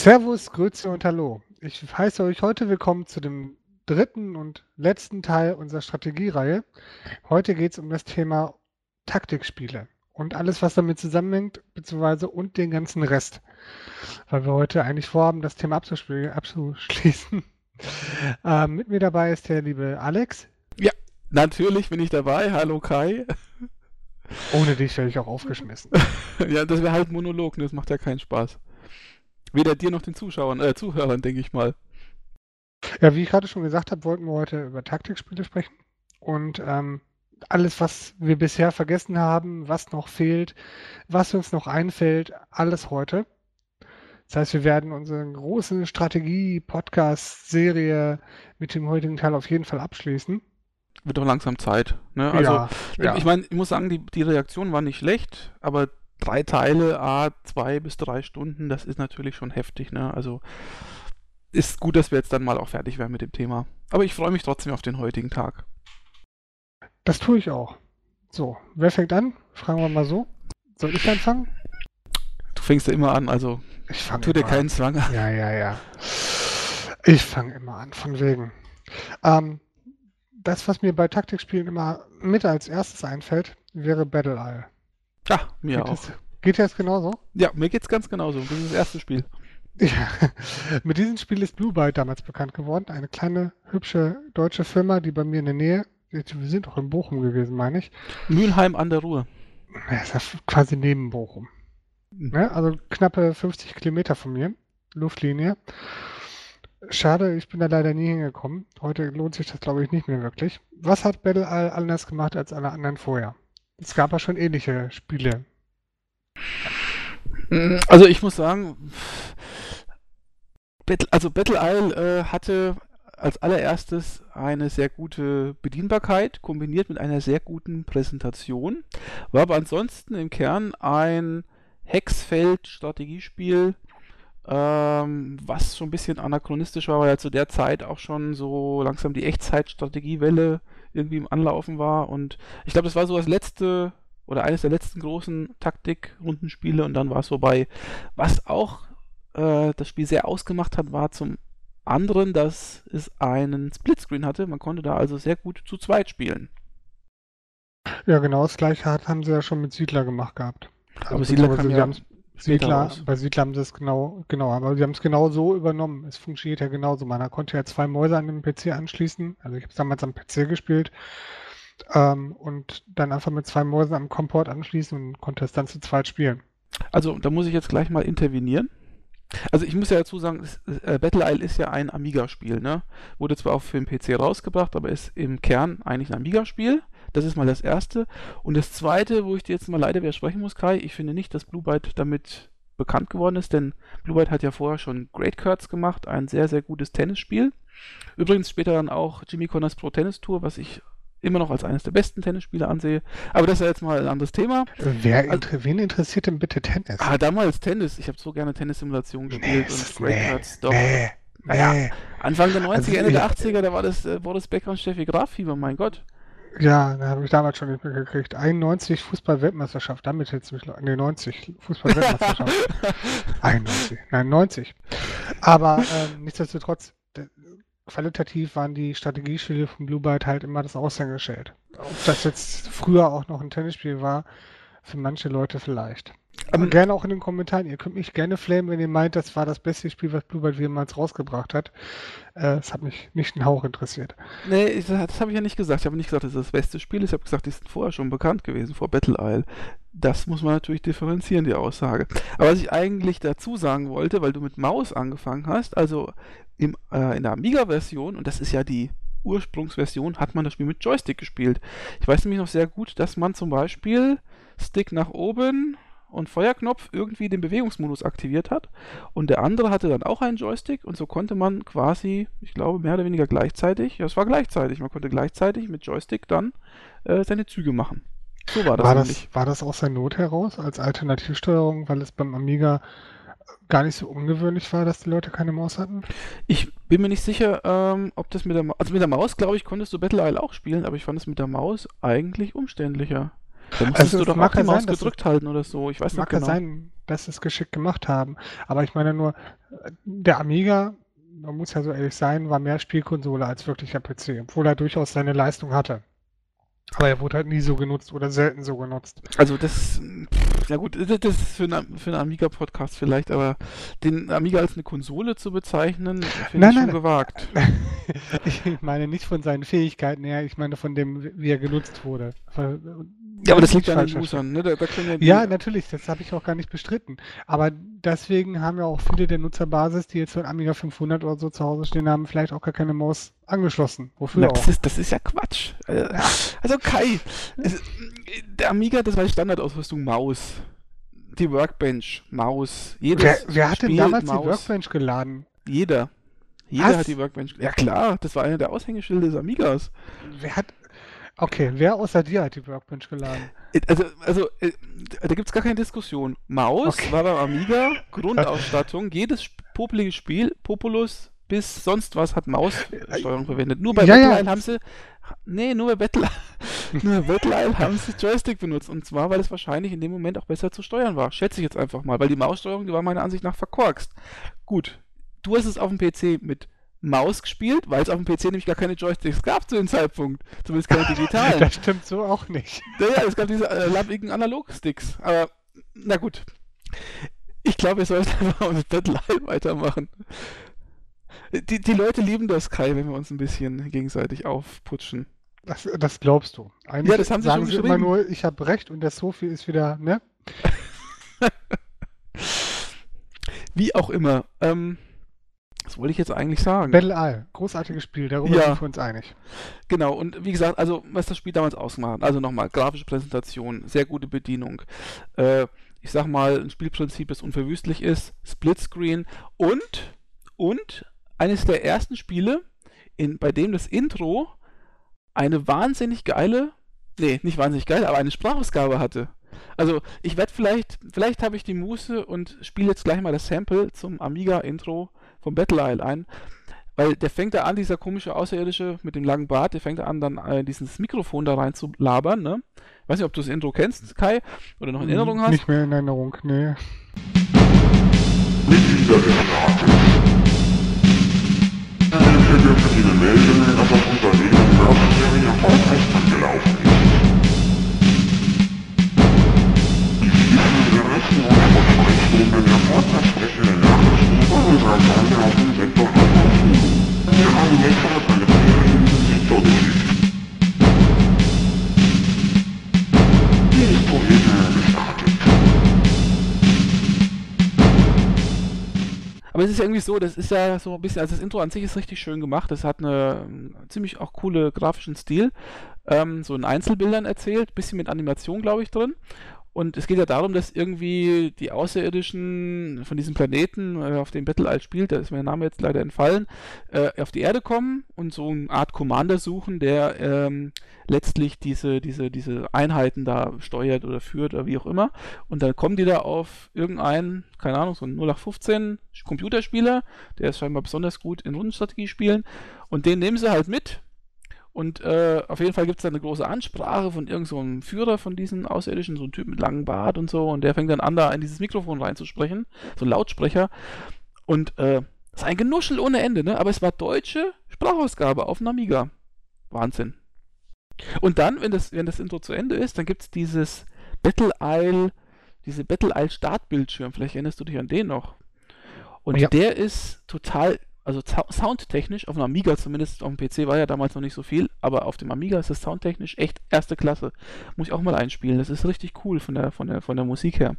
Servus, Grüße und Hallo. Ich heiße euch heute willkommen zu dem dritten und letzten Teil unserer Strategiereihe. Heute geht es um das Thema Taktikspiele und alles, was damit zusammenhängt, beziehungsweise und den ganzen Rest. Weil wir heute eigentlich vorhaben, das Thema abzuschließen. ähm, mit mir dabei ist der liebe Alex. Ja, natürlich bin ich dabei. Hallo Kai. Ohne dich wäre ich auch aufgeschmissen. ja, das wäre halt Monolog, ne? das macht ja keinen Spaß. Weder dir noch den Zuschauern, äh, Zuhörern, denke ich mal. Ja, wie ich gerade schon gesagt habe, wollten wir heute über Taktikspiele sprechen. Und ähm, alles, was wir bisher vergessen haben, was noch fehlt, was uns noch einfällt, alles heute. Das heißt, wir werden unsere große Strategie-Podcast-Serie mit dem heutigen Teil auf jeden Fall abschließen. Wird doch langsam Zeit. Ne? Also, ja, ja. ich meine, ich muss sagen, die, die Reaktion war nicht schlecht, aber drei Teile, a zwei bis drei Stunden, das ist natürlich schon heftig, ne? Also ist gut, dass wir jetzt dann mal auch fertig werden mit dem Thema. Aber ich freue mich trotzdem auf den heutigen Tag. Das tue ich auch. So, wer fängt an? Fragen wir mal so. Soll ich anfangen? Du fängst ja immer an, also ich fang tu dir keinen an. Zwang an. Ja, ja, ja. Ich fange immer an, von wegen. Ähm, das, was mir bei Taktikspielen immer mit als erstes einfällt, wäre Battle Isle. Ja, mir geht auch. Es, geht dir das genauso? Ja, mir geht es ganz genauso. Das ist das erste Spiel. Ja, mit diesem Spiel ist Blue Byte damals bekannt geworden. Eine kleine, hübsche deutsche Firma, die bei mir in der Nähe, wir sind auch in Bochum gewesen, meine ich. Mülheim an der Ruhr. Ja, ist ja quasi neben Bochum. Mhm. Ja, also knappe 50 Kilometer von mir, Luftlinie. Schade, ich bin da leider nie hingekommen. Heute lohnt sich das, glaube ich, nicht mehr wirklich. Was hat Battle All anders gemacht als alle anderen vorher? Es gab ja schon ähnliche Spiele. Also ich muss sagen, also Battle Isle äh, hatte als allererstes eine sehr gute Bedienbarkeit, kombiniert mit einer sehr guten Präsentation, war aber ansonsten im Kern ein Hexfeld-Strategiespiel, ähm, was schon ein bisschen anachronistisch war, weil ja zu der Zeit auch schon so langsam die Echtzeit-Strategiewelle irgendwie im Anlaufen war. Und ich glaube, das war so das letzte oder eines der letzten großen Taktik-Rundenspiele und dann war es vorbei. Was auch äh, das Spiel sehr ausgemacht hat, war zum anderen, dass es einen Splitscreen hatte. Man konnte da also sehr gut zu zweit spielen. Ja, genau das gleiche haben sie ja schon mit Siedler gemacht gehabt. Aber also, Siedler kam ja Siedler, bei Siedler haben sie es genau, genau, aber sie haben es genau so übernommen. Es funktioniert ja genauso. Man konnte ja zwei Mäuse an den PC anschließen. Also ich habe es damals am PC gespielt. Ähm, und dann einfach mit zwei Mäusen am Komport anschließen und konnte es dann zu zweit spielen. Also da muss ich jetzt gleich mal intervenieren. Also ich muss ja dazu sagen, äh, Battle Isle ist ja ein Amiga-Spiel, ne? Wurde zwar auch für den PC rausgebracht, aber ist im Kern eigentlich ein Amiga-Spiel. Das ist mal das erste. Und das zweite, wo ich dir jetzt mal leider widersprechen muss, Kai, ich finde nicht, dass Blue Byte damit bekannt geworden ist, denn Blue Byte hat ja vorher schon Great Curts gemacht, ein sehr, sehr gutes Tennisspiel. Übrigens später dann auch Jimmy Connors Pro Tennis Tour, was ich immer noch als eines der besten Tennisspieler ansehe. Aber das ist ja jetzt mal ein anderes Thema. Wer, also, wen interessiert denn bitte Tennis? Ah, damals Tennis. Ich habe so gerne Tennissimulationen gespielt nee, und Great nee, Cards. Doch. Nee, naja. Anfang der 90er, also, Ende der 80er, da war das äh, Boris Becker und Steffi Graf Fieber, mein Gott. Ja, da habe ich damals schon nicht mehr gekriegt. 91 Fußball-Weltmeisterschaft, damit hätte es mich. Ne, 90 Fußball-Weltmeisterschaft. 91, nein, 90. Aber ähm, nichtsdestotrotz, qualitativ waren die Strategiespiele von Blue Byte halt immer das Aushängeschild. Ob das jetzt früher auch noch ein Tennisspiel war, für manche Leute vielleicht. Aber ähm, gerne auch in den Kommentaren. Ihr könnt mich gerne flamen, wenn ihr meint, das war das beste Spiel, was Blue Byte jemals rausgebracht hat. Äh, es hat mich nicht einen Hauch interessiert. Nee, das habe ich ja nicht gesagt. Ich habe nicht gesagt, das ist das beste Spiel. Ich habe gesagt, die sind vorher schon bekannt gewesen, vor Battle Isle. Das muss man natürlich differenzieren, die Aussage. Aber was ich eigentlich dazu sagen wollte, weil du mit Maus angefangen hast, also im, äh, in der Amiga-Version, und das ist ja die Ursprungsversion, hat man das Spiel mit Joystick gespielt. Ich weiß nämlich noch sehr gut, dass man zum Beispiel Stick nach oben und Feuerknopf irgendwie den Bewegungsmodus aktiviert hat. Und der andere hatte dann auch einen Joystick und so konnte man quasi, ich glaube, mehr oder weniger gleichzeitig, ja, es war gleichzeitig, man konnte gleichzeitig mit Joystick dann äh, seine Züge machen. So war das war Das, war das aus der Not heraus als Alternativsteuerung, weil es beim Amiga gar nicht so ungewöhnlich war, dass die Leute keine Maus hatten? Ich bin mir nicht sicher, ähm, ob das mit der Maus, also mit der Maus, glaube ich, konntest du Battle Isle auch spielen, aber ich fand es mit der Maus eigentlich umständlicher. Da musstest Also, du doch mag die Maus sein, gedrückt halten oder so. Ich weiß Mag nicht genau. sein, dass sie es geschickt gemacht haben. Aber ich meine nur, der Amiga, man muss ja so ehrlich sein, war mehr Spielkonsole als wirklicher PC, obwohl er durchaus seine Leistung hatte. Aber er wurde halt nie so genutzt oder selten so genutzt. Also das, ja gut, das ist für einen, für einen Amiga-Podcast vielleicht, aber den Amiga als eine Konsole zu bezeichnen, finde ich schon nein, gewagt. Ich meine nicht von seinen Fähigkeiten her, ich meine von dem, wie er genutzt wurde. Ver- Ja, aber das liegt an den. Usern, ne? Da, da ja die, Ja, natürlich, das habe ich auch gar nicht bestritten. Aber deswegen haben ja auch viele der Nutzerbasis, die jetzt so ein Amiga 500 oder so zu Hause stehen haben, vielleicht auch gar keine Maus angeschlossen. Wofür Na, auch? das, ist, das ist ja Quatsch. Äh, Also Kai, es, der Amiga, das war die Standardausrüstung Maus. Die Workbench, Maus. Jedes Wer, wer hat denn damals Maus. die Workbench geladen? Jeder. Jeder Was? hat die Workbench. Ja klar, das war einer der Aushängeschilder des Amigas. Wer hat. Okay, wer außer dir hat die Workbench geladen? Also, also äh, da gibt es gar keine Diskussion. Maus Okay. war beim Amiga, Grundausstattung, jedes popelige Spiel, Populus bis sonst was hat Maussteuerung verwendet. Nur bei Ja, ja. Battle haben sie, nee, nur bei Battle, nur bei Battle Isle haben sie Joystick benutzt. Und zwar, weil es wahrscheinlich in dem Moment auch besser zu steuern war. Schätze ich jetzt einfach mal, weil die Maussteuerung, die war meiner Ansicht nach verkorkst. Gut, du hast es auf dem PC mit Maus gespielt, weil es auf dem PC nämlich gar keine Joysticks gab zu dem Zeitpunkt. Zumindest keine digitalen. Das stimmt so auch nicht. Ja, ja, es gab diese äh, labbigen Analogsticks. Aber, na gut. Ich glaube, wir sollten einfach mal mit Battle Isle weitermachen. Die, die Leute lieben das, Kai, wenn wir uns ein bisschen gegenseitig aufputschen. Das, das glaubst du. Eigentlich Ja, das haben sie sagen schon sie immer nur, ich habe recht und der Sophie ist wieder, ne? Wie auch immer. Ähm, was wollte ich jetzt eigentlich sagen? Battle Isle, großartiges Spiel, darüber Ja. sind wir uns einig. Genau, und wie gesagt, also was das Spiel damals ausgemacht hat, also nochmal, grafische Präsentation, sehr gute Bedienung, äh, ich sag mal, ein Spielprinzip, das unverwüstlich ist, Splitscreen und, und eines der ersten Spiele, in, bei dem das Intro eine wahnsinnig geile, nee, nicht wahnsinnig geil, aber eine Sprachausgabe hatte. Also ich werde vielleicht, vielleicht habe ich die Muße und spiele jetzt gleich mal das Sample zum Amiga-Intro vom Battle Isle ein. Weil der fängt da an, dieser komische Außerirdische mit dem langen Bart, der fängt da an, dann äh, dieses Mikrofon da rein zu labern, ne? Weiß nicht, ob du das Intro kennst, Kai, oder noch in Erinnerung hast. Nicht mehr in Erinnerung, nee. Wir dürfen Ihnen melden, dass das Unternehmen Mercenary erfolgreich angelaufen ist. Die vielen direkten und versprechenden erfolgversprechenden Nachrichten von Seite auf dem Sektor aufrufen. Wir haben deshalb eine Prämie Sektorgeschichte. Die ist soeben Aber es ist irgendwie so, das ist ja so ein bisschen, also das Intro an sich ist richtig schön gemacht. Das hat eine ähm, ziemlich auch coole grafischen Stil. Ähm, so in Einzelbildern erzählt, bisschen mit Animation, glaube ich, drin. Und es geht ja darum, dass irgendwie die Außerirdischen von diesem Planeten, äh, auf dem Battle spielt, da ist mir der Name jetzt leider entfallen, äh, auf die Erde kommen und so eine Art Commander suchen, der ähm, letztlich diese, diese, diese Einheiten da steuert oder führt oder wie auch immer. Und dann kommen die da auf irgendeinen, keine Ahnung, so einen 0815 Computerspieler, der ist scheinbar besonders gut in Rundenstrategie spielen. Und den nehmen sie halt mit. Und äh, auf jeden Fall gibt es da eine große Ansprache von irgendeinem so einem Führer von diesen Außerirdischen, so ein Typ mit langem Bart und so. Und der fängt dann an, da in dieses Mikrofon reinzusprechen, so ein Lautsprecher. Und äh, das ist ein Genuschel ohne Ende, ne? Aber es war deutsche Sprachausgabe auf dem Amiga. Wahnsinn. Und dann, wenn das, wenn das Intro zu Ende ist, dann gibt es dieses Battle Isle, diese Battle Isle Startbildschirm. Vielleicht erinnerst du dich an den noch. Und Ja. der ist total, also soundtechnisch, auf dem Amiga zumindest, auf dem PC war ja damals noch nicht so viel, aber auf dem Amiga ist das soundtechnisch echt erste Klasse. Muss ich auch mal einspielen. Das ist richtig cool von der, von der, von der Musik her.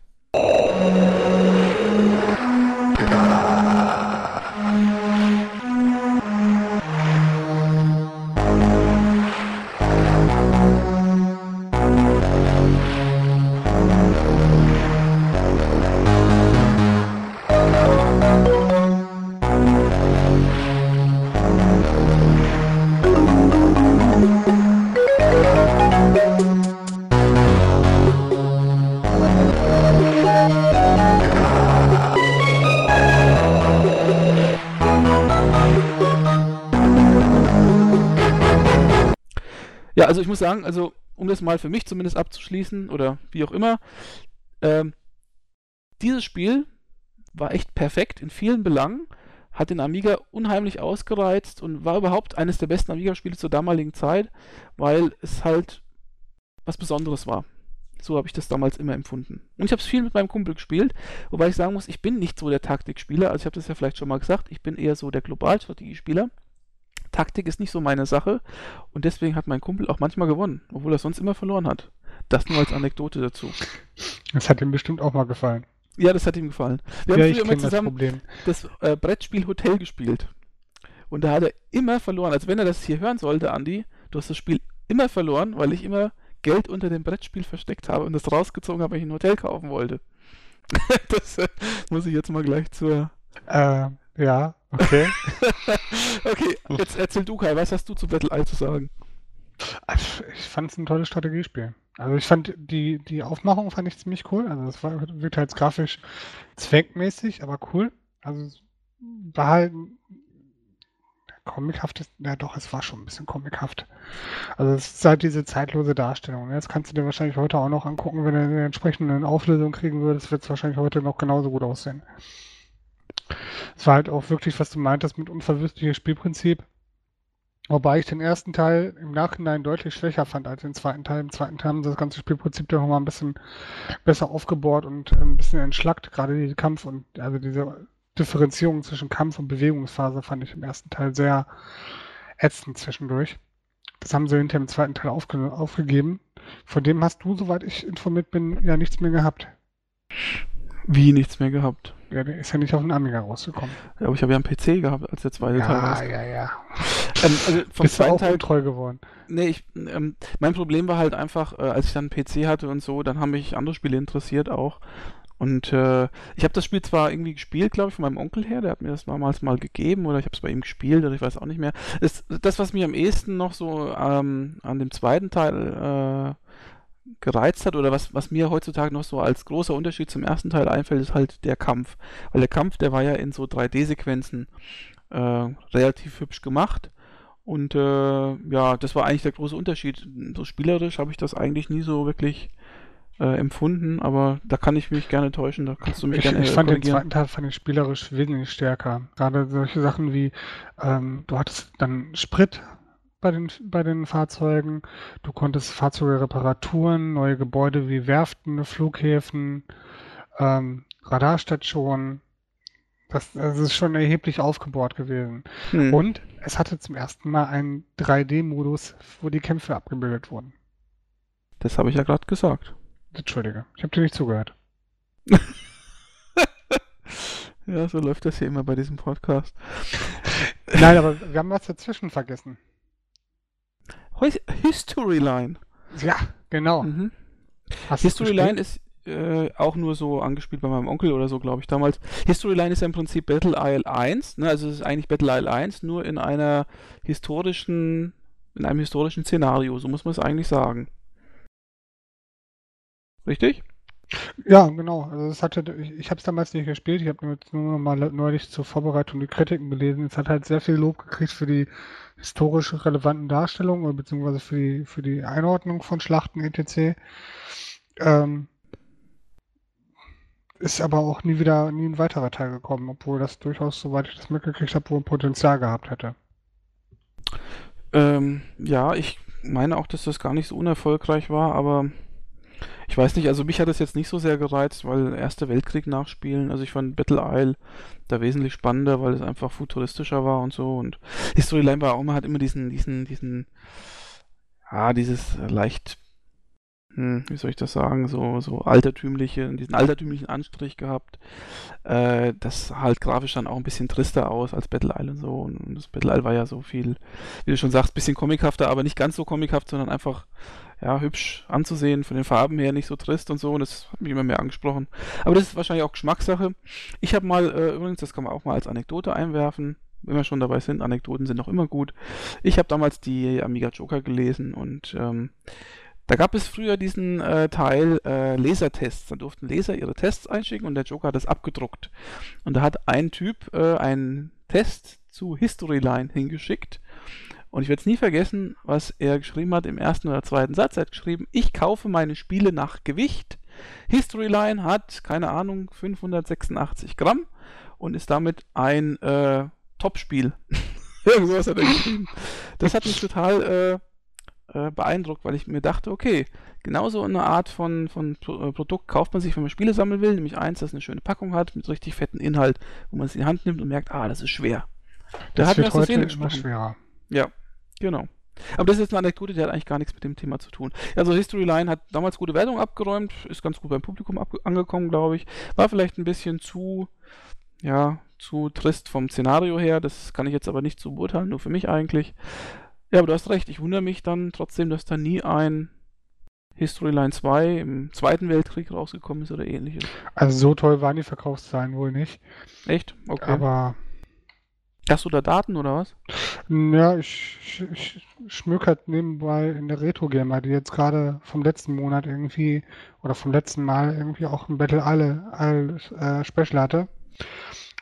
Also ich muss sagen, also um das mal für mich zumindest abzuschließen oder wie auch immer, ähm, dieses Spiel war echt perfekt in vielen Belangen, hat den Amiga unheimlich ausgereizt und war überhaupt eines der besten Amiga-Spiele zur damaligen Zeit, weil es halt was Besonderes war. So habe ich das damals immer empfunden. Und ich habe es viel mit meinem Kumpel gespielt, wobei ich sagen muss, ich bin nicht so der Taktikspieler. Also ich habe das ja vielleicht schon mal gesagt, ich bin eher so der Globalstrategiespieler. Taktik ist nicht so meine Sache und deswegen hat mein Kumpel auch manchmal gewonnen, obwohl er sonst immer verloren hat. Das nur als Anekdote dazu. Das hat ihm bestimmt auch mal gefallen. Ja, das hat ihm gefallen. Wir ja, haben früher immer das zusammen Problem. das, äh, Brettspiel Hotel gespielt. Und da hat er immer verloren. Also wenn er das hier hören sollte, Andi, du hast das Spiel immer verloren, weil ich immer Geld unter dem Brettspiel versteckt habe und das rausgezogen habe, weil ich ein Hotel kaufen wollte. das äh, muss ich jetzt mal gleich zur. Äh, ja, okay. okay, jetzt erzähl du, Kai, was hast du zu Battle Eye zu sagen? Also, Ich fand es ein tolles Strategiespiel. Also ich fand die, die Aufmachung fand ich ziemlich cool. Also es war, wirkt halt grafisch zweckmäßig, aber cool. Also es war halt comichaft ist, ja doch, es war schon ein bisschen comichaft. Also es ist halt diese zeitlose Darstellung. ne? Das kannst du dir wahrscheinlich heute auch noch angucken, wenn du eine entsprechende Auflösung kriegen würdest, wird es wahrscheinlich heute noch genauso gut aussehen. Es war halt auch wirklich, was du meintest, mit unverwüstliches Spielprinzip. Wobei ich den ersten Teil im Nachhinein deutlich schwächer fand als den zweiten Teil. Im zweiten Teil haben sie das ganze Spielprinzip doch nochmal ein bisschen besser aufgebohrt und ein bisschen entschlackt. Gerade diese Kampf- und also diese Differenzierung zwischen Kampf- und Bewegungsphase fand ich im ersten Teil sehr ätzend zwischendurch. Das haben sie hinter im zweiten Teil aufge aufgegeben. Von dem hast du, soweit ich informiert bin, ja nichts mehr gehabt. Wie nichts mehr gehabt. Ja, der ist ja nicht auf den Amiga rausgekommen. Ja, aber ich habe ja einen PC gehabt, als der zweite Teil Ja, rauskam. ja, ja. Ähm, also vom Bist du zweiten auch Teil untreu geworden. Nee, ich, ähm, mein Problem war halt einfach, äh, als ich dann einen PC hatte und so, dann haben mich andere Spiele interessiert auch. Und äh, ich habe das Spiel zwar irgendwie gespielt, glaube ich, von meinem Onkel her, der hat mir das damals mal gegeben oder ich habe es bei ihm gespielt oder ich weiß auch nicht mehr. Das, das was mich am ehesten noch so ähm, an dem zweiten Teil äh, gereizt hat oder was, was mir heutzutage noch so als großer Unterschied zum ersten Teil einfällt, ist halt der Kampf. Weil der Kampf, der war ja in so 3D-Sequenzen äh, relativ hübsch gemacht. Und äh, ja, das war eigentlich der große Unterschied. So spielerisch habe ich das eigentlich nie so wirklich äh, empfunden, aber da kann ich mich gerne täuschen, da kannst du mich Ich, gerne ich äh, fand den zweiten Teil fand ich spielerisch wesentlich stärker. Gerade solche Sachen wie, ähm, du hattest dann Sprit bei den, bei den Fahrzeugen, du konntest Fahrzeuge Reparaturen, neue Gebäude wie Werften, Flughäfen, ähm, Radarstationen. Das, das ist schon erheblich aufgebohrt gewesen. Hm. Und es hatte zum ersten Mal einen 3D-Modus, wo die Kämpfe abgebildet wurden. Das habe ich ja gerade gesagt. Entschuldige, ich habe dir nicht zugehört. Ja, so läuft das hier immer bei diesem Podcast. Nein, aber wir haben was dazwischen vergessen. His- Historyline. Ja, genau. Mhm. Historyline ist äh, auch nur so angespielt bei meinem Onkel oder so, glaube ich, damals. Historyline ist ja im Prinzip Battle Isle 1, ne? also es ist eigentlich Battle Isle 1, nur in einer historischen, in einem historischen Szenario, so muss man es eigentlich sagen. Richtig? Ja, genau. Also es hatte, ich, ich habe es damals nicht gespielt. Ich habe nur, noch mal neulich zur Vorbereitung die Kritiken gelesen. Es hat halt sehr viel Lob gekriegt für die historisch relevanten Darstellungen oder beziehungsweise für die, für die Einordnung von Schlachten etc. Ähm, ist aber auch nie wieder, nie ein weiterer Teil gekommen, obwohl das durchaus, soweit ich das mitgekriegt habe, wohl Potenzial gehabt hätte. Ähm, ja, ich meine auch, dass das gar nicht so unerfolgreich war, aber ich weiß nicht, also mich hat das jetzt nicht so sehr gereizt, weil Erster Weltkrieg nachspielen, also ich fand Battle Isle da wesentlich spannender, weil es einfach futuristischer war und so. Und Historyline war auch immer, hat immer diesen, diesen, diesen, ja, dieses leicht, hm, wie soll ich das sagen, so, so altertümliche, diesen altertümlichen Anstrich gehabt, äh, das sah halt grafisch dann auch ein bisschen trister aus als Battle Isle und so. Und das Battle Isle war ja so viel wie du schon sagst, bisschen comichafter, aber nicht ganz so comichaft, sondern einfach ja, hübsch anzusehen, von den Farben her nicht so trist und so. Und das hat mich immer mehr angesprochen. Aber das ist wahrscheinlich auch Geschmackssache. Ich habe mal, äh, übrigens, das kann man auch mal als Anekdote einwerfen, wenn wir schon dabei sind, Anekdoten sind auch immer gut. Ich habe damals die Amiga Joker gelesen und ähm, da gab es früher diesen äh, Teil äh, Lesertests. Da durften Leser ihre Tests einschicken und der Joker hat das abgedruckt. Und da hat ein Typ äh, einen Test zu Historyline hingeschickt. Und ich werde es nie vergessen, was er geschrieben hat im ersten oder zweiten Satz. Er hat geschrieben, ich kaufe meine Spiele nach Gewicht. Historyline hat, keine Ahnung, 586 Gramm und ist damit ein äh, Top-Spiel. Irgendwas hat er geschrieben. Das hat mich total äh, äh, beeindruckt, weil ich mir dachte, okay, genauso eine Art von, von Pro äh, Produkt kauft man sich, wenn man Spiele sammeln will, nämlich eins, das eine schöne Packung hat, mit richtig fetten Inhalt, wo man es in die Hand nimmt und merkt, ah, das ist schwer. Da Das hat mir wird aus der heute immer schwerer. Ja, genau. Aber das ist jetzt eine Anekdote, die hat eigentlich gar nichts mit dem Thema zu tun. Also Historyline hat damals gute Wertung abgeräumt, ist ganz gut beim Publikum angekommen, glaube ich. War vielleicht ein bisschen zu, ja, zu trist vom Szenario her. Das kann ich jetzt aber nicht so beurteilen, nur für mich eigentlich. Ja, aber du hast recht. Ich wundere mich dann trotzdem, dass da nie ein Historyline 2 im Zweiten Weltkrieg rausgekommen ist oder ähnliches. Also so toll waren die Verkaufszahlen wohl nicht. Echt? Okay. Aber Hast du da Daten oder was? ja, ich, ich, ich schmück halt nebenbei in der Retro Gamer, die jetzt gerade vom letzten Monat irgendwie oder vom letzten Mal irgendwie auch ein Battle alle, alle äh, Special hatte.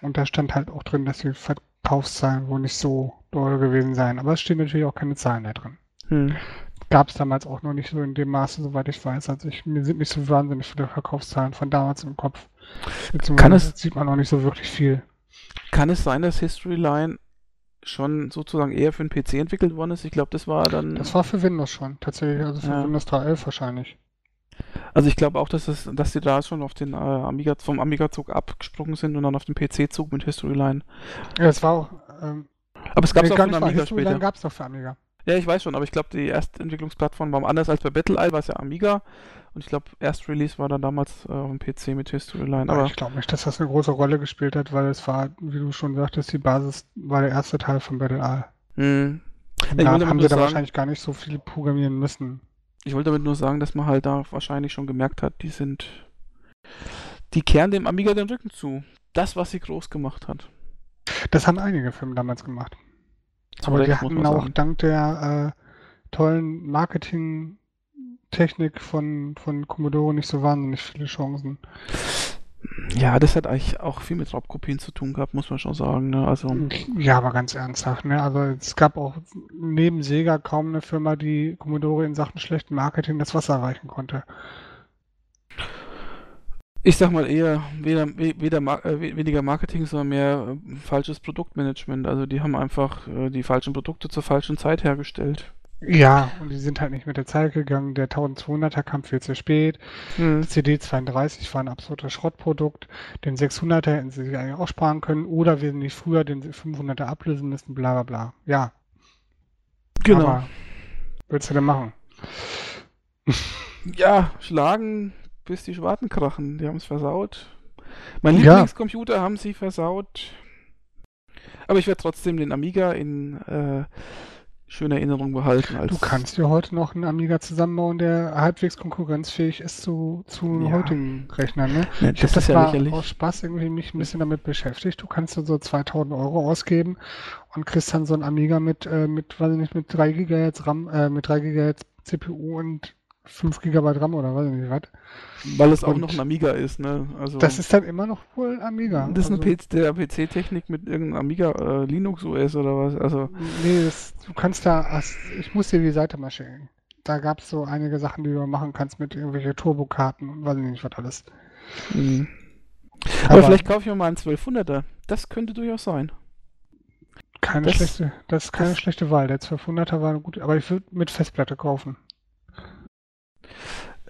Und da stand halt auch drin, dass die Verkaufszahlen wohl nicht so doll gewesen seien. Aber es stehen natürlich auch keine Zahlen da drin. Hm. Gab es damals auch noch nicht so in dem Maße, soweit ich weiß. Also ich, mir sind nicht so wahnsinnig viele Verkaufszahlen von damals im Kopf. Kann es- sieht man noch nicht so wirklich viel. Kann es sein, dass Historyline schon sozusagen eher für den PC entwickelt worden ist? Ich glaube, das war dann. Das war für Windows schon, tatsächlich, also für Ja. Windows 3.11 wahrscheinlich. Also ich glaube auch, dass, es, dass die da schon auf den äh, Amiga, vom Amiga-Zug abgesprungen sind und dann auf den PC-Zug mit Historyline. Ja, es war auch. Ähm, Aber es gab es nee, auch für. Amiga später. gab es doch für Amiga. Ja, ich weiß schon, aber ich glaube, die Erstentwicklungsplattform war anders als bei BattleEye, war es ja Amiga. Und ich glaube, Erst-Release war dann damals äh, auf dem PC mit Historyline. Aber Aber ich glaube nicht, dass das eine große Rolle gespielt hat, weil es war, wie du schon sagtest, die Basis war der erste Teil von Battle Eye. mh, Und Ich da haben sie da sagen- wahrscheinlich gar nicht so viel programmieren müssen. ich wollte damit nur sagen, dass man halt da wahrscheinlich schon gemerkt hat, die sind. Die kehren dem Amiga den Rücken zu. Das, was sie groß gemacht hat. Das haben einige Firmen damals gemacht. Zu Aber die hatten auch sagen. dank der äh, tollen Marketing-Technik von, von Commodore nicht so wahnsinnig viele Chancen. Ja, das hat eigentlich auch viel mit Raubkopien zu tun gehabt, muss man schon sagen. Ne? Also, Ja, aber ganz ernsthaft, ne? Also es gab auch neben Sega kaum eine Firma, die Commodore in Sachen schlechten Marketing das Wasser reichen konnte. ich sag mal eher weder, we- weder Mar äh, we- weniger Marketing, sondern mehr äh, falsches Produktmanagement. Also die haben einfach äh, die falschen Produkte zur falschen Zeit hergestellt. Ja, und die sind halt nicht mit der Zeit gegangen. Der 1200er kam viel zu spät. Hm. Das CD32 war ein absoluter Schrottprodukt. Den 600er hätten sie sich eigentlich auch sparen können oder wesentlich früher den 500er ablösen müssen, bla bla bla. Ja, Genau. aber willst du denn machen? Ja, schlagen, bis die Schwarten krachen. Die haben es versaut. Mein Ja. Lieblingscomputer haben sie versaut. Aber ich werde trotzdem den Amiga in äh, schöner Erinnerung behalten. Du kannst dir heute noch einen Amiga zusammenbauen, der halbwegs konkurrenzfähig ist zu, zu Ja. heutigen Rechnern. Ne? Ja, Ich das habe das ja lächerlich. aus Spaß irgendwie mich ein bisschen damit beschäftigt. Du kannst dann so 2000 Euro ausgeben und kriegst dann so einen Amiga mit, äh, mit, weiß ich nicht, mit 3 GHz RAM, äh, mit 3 GHz CPU und 5 GB RAM oder weiß ich nicht was. Weil es auch Und noch ein Amiga ist, ne? Also Das ist dann immer noch wohl ein Amiga. das ist eine Also, PC-Technik mit irgendeinem Amiga äh, Linux OS oder was. Also Nee, das, du kannst da, ich muss dir die Seite mal schicken. Da gab es so einige Sachen, die du machen kannst mit irgendwelche Turbokarten und weiß ich nicht was alles. mh. Aber, Aber- vielleicht kaufe ich mir mal einen 1200er. Das könnte durchaus sein. Keine Das- schlechte, das ist keine das- schlechte Wahl. Der 1200er war gut, aber ich würde mit Festplatte kaufen.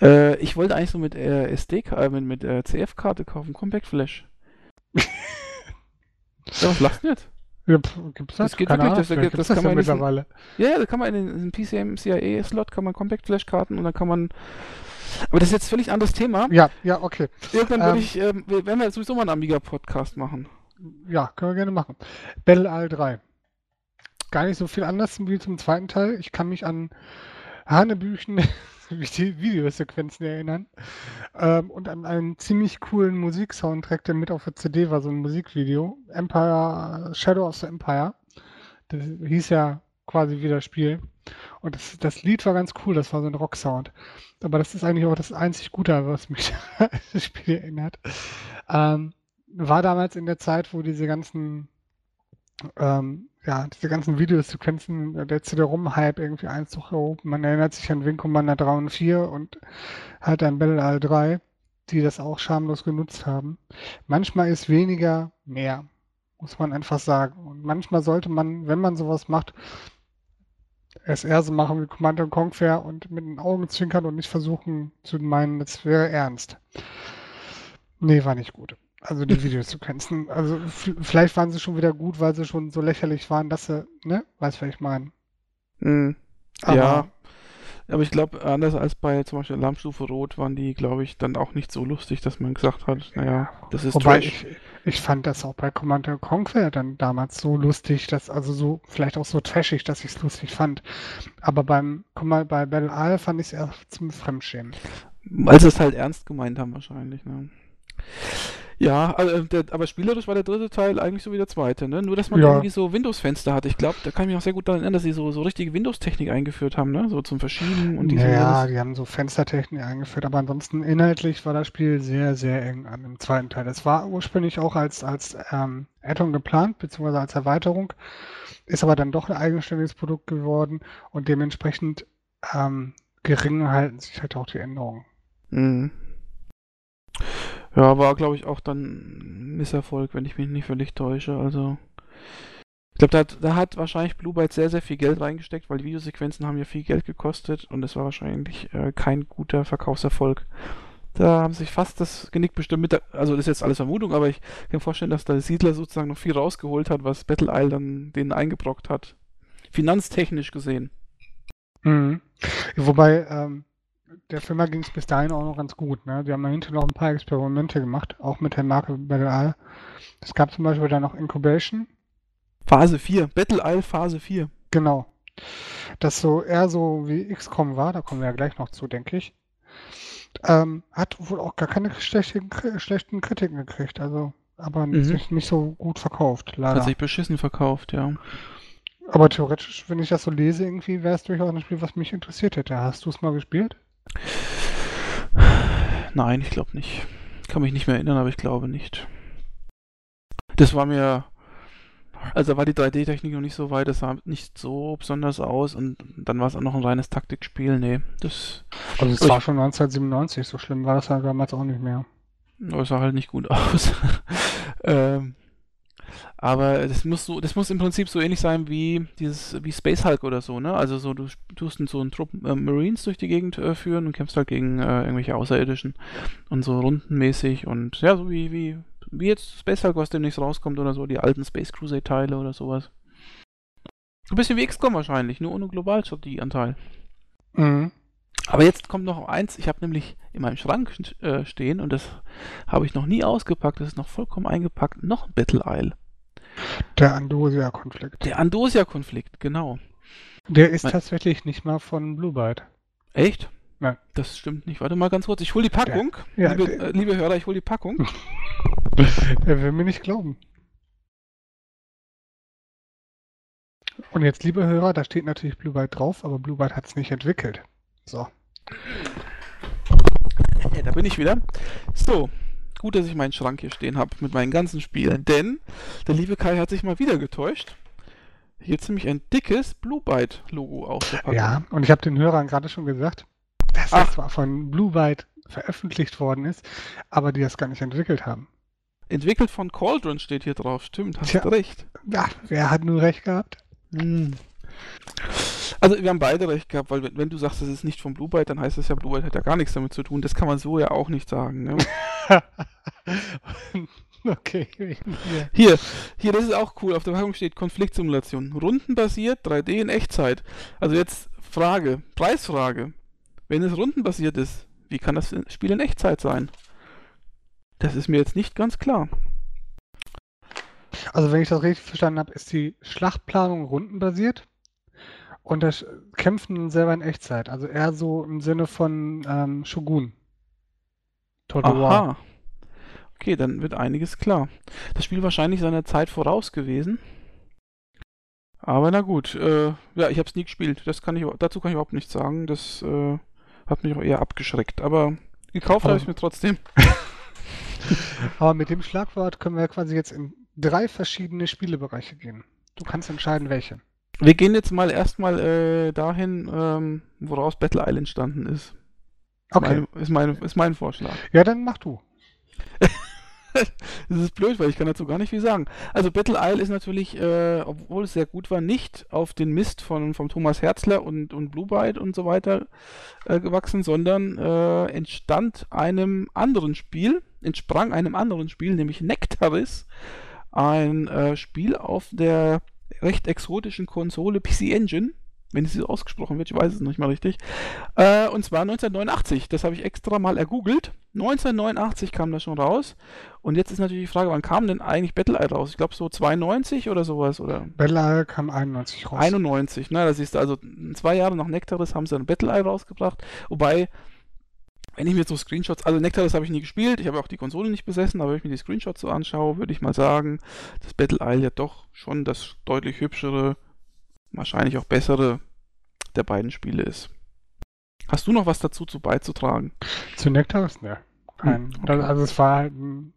Äh, ich wollte eigentlich so mit äh, SD, äh, mit, mit äh, CF-Karte kaufen, Compact Flash. ja, was lachst du jetzt? Ja, gibt's das? Das geht Keine wirklich, das- vielleicht das gibt's kann ja man in diesen- mittlerweile. Ja, da kann man in den, in den PCM CIA-Slot kann man Compact Flash-Karten und dann kann man. Aber das ist jetzt völlig anderes Thema. Ja, ja, okay. Irgendwann würde Ähm, ich, ähm, wir- werden wir sowieso mal einen Amiga-Podcast machen. Ja, können wir gerne machen. Battle All 3. Gar nicht so viel anders wie zum zweiten Teil. Ich kann mich an Hanebüchen Videosequenzen erinnern. Ähm, und an einen ziemlich coolen Musiksoundtrack, der mit auf der CD war, so ein Musikvideo. Empire, Shadow of the Empire. Das hieß ja quasi wie das Spiel. Und das, das Lied war ganz cool, das war so ein Rocksound. Aber das ist eigentlich auch das einzig Gute, was mich das Spiel erinnert. Ähm, war damals in der Zeit, wo diese ganzen ähm, ja, diese ganzen Videosequenzen, der CD-ROM-Hype irgendwie Einzug erhoben. Man erinnert sich an Wing Commander 3 und 4 und halt an Battle All 3, die das auch schamlos genutzt haben. Manchmal ist weniger mehr, muss man einfach sagen. Und manchmal sollte man, wenn man sowas macht, es eher so machen wie Commander Conquer und mit den Augen zwinkern und nicht versuchen zu meinen, das wäre ernst. Nee, war nicht gut. Also die Videosequenzen. Also vielleicht waren sie schon wieder gut, weil sie schon so lächerlich waren, dass sie, ne? Weißt du, was ich meine? Hm. Aber Ja, aber ich glaube, anders als bei zum Beispiel Alarmstufe Rot waren die, glaube ich, dann auch nicht so lustig, dass man gesagt hat, naja, das ist wobei Trash. ich, ich fand das auch bei Commander Conquer dann damals so lustig, dass, also so, vielleicht auch so trashig, dass ich es lustig fand. Aber beim, guck mal, bei Battle Isle fand ich es eher zum Fremdschämen. Weil sie es halt ernst gemeint haben wahrscheinlich, ne? Ja, also, der, aber spielerisch war der dritte Teil eigentlich so wie der zweite, ne? Nur, dass man Ja. irgendwie so Windows-Fenster hat. Ich glaube, da kann ich mich auch sehr gut daran erinnern, dass sie so, so richtige Windows-Technik eingeführt haben, ne? So zum Verschieben und diese Ja, die haben so Fenstertechnik eingeführt, aber ansonsten inhaltlich war das Spiel sehr, sehr eng an dem zweiten Teil. Es war ursprünglich auch als, als ähm, Add-on geplant, beziehungsweise als Erweiterung, ist aber dann doch ein eigenständiges Produkt geworden und dementsprechend ähm, gering halten sich halt auch die Änderungen. Mhm. Ja, war, glaube ich, auch dann Misserfolg, wenn ich mich nicht völlig täusche. Also, ich glaube, da hat, da hat wahrscheinlich Blue Byte sehr, sehr viel Geld reingesteckt, weil die Videosequenzen haben ja viel Geld gekostet und es war wahrscheinlich äh, kein guter Verkaufserfolg. Da haben sich fast das Genick bestimmt mit, der, also das ist jetzt alles Vermutung, aber ich kann mir vorstellen, dass der Siedler sozusagen noch viel rausgeholt hat, was Battle Isle dann denen eingebrockt hat. Finanztechnisch gesehen. Mhm. Wobei, ähm, der Firma ging es bis dahin auch noch ganz gut. Ne? Die haben dahinter noch ein paar Experimente gemacht, auch mit der Marke Battle Isle. Es gab zum Beispiel dann noch Incubation, Phase 4, Battle Isle Phase 4. Genau. Das so eher so wie XCOM war, da kommen wir ja gleich noch zu, denke ich. Ähm, hat wohl auch gar keine schlechten, schlechten Kritiken gekriegt, also aber Mhm. sich nicht so gut verkauft, Hat leider. sich beschissen verkauft, ja. Aber theoretisch, wenn ich das so lese, irgendwie wäre es durchaus ein Spiel, was mich interessiert hätte. Hast du es mal gespielt? Nein, ich glaube nicht. Ich kann mich nicht mehr erinnern, aber ich glaube nicht. Das war mir. Also da war die 3D-Technik noch nicht so weit, das sah nicht so besonders aus und dann war es auch noch ein reines Taktikspiel. Nee, das, Also es war schon 1997, so schlimm war das ja damals auch nicht mehr. das sah halt nicht gut aus. ähm, aber das muss so, das muss im Prinzip so ähnlich sein wie dieses, wie Space Hulk oder so, ne? Also so, du tust so einen Trupp äh, Marines durch die Gegend äh, führen und kämpfst halt gegen äh, irgendwelche Außerirdischen und so rundenmäßig und ja, so wie, wie, wie jetzt Space Hulk, was demnächst rauskommt oder so, die alten Space Crusade Teile oder sowas. Ein bisschen wie XCOM wahrscheinlich, nur ohne Globalstrategieanteil. Mhm. Aber jetzt kommt noch eins, ich habe nämlich in meinem Schrank äh, stehen und das habe ich noch nie ausgepackt, das ist noch vollkommen eingepackt, noch ein Battle Isle. Der Andosia-Konflikt. Der Andosia-Konflikt, genau. Der ist Mein- tatsächlich nicht mal von Blue Byte. Echt? Nein. Das stimmt nicht. Warte mal ganz kurz, ich hole die Packung. Ja, liebe, äh, liebe Hörer, ich hole die Packung. Er will mir nicht glauben. Und jetzt, liebe Hörer, da steht natürlich Blue Byte drauf, aber Blue Byte hat es nicht entwickelt. So. Ja, da bin ich wieder. So, gut, dass ich meinen Schrank hier stehen habe mit meinen ganzen Spielen, denn der liebe Kai hat sich mal wieder getäuscht. Hier ist nämlich ein dickes Blue Byte Logo auf der Packung. Ja, und ich habe den Hörern gerade schon gesagt, dass Ach. das zwar von Blue Byte veröffentlicht worden ist, aber die das gar nicht entwickelt haben. Entwickelt von Cauldron steht hier drauf. Stimmt, hast Tja. recht. Ja, wer hat nun recht gehabt? Hm. Also wir haben beide recht gehabt, weil wenn, du sagst, es ist nicht von Blue Byte, dann heißt das ja, Blue Byte hat ja gar nichts damit zu tun. Das kann man so ja auch nicht sagen. Ne? okay. Hier, hier, das ist auch cool. Auf der Packung steht Konfliktsimulation. Rundenbasiert, 3D in Echtzeit. Also jetzt Frage, Preisfrage. Wenn es rundenbasiert ist, wie kann das Spiel in Echtzeit sein? Das ist mir jetzt nicht ganz klar. Also wenn ich das richtig verstanden habe, ist die Schlachtplanung rundenbasiert und das Kämpfen selber in Echtzeit. Also eher so im Sinne von ähm, Shogun. Total War. Aha. Okay, dann wird einiges klar. Das Spiel wahrscheinlich seiner Zeit voraus gewesen. Aber na gut, äh, ja, ich habe es nie gespielt. Das kann ich, dazu kann ich überhaupt nichts sagen. Das äh, hat mich auch eher abgeschreckt. Aber gekauft habe ich mir trotzdem. Aber mit dem Schlagwort können wir quasi jetzt in drei verschiedene Spielebereiche gehen. du kannst entscheiden, welche. Wir gehen jetzt mal erstmal äh, dahin, ähm, woraus Battle Island entstanden ist. Okay. Mein, ist, mein, ist mein Vorschlag. Ja, dann mach du. Das ist blöd, weil ich kann dazu gar nicht viel sagen. Also Battle Isle ist natürlich, äh, obwohl es sehr gut war, nicht auf den Mist von, von Thomas Herzler und, und Blue Byte und so weiter äh, gewachsen, sondern äh, entstand einem anderen Spiel, entsprang einem anderen Spiel, nämlich Nectaris, ein äh, Spiel auf der recht exotischen Konsole PC Engine, wenn es so ausgesprochen wird, ich weiß es nicht mal richtig. Äh, und zwar 1989, das habe ich extra mal ergoogelt. 1989 kam das schon raus. Und jetzt ist natürlich die Frage, wann kam denn eigentlich Battle Eye raus? Ich glaube so 92 oder sowas, oder? Battle Isle kam 91 raus. 91, ne, das ist also zwei Jahre nach Nectaris haben sie dann Battle Eye rausgebracht. Wobei, wenn ich mir so Screenshots, also Nectaris habe ich nie gespielt, ich habe auch die Konsole nicht besessen, aber wenn ich mir die Screenshots so anschaue, würde ich mal sagen, dass Battle Isle ja doch schon das deutlich hübschere, wahrscheinlich auch bessere der beiden Spiele ist. Hast du noch was dazu zu beizutragen? Zu Nektaris? Ne. Kein. Hm, okay. Also es war halt, ein-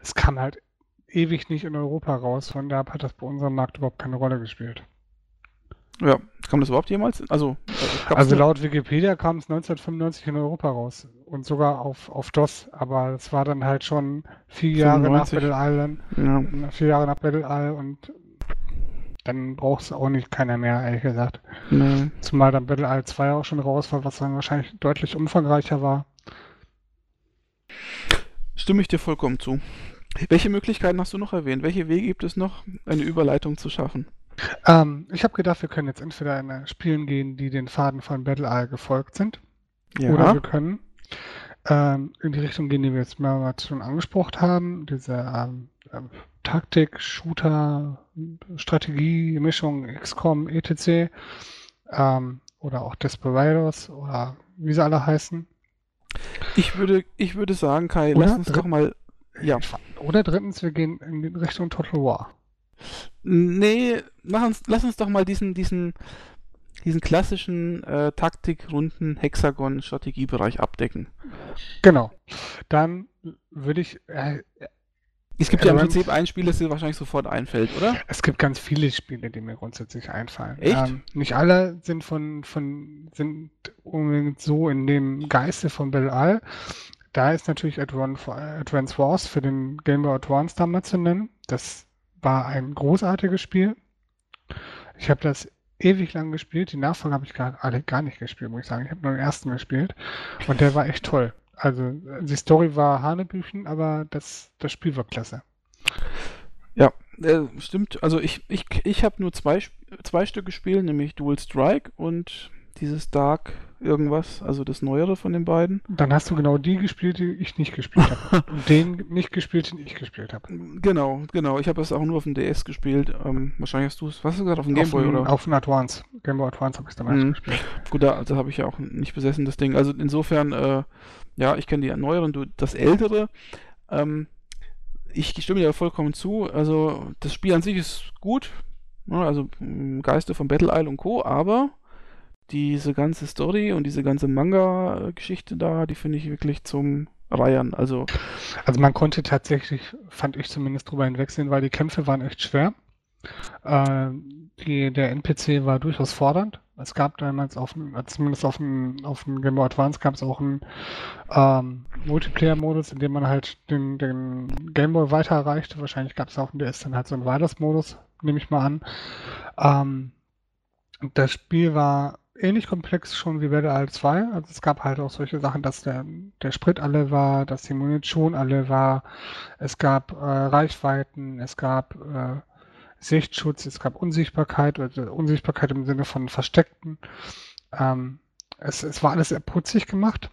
es kam halt ewig nicht in Europa raus, von daher hat das bei unserem Markt überhaupt keine Rolle gespielt. Ja, kam das überhaupt jemals? Also, äh, Also laut Wikipedia kam es 1995 in Europa raus und sogar auf, auf DOS, aber es war dann halt schon vier Jahre nach 95. Battle Island, ja, vier Jahre nach Battle Isle und dann braucht es auch nicht keiner mehr, ehrlich gesagt. nee. Zumal dann Battle Isle 2 auch schon raus war, was dann wahrscheinlich deutlich umfangreicher war. Stimme ich dir vollkommen zu. Welche Möglichkeiten hast du noch erwähnt? Welche Wege gibt es noch, eine Überleitung zu schaffen? Ähm, ich habe gedacht, wir können jetzt entweder in Spielen gehen, die den Faden von Battle Isle gefolgt sind, oder wir können ähm, in die Richtung gehen, die wir jetzt mehrmals schon angesprochen haben, diese ähm, ähm, Taktik, Shooter, Strategie, Mischung, XCOM, etc. Ähm, oder auch Desperados oder wie sie alle heißen. Ich würde, ich würde sagen, Kai, Oder? lass uns doch mal. Ja. Oder drittens, wir gehen in Richtung Total War. Nee, mach uns, lass uns doch mal diesen, diesen, diesen klassischen äh, Taktikrunden Hexagon-Strategiebereich abdecken. Genau. Dann würde ich, äh, Es gibt ja im Prinzip ein Spiel, das dir wahrscheinlich sofort einfällt, oder? Es gibt ganz viele Spiele, die mir grundsätzlich einfallen. Echt? Ähm, nicht alle sind von, von sind unbedingt so in dem Geiste von Battle Isle. Da ist natürlich Advance Wars für den Game Boy Advance damals zu nennen. Das war ein großartiges Spiel. Ich habe das ewig lang gespielt. Die Nachfolger habe ich gar, alle gar nicht gespielt, muss ich sagen. Ich habe nur den ersten gespielt und der war echt toll. Also die Story war Hanebüchen, aber das, das Spiel war klasse. Ja, äh, stimmt. Also ich, ich, ich habe nur zwei, zwei Stück gespielt, nämlich Dual Strike und dieses Dark irgendwas, also das Neuere von den beiden. Dann hast du genau die gespielt, die ich nicht gespielt habe. Und den nicht gespielt, den ich gespielt habe. Genau, genau. Ich habe es auch nur auf dem DS gespielt. Ähm, wahrscheinlich hast du es, was hast du gesagt, auf dem Gameboy oder? Auf dem Advance. Game Boy Advance habe ich damals Mhm. gespielt. Gut, da also habe ich ja auch nicht besessen, das Ding. Also insofern, äh, ja, ich kenne die neueren, du das ältere. Ähm, ich stimme dir vollkommen zu. Also das Spiel an sich ist gut. ne, also im Geiste von Battle Isle und Co., aber diese ganze Story und diese ganze Manga-Geschichte da, die finde ich wirklich zum Reiern. Also, Also man konnte tatsächlich, fand ich zumindest drüber hinwegsehen, weil die Kämpfe waren echt schwer. Äh, die, der NPC war durchaus fordernd. Es gab damals auf äh, zumindest auf dem, auf dem Game Boy Advance gab es auch einen ähm, Multiplayer-Modus, in dem man halt den, den Game Boy weiter erreichte. Wahrscheinlich gab es auf dem DS dann halt so einen Weiters-Modus, nehme ich mal an. Ähm, das Spiel war ähnlich komplex schon wie Battle Isle 2. Also es gab halt auch solche Sachen, dass der, der Sprit alle war, dass die Munition alle war. Es gab äh, Reichweiten, es gab äh, Sichtschutz, es gab Unsichtbarkeit, also Unsichtbarkeit im Sinne von Versteckten. Ähm, es, es war alles sehr putzig gemacht.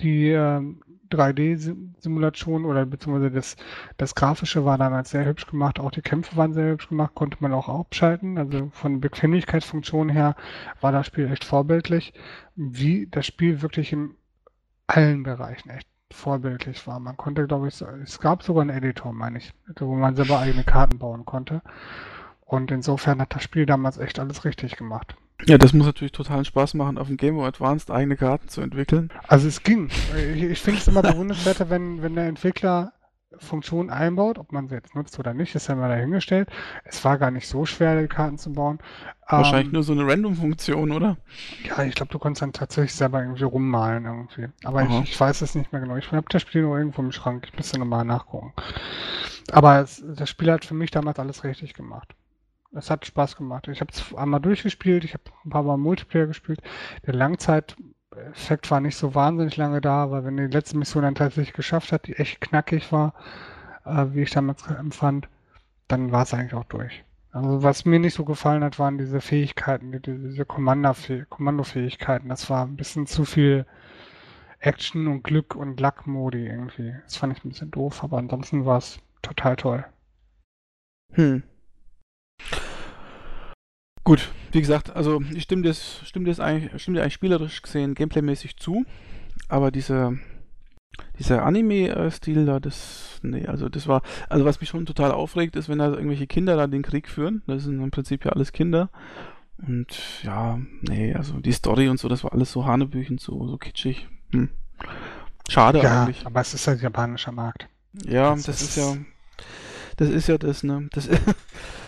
Die ähm, 3D-Simulation oder beziehungsweise das, das Grafische war damals sehr hübsch gemacht, auch die Kämpfe waren sehr hübsch gemacht, konnte man auch abschalten. Also von Bequemlichkeitsfunktion her war das Spiel echt vorbildlich, wie das Spiel wirklich in allen Bereichen echt vorbildlich war. Man konnte, glaube ich, es gab sogar einen Editor, meine ich, wo man selber eigene Karten bauen konnte. Und insofern hat das Spiel damals echt alles richtig gemacht. Ja, das muss natürlich totalen Spaß machen, auf dem Game Boy Advanced eigene Karten zu entwickeln. Also es ging. Ich, finde es immer bewundernswerter, wenn, wenn der Entwickler Funktionen einbaut, ob man sie jetzt nutzt oder nicht, ist ja mal dahingestellt. Es war gar nicht so schwer, die Karten zu bauen. Wahrscheinlich Ähm, nur so eine Random-Funktion, oder? Ja, ich glaube, du konntest dann tatsächlich selber irgendwie rummalen irgendwie. Aber ich, ich weiß es nicht mehr genau. Ich habe das Spiel nur irgendwo im Schrank. Ich müsste nochmal nachgucken. Aber es, das Spiel hat für mich damals alles richtig gemacht. Es hat Spaß gemacht. Ich habe es einmal durchgespielt, ich habe ein paar Mal Multiplayer gespielt. Der Langzeiteffekt war nicht so wahnsinnig lange da, weil wenn die letzte Mission dann tatsächlich geschafft hat, die echt knackig war, äh, wie ich damals empfand, dann war es eigentlich auch durch. Also was mir nicht so gefallen hat, waren diese Fähigkeiten, die- diese Kommandofäh Kommandofähigkeiten. Das war ein bisschen zu viel Action und Glück und Luck-Modi irgendwie. Das fand ich ein bisschen doof, aber ansonsten war es total toll. Hm. Gut, wie gesagt, also ich stimme dir stimme dir eigentlich, stimme dir eigentlich spielerisch gesehen, gameplaymäßig zu, aber diese, dieser Anime-Stil da, das, nee, also das war, also was mich schon total aufregt, ist, wenn da irgendwelche Kinder da den Krieg führen, das sind im Prinzip ja alles Kinder und ja, nee, also die Story und so, das war alles so Hanebüchen, so, so kitschig, hm. Schade Ja, eigentlich. aber es ist halt japanischer Markt. Ja, Das das, ist ist- ja. Das ist ja das, ne? Das,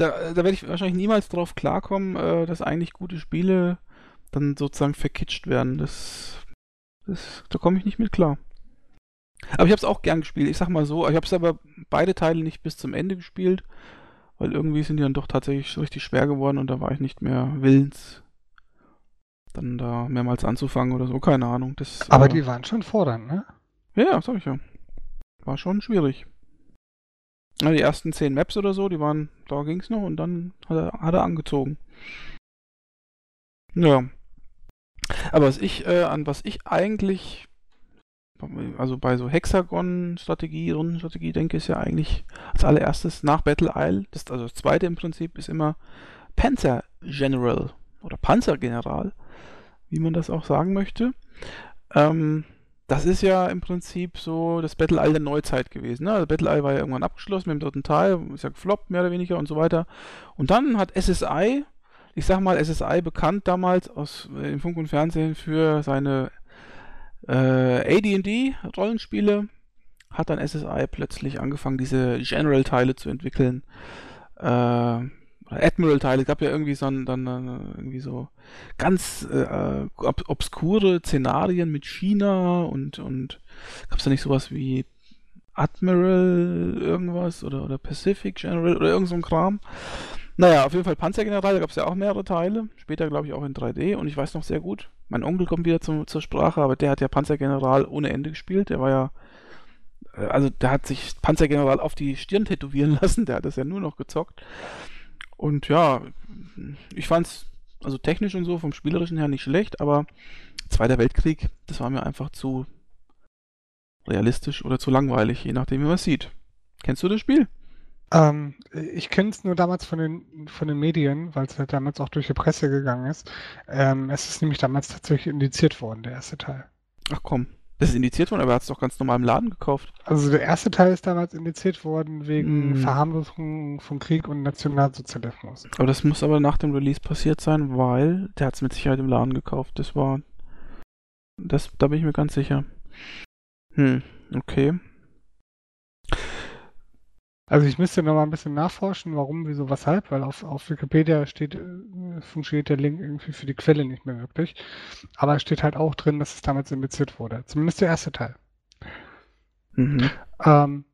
da da werde ich wahrscheinlich niemals drauf klarkommen, äh, dass eigentlich gute Spiele dann sozusagen verkitscht werden. Das, das, da komme ich nicht mit klar. Aber ich habe es auch gern gespielt. Ich sag mal so, ich habe es aber beide Teile nicht bis zum Ende gespielt, weil irgendwie sind die dann doch tatsächlich richtig schwer geworden und da war ich nicht mehr willens, dann da mehrmals anzufangen oder so. Keine Ahnung. Das, Aber äh, die waren schon fordernd, ne? ja, sag ich ja. War schon schwierig. Ja, die ersten 10 Maps oder so, die waren, da ging's noch und dann hat er, hat er angezogen. Ja. Aber was ich, äh, an was ich eigentlich, also bei so Hexagon-Strategie, Rundenstrategie denke, ist ja eigentlich als allererstes nach Battle Isle, das, also das zweite im Prinzip, ist immer Panzer General oder Panzergeneral, wie man das auch sagen möchte. Ähm, das ist ja im Prinzip so das Battle Isle der Neuzeit gewesen. Ne? Also Battle Isle war ja irgendwann abgeschlossen mit dem dritten Teil, ist ja gefloppt, mehr oder weniger und so weiter. Und dann hat SSI, ich sag mal SSI bekannt damals aus äh, im Funk und Fernsehen für seine äh, AD&D-Rollenspiele, hat dann SSI plötzlich angefangen, diese General-Teile zu entwickeln. Äh, Admiral-Teile, es gab ja irgendwie so, ein, dann, äh, irgendwie so ganz äh, ob obskure Szenarien mit China und, und gab es da nicht sowas wie Admiral irgendwas oder, oder Pacific General oder irgend so ein Kram. Naja, auf jeden Fall Panzergeneral, da gab es ja auch mehrere Teile, später glaube ich auch in 3D und ich weiß noch sehr gut, mein Onkel kommt wieder zum, zur Sprache, aber der hat ja Panzergeneral ohne Ende gespielt, der war ja, äh, also der hat sich Panzergeneral auf die Stirn tätowieren lassen, der hat das ja nur noch gezockt. Und ja, ich fand's also technisch und so vom spielerischen her nicht schlecht, aber Zweiter Weltkrieg, das war mir einfach zu realistisch oder zu langweilig, je nachdem, wie man es sieht. Kennst du das Spiel? Ähm, ich kenne es nur damals von den, von den Medien, weil es halt damals auch durch die Presse gegangen ist. Ähm, es ist nämlich damals tatsächlich indiziert worden, der erste Teil. Ach komm, das ist indiziert worden, aber er hat es doch ganz normal im Laden gekauft. Also der erste Teil ist damals indiziert worden wegen Mm. Verharmlosung von Krieg und Nationalsozialismus. Aber das muss aber nach dem Release passiert sein, weil der hat es mit Sicherheit im Laden gekauft. Das war. Das, da bin ich mir ganz sicher. Hm, okay. Also ich müsste noch mal ein bisschen nachforschen, warum, wieso, weshalb, weil auf, auf Wikipedia steht, äh, funktioniert der Link irgendwie für die Quelle nicht mehr wirklich. Aber es steht halt auch drin, dass es damals indiziert wurde. Zumindest der erste Teil. Mhm. Ähm,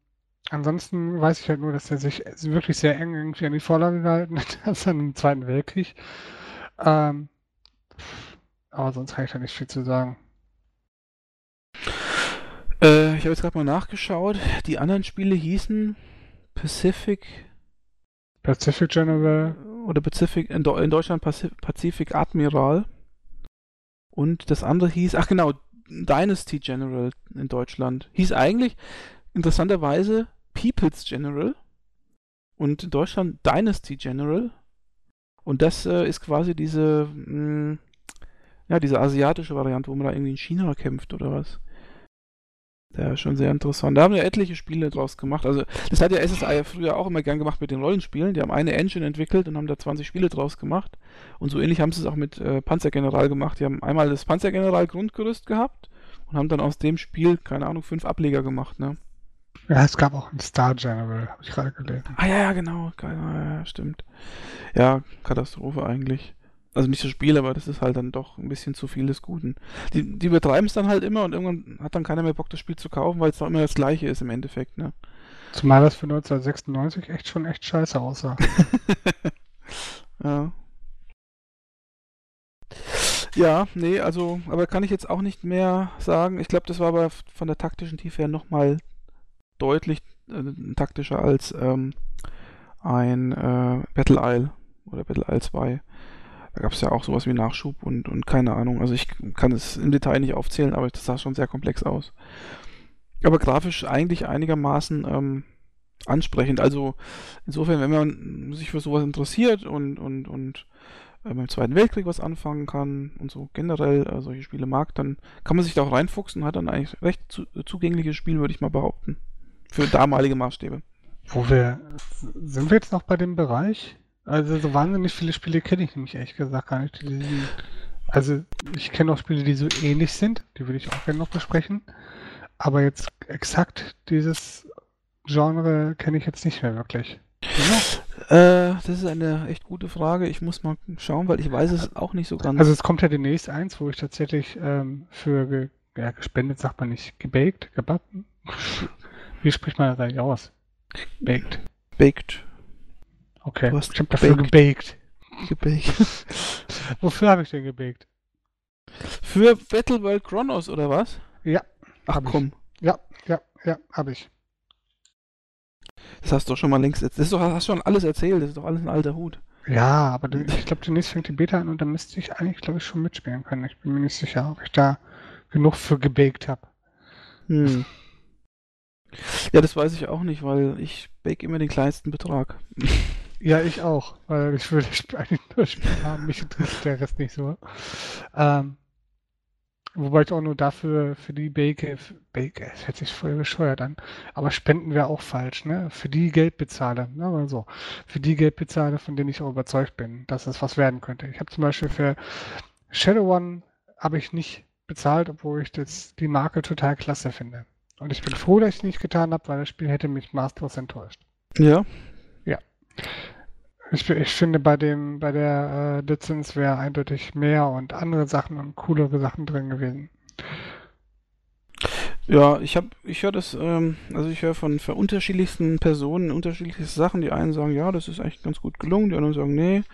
ansonsten weiß ich halt nur, dass er sich wirklich sehr eng irgendwie an die Vorlage gehalten hat, also an den Zweiten Weltkrieg. Ähm, aber sonst kann ich da nicht viel zu sagen. Äh, ich habe jetzt gerade mal nachgeschaut. Die anderen Spiele hießen Pacific Pacific General, oder Pacific in, in Deutschland Paci- Pacific Admiral. Und das andere hieß, ach genau, Dynasty General in Deutschland. Hieß eigentlich interessanterweise People's General und in Deutschland Dynasty General. Und das äh, ist quasi diese, mh, ja, diese asiatische Variante, wo man da irgendwie in China kämpft oder was. Ja, schon sehr interessant. Da haben ja etliche Spiele draus gemacht. Also, das hat ja SSI ja früher auch immer gern gemacht mit den Rollenspielen. Die haben eine Engine entwickelt und haben da 20 Spiele draus gemacht. Und so ähnlich haben sie es auch mit äh, Panzergeneral gemacht. Die haben einmal das Panzergeneral Grundgerüst gehabt und haben dann aus dem Spiel, keine Ahnung, fünf Ableger gemacht, ne? Ja, es gab auch einen Star General, habe ich gerade gelesen. Ah ja, ja, genau. Ja, stimmt. Ja, Katastrophe eigentlich. Also nicht das Spiel, aber das ist halt dann doch ein bisschen zu viel des Guten. Die, die betreiben es dann halt immer und irgendwann hat dann keiner mehr Bock, das Spiel zu kaufen, weil es doch immer das gleiche ist im Endeffekt, ne? Zumal das für 1996 echt schon echt scheiße aussah. Ja. Ja, nee, also, aber kann ich jetzt auch nicht mehr sagen. Ich glaube, das war aber von der taktischen Tiefe her nochmal deutlich äh, taktischer als ähm, ein äh, Battle Isle oder Battle Isle 2. Da gab es ja auch sowas wie Nachschub und, und keine Ahnung. Also ich kann es im Detail nicht aufzählen, aber das sah schon sehr komplex aus. Aber grafisch eigentlich einigermaßen ähm, ansprechend. Also insofern, wenn man sich für sowas interessiert und, und, und äh, beim Zweiten Weltkrieg was anfangen kann und so generell äh, solche Spiele mag, dann kann man sich da auch reinfuchsen und hat dann eigentlich recht zu, zugängliches Spiel, würde ich mal behaupten. Für damalige Maßstäbe. Wo wir, sind wir jetzt noch bei dem Bereich? Also so wahnsinnig viele Spiele kenne ich nämlich ehrlich gesagt gar nicht. Die, die, also ich kenne auch Spiele, die so ähnlich sind, die würde ich auch gerne noch besprechen. Aber jetzt exakt dieses Genre kenne ich jetzt nicht mehr wirklich. Äh, das ist eine echt gute Frage. Ich muss mal schauen, weil ich weiß es auch nicht so ganz. Also es kommt ja demnächst eins, wo ich tatsächlich ähm, für ge ja, gespendet, sagt man nicht, gebaked, gebacken. Wie spricht man das eigentlich aus? Baked. Baked. Okay, Du hast ich habe dafür gebaked. Gebaked. Wofür habe ich denn gebaked? Für Battle World Chronos oder was? Ja, Ach Hab ich. komm, ja, ja, ja, habe ich. das hast du doch schon mal längst erzählt. Das doch, hast schon alles erzählt, das ist doch alles ein alter Hut. Ja, aber du- ich glaube, demnächst fängt die Beta an und dann müsste ich eigentlich, glaube ich, schon mitspielen können. Ich bin mir nicht sicher, ob ich da genug für gebaked habe. Hm. Ja, das weiß ich auch nicht, weil ich bake immer den kleinsten Betrag. Ja, ich auch, weil ich würde eigentlich nur Spiel haben, mich interessiert der Rest nicht so. Ähm, wobei ich auch nur dafür für die Bake, Bake, es hört sich voll bescheuert an, aber Spenden wäre auch falsch, ne? Für die Geld bezahle, ne? Oder. Für die Geld bezahle, von denen ich auch überzeugt bin, dass es was werden könnte. Ich habe zum Beispiel für Shadow One habe ich nicht bezahlt, obwohl ich das, die Marke total klasse finde. Und ich bin froh, dass ich es nicht getan habe, weil das Spiel hätte mich maßlos enttäuscht. Ja, Ich, ich finde, bei dem, bei der äh, Lizenz wäre eindeutig mehr und andere Sachen und coolere Sachen drin gewesen. ja, ich habe, ich höre das, ähm, also ich höre von, von unterschiedlichsten Personen unterschiedliche Sachen. Die einen sagen, ja, das ist echt ganz gut gelungen, die anderen sagen, nee.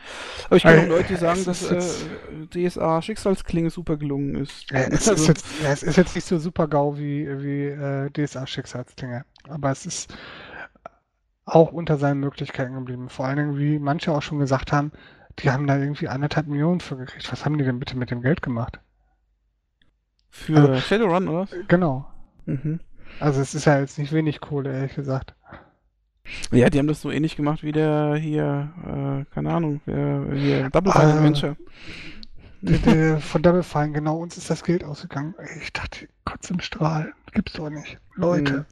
Aber ich kenne auch Leute, die sagen, dass ist äh, DSA Schicksalsklinge super gelungen ist. Äh, es, Also- ist jetzt, es ist jetzt nicht so super GAU wie, wie äh, DSA Schicksalsklinge, aber es ist auch unter seinen Möglichkeiten geblieben. Vor allen Dingen, wie manche auch schon gesagt haben, die haben da irgendwie anderthalb Millionen für gekriegt. Was haben die denn bitte mit dem Geld gemacht? Für Also- Shadowrun, oder? was? Genau. Mhm. Also es ist ja jetzt nicht wenig Kohle, ehrlich gesagt. Ja, die haben das so ähnlich gemacht wie der hier, äh, keine Ahnung, der, hier Double Ah. Fine Adventure. Die, die, von Double Fine, genau, uns ist das Geld ausgegangen. Ich dachte, Kotz im Strahl. Gibt's doch nicht. Leute.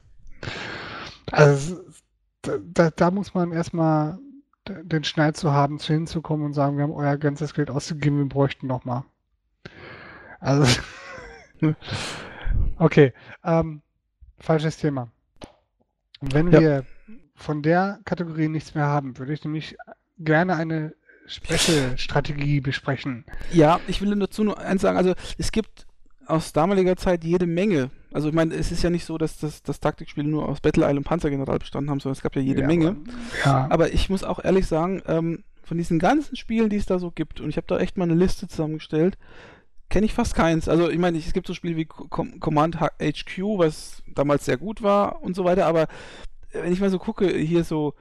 Also, es- da, da, muss man erstmal den Schneid zu haben, zu hinzukommen und sagen, wir haben euer ganzes Geld ausgegeben, wir bräuchten noch mal. Also, okay, ähm, falsches Thema. Wenn Ja. wir von der Kategorie nichts mehr haben, würde ich nämlich gerne eine Special-Strategie besprechen. Ja, ich will dazu nur eins sagen, also es gibt aus damaliger Zeit jede Menge. Also ich meine, es ist ja nicht so, dass das, das Taktikspiele nur aus Battle Isle und Panzergeneral bestanden haben, sondern es gab ja jede Ja, Menge. Ja, Aber ich muss auch ehrlich sagen, ähm, von diesen ganzen Spielen, die es da so gibt, und ich habe da echt mal eine Liste zusammengestellt, kenne ich fast keins. Also ich meine, es gibt so Spiele wie Com Command HQ, was damals sehr gut war und so weiter, aber wenn ich mal so gucke, hier so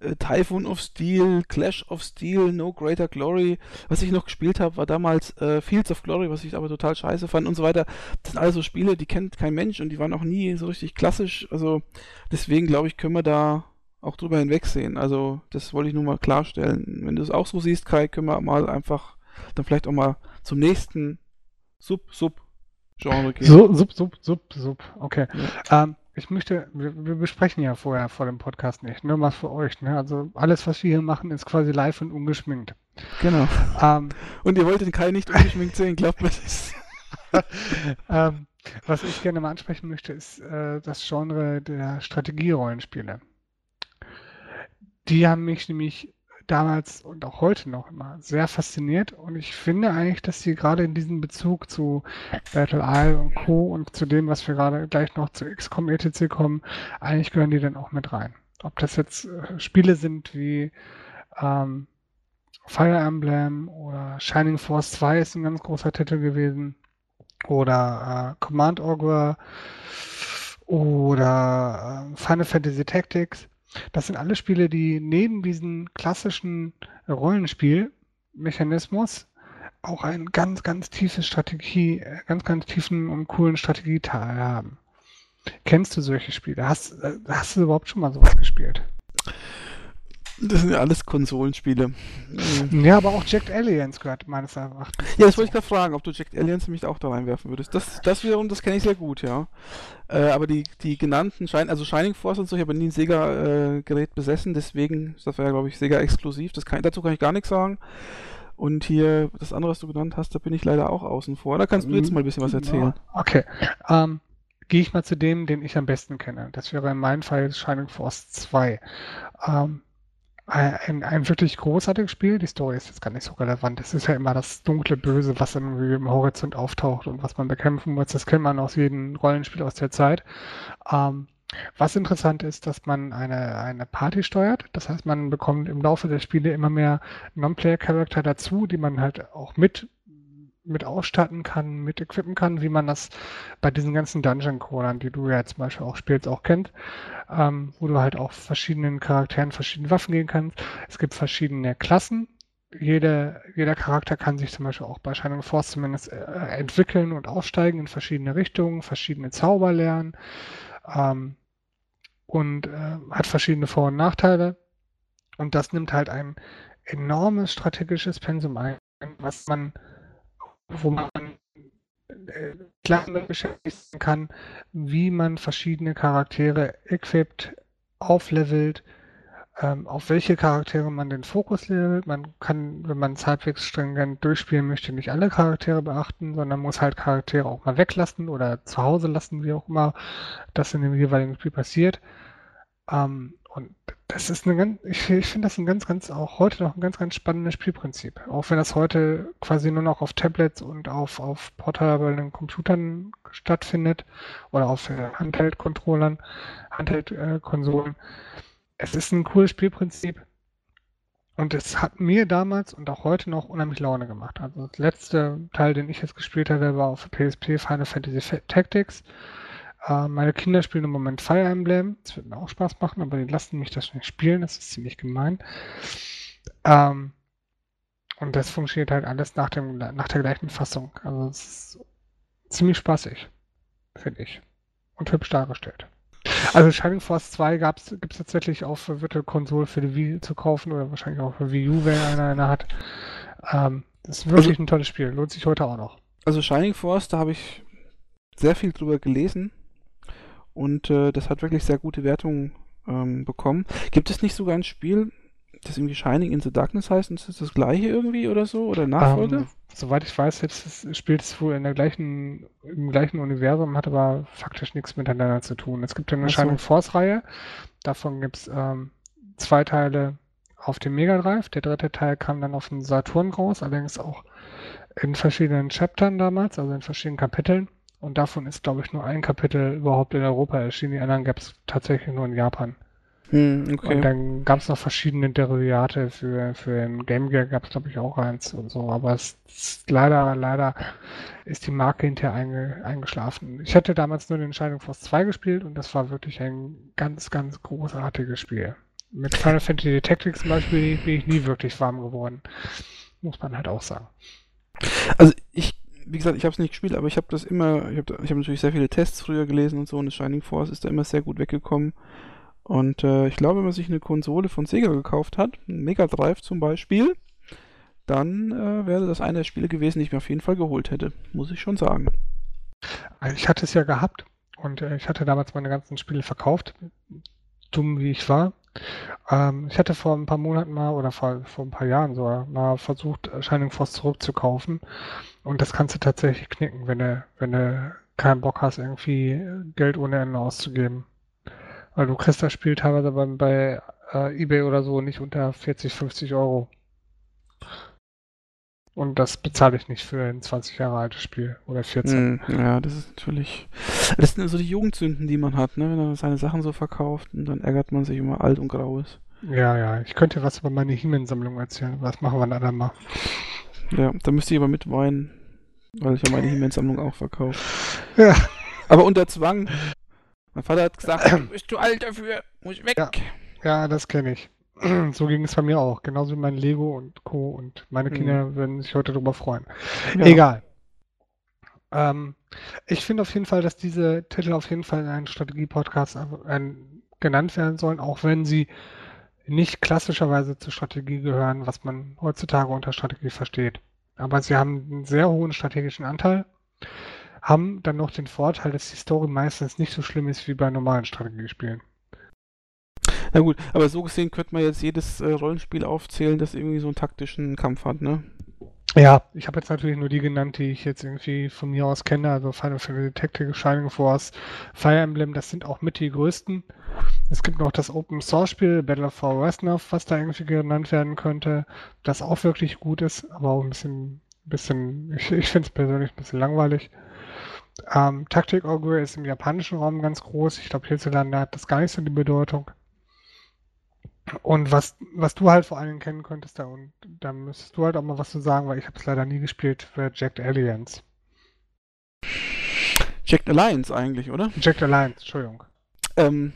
äh, Typhoon of Steel, Clash of Steel, No Greater Glory, was ich noch gespielt habe, war damals äh, Fields of Glory, was ich aber total scheiße fand und so weiter. Das sind alles so Spiele, die kennt kein Mensch und die waren auch nie so richtig klassisch. Also deswegen glaube ich, können wir da auch drüber hinwegsehen. Also das wollte ich nur mal klarstellen. Wenn du es auch so siehst, Kai, können wir mal einfach dann vielleicht auch mal zum nächsten Sub-Sub-Genre gehen. Sub, sub, sub, sub. Okay. Ähm, ich möchte, wir, wir besprechen ja vorher vor dem Podcast nicht, nur was für euch. Ne? Also alles, was wir hier machen, ist quasi live und ungeschminkt. Genau. Ähm, Und ihr wolltet den Kai nicht ungeschminkt sehen, glaubt mir das. ähm, Was ich gerne mal ansprechen möchte, ist äh, das Genre der Strategierollenspiele. Die haben mich nämlich damals und auch heute noch immer sehr fasziniert und ich finde eigentlich, dass sie gerade in diesem Bezug zu Battle Isle und Co. und zu dem, was wir gerade gleich noch zu XCOM etc. kommen, eigentlich gehören die dann auch mit rein. Ob das jetzt äh, Spiele sind wie ähm, Fire Emblem oder Shining Force 2 ist ein ganz großer Titel gewesen oder äh, Command Ogre oder äh, Final Fantasy Tactics. Das sind alle Spiele, die neben diesem klassischen Rollenspielmechanismus auch einen ganz, ganz tiefes Strategie, ganz, ganz tiefen und coolen Strategieteil haben. Kennst du solche Spiele? Hast, äh, hast du überhaupt schon mal sowas gespielt? Das sind ja alles Konsolenspiele. Mhm. Ja, aber auch Jacked Aliens gehört meines Erachtens. Ja, das wollte ich gerade fragen, ob du Jacked Aliens nämlich auch da reinwerfen würdest. Das, das wiederum, das kenne ich sehr gut, ja. Äh, aber die, die genannten, Shine, also Shining Force und so, ich habe nie ein Sega-Gerät äh, besessen, deswegen, das war ja, glaube ich, Sega-exklusiv, dazu kann ich gar nichts sagen. Und hier, das andere, was du genannt hast, da bin ich leider auch außen vor. Da kannst du jetzt mal ein bisschen was erzählen. Okay. Ähm, Gehe ich mal zu dem, den ich am besten kenne. Das wäre in meinem Fall Shining Force 2. Ähm, ein, ein wirklich großartiges Spiel. Die Story ist jetzt gar nicht so relevant. Es ist ja immer das dunkle Böse, was irgendwie im Horizont auftaucht und was man bekämpfen muss. Das kennt man aus jedem Rollenspiel aus der Zeit. Ähm, was interessant ist, dass man eine, eine Party steuert. Das heißt, man bekommt im Laufe der Spiele immer mehr Non-Player-Charakter dazu, die man halt auch mit mit ausstatten kann, mit equippen kann, wie man das bei diesen ganzen Dungeon-Crawlern, die du ja zum Beispiel auch spielst, auch kennt, ähm, wo du halt auch verschiedenen Charakteren verschiedene Waffen gehen kannst. Es gibt verschiedene Klassen. Jede, jeder Charakter kann sich zum Beispiel auch bei Shining Force zumindest äh, entwickeln und aufsteigen in verschiedene Richtungen, verschiedene Zauber lernen ähm, und äh, hat verschiedene Vor- und Nachteile. Und das nimmt halt ein enormes strategisches Pensum ein, was man wo man äh, klar damit beschäftigen kann, wie man verschiedene Charaktere equipt, auflevelt, ähm, auf welche Charaktere man den Fokus levelt. Man kann, wenn man es halbwegs stringent durchspielen möchte, nicht alle Charaktere beachten, sondern muss halt Charaktere auch mal weglassen oder zu Hause lassen, wie auch immer das in dem jeweiligen Spiel passiert. Ähm, und das ist eine ganz, ich, ich finde das ein ganz, ganz, auch heute noch ein ganz, ganz spannendes Spielprinzip. Auch wenn das heute quasi nur noch auf Tablets und auf, auf portablen Computern stattfindet oder auf äh, Handheld-Controllern, Handheld-Konsolen. Es ist ein cooles Spielprinzip. Und es hat mir damals und auch heute noch unheimlich Laune gemacht. Also das letzte Teil, den ich jetzt gespielt hatte, war auf PSP Final Fantasy Tactics. Äh, meine Kinder spielen im Moment Fire Emblem. Das wird mir auch Spaß machen, aber die lassen mich das nicht spielen. Das ist ziemlich gemein. Ähm, und das funktioniert halt alles nach, dem, nach der gleichen Fassung. Also es ist ziemlich spaßig, finde ich. Und hübsch dargestellt. Also Shining Force 2 gibt es tatsächlich auf Virtual Console für die Wii zu kaufen oder wahrscheinlich auch für Wii U, wenn einer eine hat. Ähm, das ist wirklich also, ein tolles Spiel. Lohnt sich heute auch noch. Also Shining Force, da habe ich sehr viel drüber gelesen. Und äh, das hat wirklich sehr gute Wertungen ähm, bekommen. Gibt es nicht sogar ein Spiel, das irgendwie Shining in the Darkness heißt und es ist das gleiche irgendwie oder so? Oder Nachfolge? Um, ähm, soweit ich weiß, jetzt spielt es wohl in der gleichen, im gleichen Universum, hat aber faktisch nichts miteinander zu tun. Es gibt eine so. Shining Force-Reihe. Davon gibt es ähm, zwei Teile auf dem Mega Drive. Der dritte Teil kam dann auf den Saturn raus, allerdings auch in verschiedenen Chaptern damals, also in verschiedenen Kapiteln. Und davon ist, glaube ich, nur ein Kapitel überhaupt in Europa erschienen. Die anderen gab es tatsächlich nur in Japan. Hm, okay. Und dann gab es noch verschiedene Derivate für, für den Game Gear gab es, glaube ich, auch eins und so. Aber es ist leider, leider ist die Marke hinterher einge, eingeschlafen. Ich hatte damals nur den Entscheidung Force 2 gespielt und das war wirklich ein ganz, ganz großartiges Spiel. Mit Final Fantasy Tactics zum Beispiel bin ich nie wirklich warm geworden. Muss man halt auch sagen. Also ich wie gesagt, ich habe es nicht gespielt, aber ich habe das immer, ich habe hab natürlich sehr viele Tests früher gelesen und so und das Shining Force ist da immer sehr gut weggekommen. Und äh, ich glaube, wenn man sich eine Konsole von Sega gekauft hat, Mega Drive zum Beispiel, dann äh, wäre das eine der Spiele gewesen, die ich mir auf jeden Fall geholt hätte, muss ich schon sagen. Ich hatte es ja gehabt und äh, ich hatte damals meine ganzen Spiele verkauft, dumm wie ich war. Ähm, ich hatte vor ein paar Monaten mal oder vor, vor ein paar Jahren sogar mal versucht, Shining Force zurückzukaufen. Und das kannst du tatsächlich knicken, wenn du, wenn du keinen Bock hast, irgendwie Geld ohne Ende auszugeben. Weil du kriegst das Spiel teilweise bei, bei äh, eBay oder so nicht unter 40, 50 Euro. Und das bezahle ich nicht für ein 20 Jahre altes Spiel oder 14. Hm, ja, das ist natürlich. Das sind so die Jugendsünden, die man hat, ne? Wenn er seine Sachen so verkauft und dann ärgert man sich immer alt und grau ist. Ja, ja, ich könnte was über meine He-Man-Sammlung erzählen. Was machen wir ein andermal? Ja, da müsste ich aber mitweinen, weil ich ja meine He-Man-Sammlung auch verkaufe. Ja, Aber unter Zwang. Mein Vater hat gesagt, "Du bist du alt dafür, muss weg. Ja. ja, das kenne ich. So ging es bei mir auch. Genauso wie mein Lego und Co. Und meine Hm. Kinder würden sich heute darüber freuen. Ja. Egal. Ähm, ich finde auf jeden Fall, dass diese Titel auf jeden Fall in einen Strategie-Podcast genannt werden sollen, auch wenn sie nicht klassischerweise zur Strategie gehören, was man heutzutage unter Strategie versteht. Aber sie haben einen sehr hohen strategischen Anteil, haben dann noch den Vorteil, dass die Story meistens nicht so schlimm ist wie bei normalen Strategiespielen. Na gut, aber so gesehen könnte man jetzt jedes äh, Rollenspiel aufzählen, das irgendwie so einen taktischen Kampf hat, ne? Ja, ich habe jetzt natürlich nur die genannt, die ich jetzt irgendwie von mir aus kenne, also Final Fantasy Tactics, Shining Force, Fire Emblem, das sind auch mit die größten. Es gibt noch das Open Source Spiel Battle for Westnov, was da irgendwie genannt werden könnte, das auch wirklich gut ist, aber auch ein bisschen, bisschen ich, ich finde es persönlich ein bisschen langweilig. Ähm, Tactic Ogre ist im japanischen Raum ganz groß. Ich glaube, hierzulande hat das gar nicht so die Bedeutung. Und was, was du halt vor allen Dingen kennen könntest, da und da müsstest du halt auch mal was zu sagen, weil ich habe es leider nie gespielt, wäre Jacked Alliance. Jacked Alliance eigentlich, oder? Jacked Alliance, Entschuldigung. Ähm,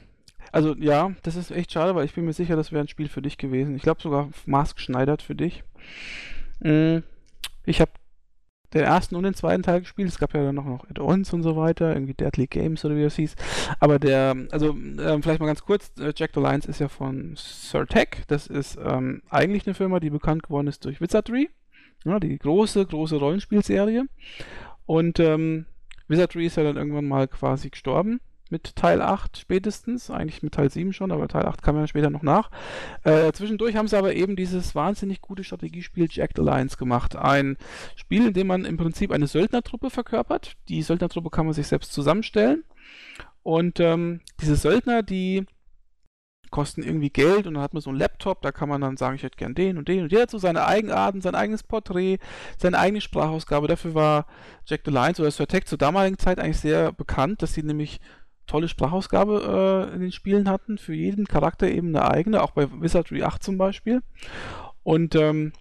also ja, das ist echt schade, weil ich bin mir sicher, das wäre ein Spiel für dich gewesen. Ich glaube sogar maßgeschneidert für dich. Mm, Ich habe den ersten und den zweiten Teil gespielt. Es gab ja dann noch, noch Add-ons und so weiter, irgendwie Deadly Games oder wie das hieß. Aber der, also ähm, vielleicht mal ganz kurz, äh, Jacked Alliance ist ja von Surtec. Das ist ähm, eigentlich eine Firma, die bekannt geworden ist durch Wizardry. Ja, die große, große Rollenspielserie. Und ähm, Wizardry ist ja dann irgendwann mal quasi gestorben mit Teil 8 spätestens, eigentlich mit Teil 7 schon, aber Teil 8 kam ja später noch nach. Äh, zwischendurch haben sie aber eben dieses wahnsinnig gute Strategiespiel Jacked Alliance gemacht. Ein Spiel, in dem man im Prinzip eine Söldnertruppe verkörpert. Die Söldnertruppe kann man sich selbst zusammenstellen. Und ähm, diese Söldner, die kosten irgendwie Geld und dann hat man so einen Laptop, da kann man dann sagen, ich hätte gern den und den und der hat so seine Eigenarten, sein eigenes Porträt, seine eigene Sprachausgabe. Dafür war Jack the Lions oder Surtec zur damaligen Zeit eigentlich sehr bekannt, dass sie nämlich tolle Sprachausgabe äh, in den Spielen hatten, für jeden Charakter eben eine eigene, auch bei Wizardry 8 zum Beispiel. Und ähm,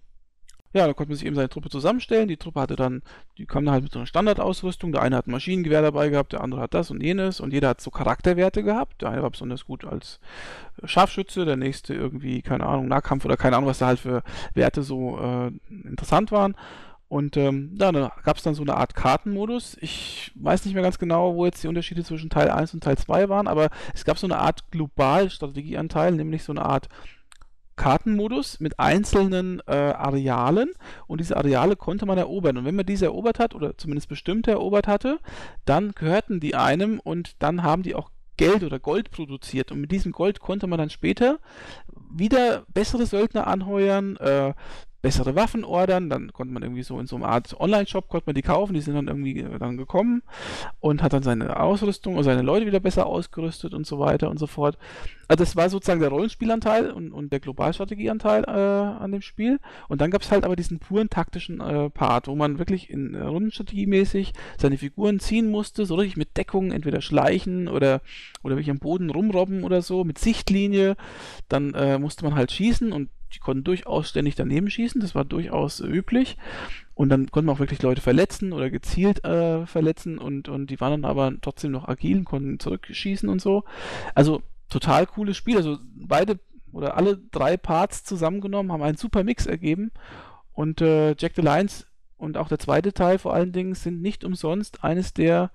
ja, da konnte man sich eben seine Truppe zusammenstellen. Die Truppe hatte dann, die kam dann halt mit so einer Standardausrüstung. Der eine hat ein Maschinengewehr dabei gehabt, der andere hat das und jenes und jeder hat so Charakterwerte gehabt. Der eine war besonders gut als Scharfschütze, der nächste irgendwie, keine Ahnung, Nahkampf oder keine Ahnung, was da halt für Werte so äh, interessant waren. Und ähm, ja, da gab es dann so eine Art Kartenmodus. Ich weiß nicht mehr ganz genau, wo jetzt die Unterschiede zwischen Teil 1 und Teil 2 waren, aber es gab so eine Art global Strategieanteil, nämlich so eine Art Kartenmodus mit einzelnen äh, Arealen und diese Areale konnte man erobern. Und wenn man diese erobert hat, oder zumindest bestimmte erobert hatte, dann gehörten die einem und dann haben die auch Geld oder Gold produziert. Und mit diesem Gold konnte man dann später wieder bessere Söldner anheuern, äh, bessere Waffen ordern, dann konnte man irgendwie so in so einer Art Online-Shop konnte man die kaufen, die sind dann irgendwie äh, dann gekommen und hat dann seine Ausrüstung und seine Leute wieder besser ausgerüstet und so weiter und so fort. Also das war sozusagen der Rollenspielanteil und, und der Globalstrategieanteil äh, an dem Spiel. Und dann gab es halt aber diesen puren taktischen äh, Part, wo man wirklich in äh, Rundenstrategiemäßig seine Figuren ziehen musste, so richtig mit Deckung, entweder schleichen oder, oder wirklich am Boden rumrobben oder so, mit Sichtlinie. Dann äh, musste man halt schießen und die konnten durchaus ständig daneben schießen, das war durchaus äh, üblich. Und dann konnte man auch wirklich Leute verletzen oder gezielt äh, verletzen und, und die waren dann aber trotzdem noch agil und konnten zurückschießen und so. Also total cooles Spiel. Also beide oder alle drei Parts zusammengenommen haben einen super Mix ergeben. Und äh, Jack the Lions und auch der zweite Teil vor allen Dingen sind nicht umsonst eines der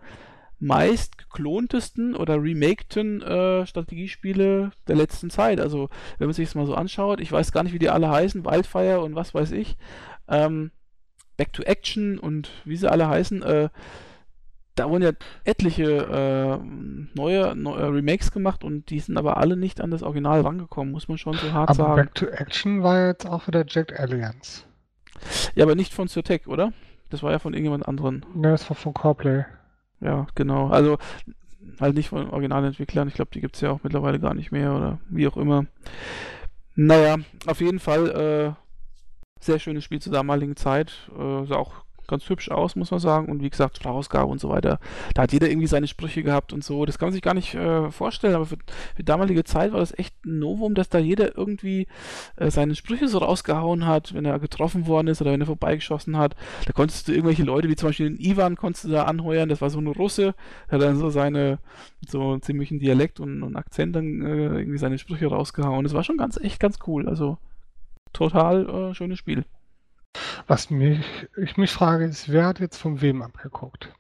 meist geklontesten oder remakten äh, Strategiespiele der letzten Zeit. Also, wenn man sich das mal so anschaut, ich weiß gar nicht, wie die alle heißen, Wildfire und was weiß ich, ähm, Back to Action und wie sie alle heißen, äh, da wurden ja etliche äh, neue, neue Remakes gemacht und die sind aber alle nicht an das Original rangekommen, muss man schon so hart Aber sagen. Back to Action war jetzt auch wieder Jacked Alliance. Ja, aber nicht von Surtec, oder? Das war ja von irgendjemand anderen. Ne, das war von Coreplay. Ja, genau. Also halt nicht von Originalentwicklern. Ich glaube, die gibt es ja auch mittlerweile gar nicht mehr oder wie auch immer. Naja, auf jeden Fall äh, sehr schönes Spiel zur damaligen Zeit. Äh, sah auch ganz hübsch aus, muss man sagen. Und wie gesagt, Vorausgabe und so weiter. Da hat jeder irgendwie seine Sprüche gehabt und so. Das kann man sich gar nicht äh, vorstellen, aber für, für damalige Zeit war das echt ein Novum, dass da jeder irgendwie äh, seine Sprüche so rausgehauen hat, wenn er getroffen worden ist oder wenn er vorbeigeschossen hat. Da konntest du irgendwelche Leute, wie zum Beispiel den Ivan, konntest du da anheuern. Das war so ein Russe, der hat dann so seine, so einen ziemlichen Dialekt und, und Akzent dann äh, irgendwie seine Sprüche rausgehauen. Das war schon ganz, echt ganz cool. Also total äh, schönes Spiel. Was mich, ich mich frage, ist, wer hat jetzt von wem abgeguckt?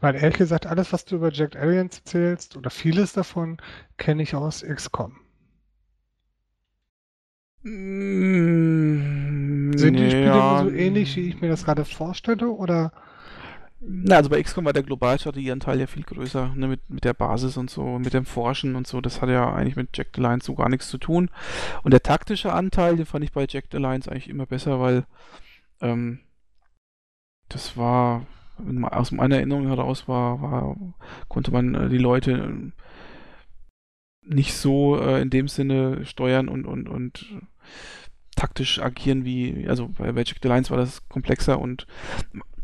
Weil ehrlich gesagt, alles, was du über Jack Aliens erzählst, oder vieles davon, kenne ich aus XCOM. Mm, Sind die Spiele ja, so ähnlich, wie ich mir das gerade vorstelle? Oder Na, also bei XCOM war der Globalstrategieanteil ja viel größer, ne, mit, mit der Basis und so, mit dem Forschen und so. Das hat ja eigentlich mit Jack Lions so gar nichts zu tun. Und der taktische Anteil, den fand ich bei Jack Lions eigentlich immer besser, weil ähm, das war, aus meiner Erinnerung heraus war, war konnte man äh, die Leute äh, nicht so äh, in dem Sinne steuern und, und, und taktisch agieren wie, also bei, Jack the Lions war das komplexer und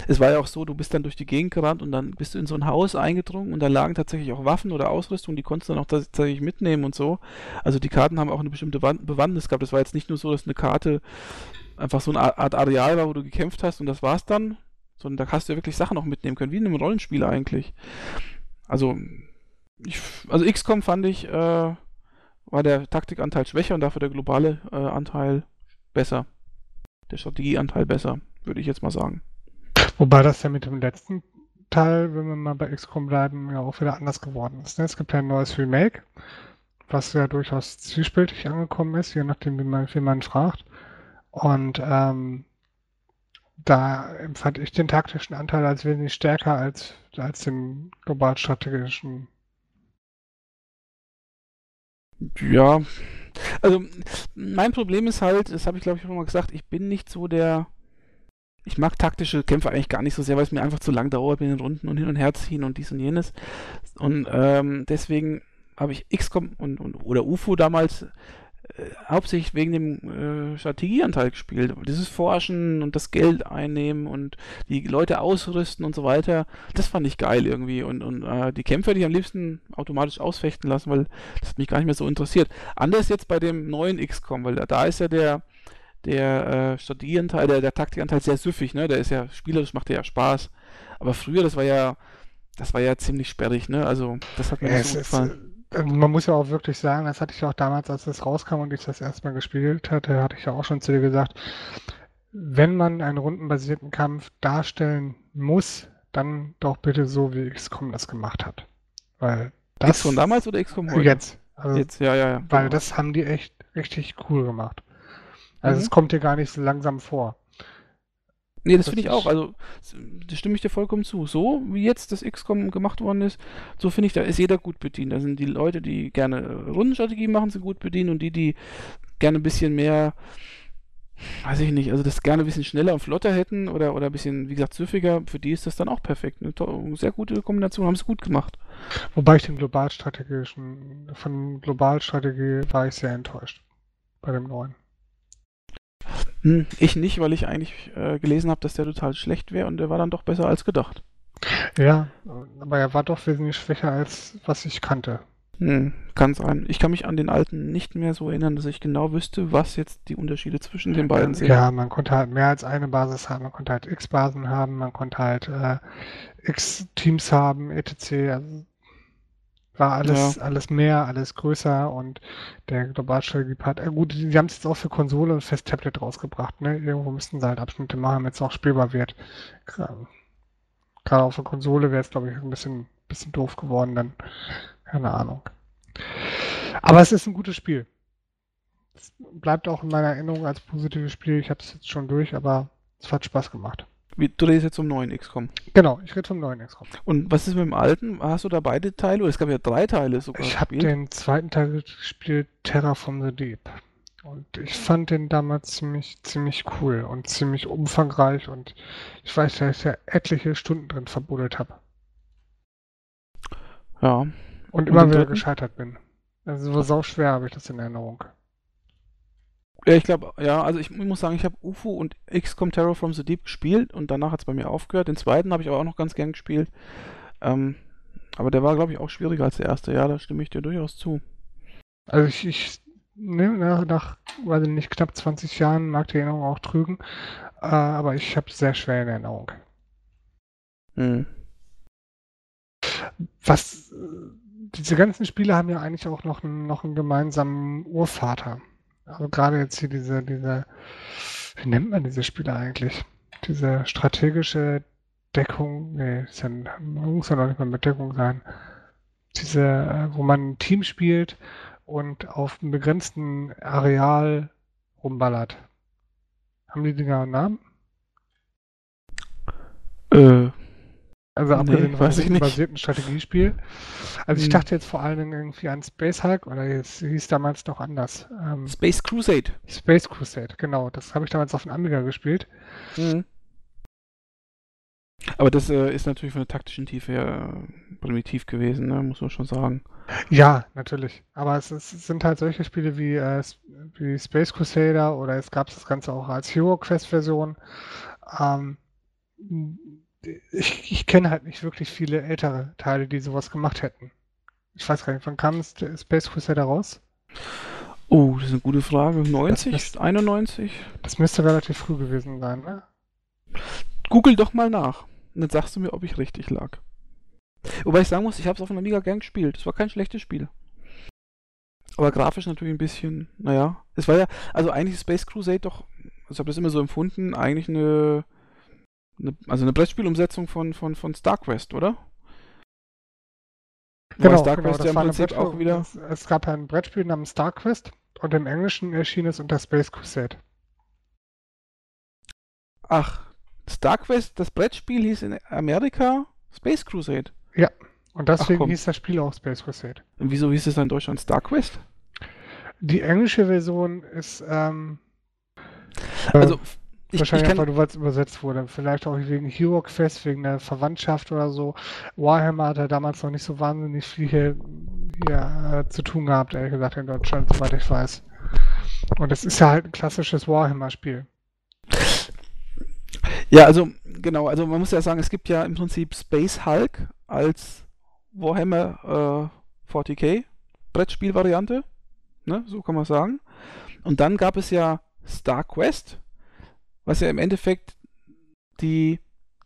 es war ja auch so, du bist dann durch die Gegend gerannt und dann bist du in so ein Haus eingedrungen und da lagen tatsächlich auch Waffen oder Ausrüstung, die konntest du dann auch tatsächlich mitnehmen und so. Also die Karten haben auch eine bestimmte Wan- Bewandtnis gehabt. Das war jetzt nicht nur so, dass eine Karte einfach so eine Art Art Areal war, wo du gekämpft hast und das war's dann, sondern da hast du ja wirklich Sachen auch mitnehmen können, wie in einem Rollenspiel eigentlich. Also, ich, also XCOM fand ich, äh, war der Taktikanteil schwächer und dafür der globale äh, Anteil besser. Der Strategieanteil besser, würde ich jetzt mal sagen. wobei das ja mit dem letzten Teil, wenn wir mal bei XCOM bleiben, ja auch wieder anders geworden ist. Ne? Es gibt ja ein neues Remake, was ja durchaus zwiespältig angekommen ist, je nachdem, wie man, wie man fragt. Und ähm, da empfand ich den taktischen Anteil als wesentlich stärker als, als den globalstrategischen. Ja, also mein Problem ist halt, das habe ich glaube ich auch mal gesagt, ich bin nicht so der. Ich mag taktische Kämpfe eigentlich gar nicht so sehr, weil es mir einfach zu lang dauert mit den Runden und hin und her ziehen und dies und jenes. Und ähm, deswegen habe ich XCOM und, und oder UFO damals hauptsächlich wegen dem äh, Strategieanteil gespielt. Dieses Forschen und das Geld einnehmen und die Leute ausrüsten und so weiter, das fand ich geil irgendwie. Und, und äh, die Kämpfe, die ich am liebsten automatisch ausfechten lassen, weil das hat mich gar nicht mehr so interessiert. Anders jetzt bei dem neuen XCOM, weil da, da ist ja der, der äh, Strategieanteil, der, der Taktikanteil sehr süffig, ne? Der ist ja spielerisch, macht ja Spaß. Aber früher, das war ja, das war ja ziemlich sperrig, ne? Also, das hat mir Ja, nicht so ist, gefallen. äh, man muss ja auch wirklich sagen, das hatte ich auch damals, als es rauskam und ich das erstmal gespielt hatte, hatte ich ja auch schon zu dir gesagt, wenn man einen rundenbasierten Kampf darstellen muss, dann doch bitte so, wie XCOM das gemacht hat. Weil das XCOM damals oder XCOM heute? jetzt, also, Jetzt, ja, ja, ja. weil das haben die echt richtig cool gemacht. Also Mhm. es kommt dir gar nicht so langsam vor. Nee, das finde ich auch. Also, da stimme ich dir vollkommen zu. So wie jetzt das XCOM gemacht worden ist, so finde ich, da ist jeder gut bedient. Da sind die Leute, die gerne äh, Rundenstrategie machen, sind gut bedient und die, die gerne ein bisschen mehr, weiß ich nicht, also das gerne ein bisschen schneller und flotter hätten oder, oder ein bisschen, wie gesagt, süffiger, für die ist das dann auch perfekt. Eine sehr gute Kombination, haben sie gut gemacht. Wobei ich den globalstrategischen, von Globalstrategie war ich sehr enttäuscht bei dem neuen. Hm, ich nicht, weil ich eigentlich äh, gelesen habe, dass der total schlecht wäre und der war dann doch besser als gedacht. Ja, aber er war doch wesentlich schwächer als was ich kannte. Hm, kann sein. Ich kann mich an den alten nicht mehr so erinnern, dass ich genau wüsste, was jetzt die Unterschiede zwischen den beiden sind. Ja, man konnte halt mehr als eine Basis haben, man konnte halt X-Basen haben, man konnte halt äh, X-Teams haben, etc. Also war alles, alles mehr, alles größer und der Globalstrategie-Part, äh, gut, die, die haben es jetzt auch für Konsole und fürs Tablet rausgebracht, ne? Irgendwo müssten sie halt Abschnitte machen, damit es auch spielbar wird. Gerade auf der Konsole wäre es, glaube ich, ein bisschen, bisschen doof geworden dann. Keine Ahnung. Aber es ist ein gutes Spiel. Es bleibt auch in meiner Erinnerung als positives Spiel. Ich habe es jetzt schon durch, aber es hat Spaß gemacht. Du redest jetzt zum neuen XCOM. Genau, ich rede vom neuen XCOM. Und was ist mit dem alten? Hast du da beide Teile? Oder es gab ja drei Teile sogar. Ich habe den zweiten Teil gespielt, Terra from the Deep. Und ich fand den damals ziemlich, ziemlich cool und ziemlich umfangreich. Und ich weiß, dass ich ja etliche Stunden drin verbuddelt habe. Ja. Und immer den wieder gescheitert bin. Also so sau schwer habe ich das in Erinnerung. Ja, ich glaube, ja, also ich muss sagen, ich habe UFO und XCOM Terror from the Deep gespielt und danach hat es bei mir aufgehört. Den zweiten habe ich aber auch noch ganz gern gespielt. Ähm, aber der war, glaube ich, auch schwieriger als der erste. Ja, da stimme ich dir durchaus zu. Also ich, ich ne, nach, nach, weiß ich nicht, knapp 20 Jahren mag die Erinnerung auch trügen, äh, aber ich habe sehr schwer in Erinnerung. Hm. Was, äh, diese ganzen Spiele haben ja eigentlich auch noch, einen- noch einen gemeinsamen Urvater. Also gerade jetzt hier diese, diese, wie nennt man diese Spiele eigentlich? Diese strategische Deckung, nee, ist ja, muss ja noch nicht mal mit Deckung sein. Diese, äh, wo man ein Team spielt und auf einem begrenzten Areal rumballert. Haben die Dinger einen Namen? Äh, Also Nee, abgesehen von ich nicht. basierten Strategiespiel. Also ich Hm. dachte jetzt vor allen Dingen irgendwie an Space Hulk oder es hieß damals noch anders. Ähm, Space Crusade. Space Crusade, genau. Das habe ich damals auf dem Amiga gespielt. Mhm. Aber das äh, ist natürlich von der taktischen Tiefe her äh, primitiv gewesen, ne? muss man schon sagen. Ja, natürlich. Aber es, es sind halt solche Spiele wie, äh, wie Space Crusader oder es gab das Ganze auch als Hero Quest Version. Ähm, ich ich kenne halt nicht wirklich viele ältere Teile, die sowas gemacht hätten. Ich weiß gar nicht, wann kam es- Space Crusader raus? Oh, das ist eine gute Frage. 90? müsste- 91? Das müsste relativ früh gewesen sein, ne? Google doch mal nach. Und dann sagst du mir, ob ich richtig lag. Wobei ich sagen muss, ich habe es auf dem Amiga gern gespielt. Es war kein schlechtes Spiel. Aber grafisch natürlich ein bisschen, naja. Es war ja, also eigentlich Space Crusade doch, also ich habe das immer so empfunden, eigentlich eine, eine also eine Brettspielumsetzung von, von, von StarQuest, oder? Wobei StarQuest ja im Prinzip auch wieder. Es, es gab ein Brettspiel namens StarQuest und im Englischen erschien es unter Space Crusade. Ach, StarQuest, das Brettspiel hieß in Amerika Space Crusade. Und deswegen hieß das Spiel auch Space Crusade. Und wieso hieß es dann in Deutschland StarQuest? Die englische Version ist ähm, äh, Also, ich, ich wahrscheinlich kann, einfach, weil es übersetzt wurde. Vielleicht auch wegen Hero Quest, wegen der Verwandtschaft oder so. Warhammer hat ja damals noch nicht so wahnsinnig viel hier, hier zu tun gehabt, ehrlich gesagt, in Deutschland, soweit ich weiß. Und es ist ja halt ein klassisches Warhammer-Spiel. Ja, also genau, also man muss ja sagen, es gibt ja im Prinzip Space Hulk als Warhammer äh, 40k Brettspielvariante, ne, so kann man sagen. Und dann gab es ja StarQuest, was ja im Endeffekt die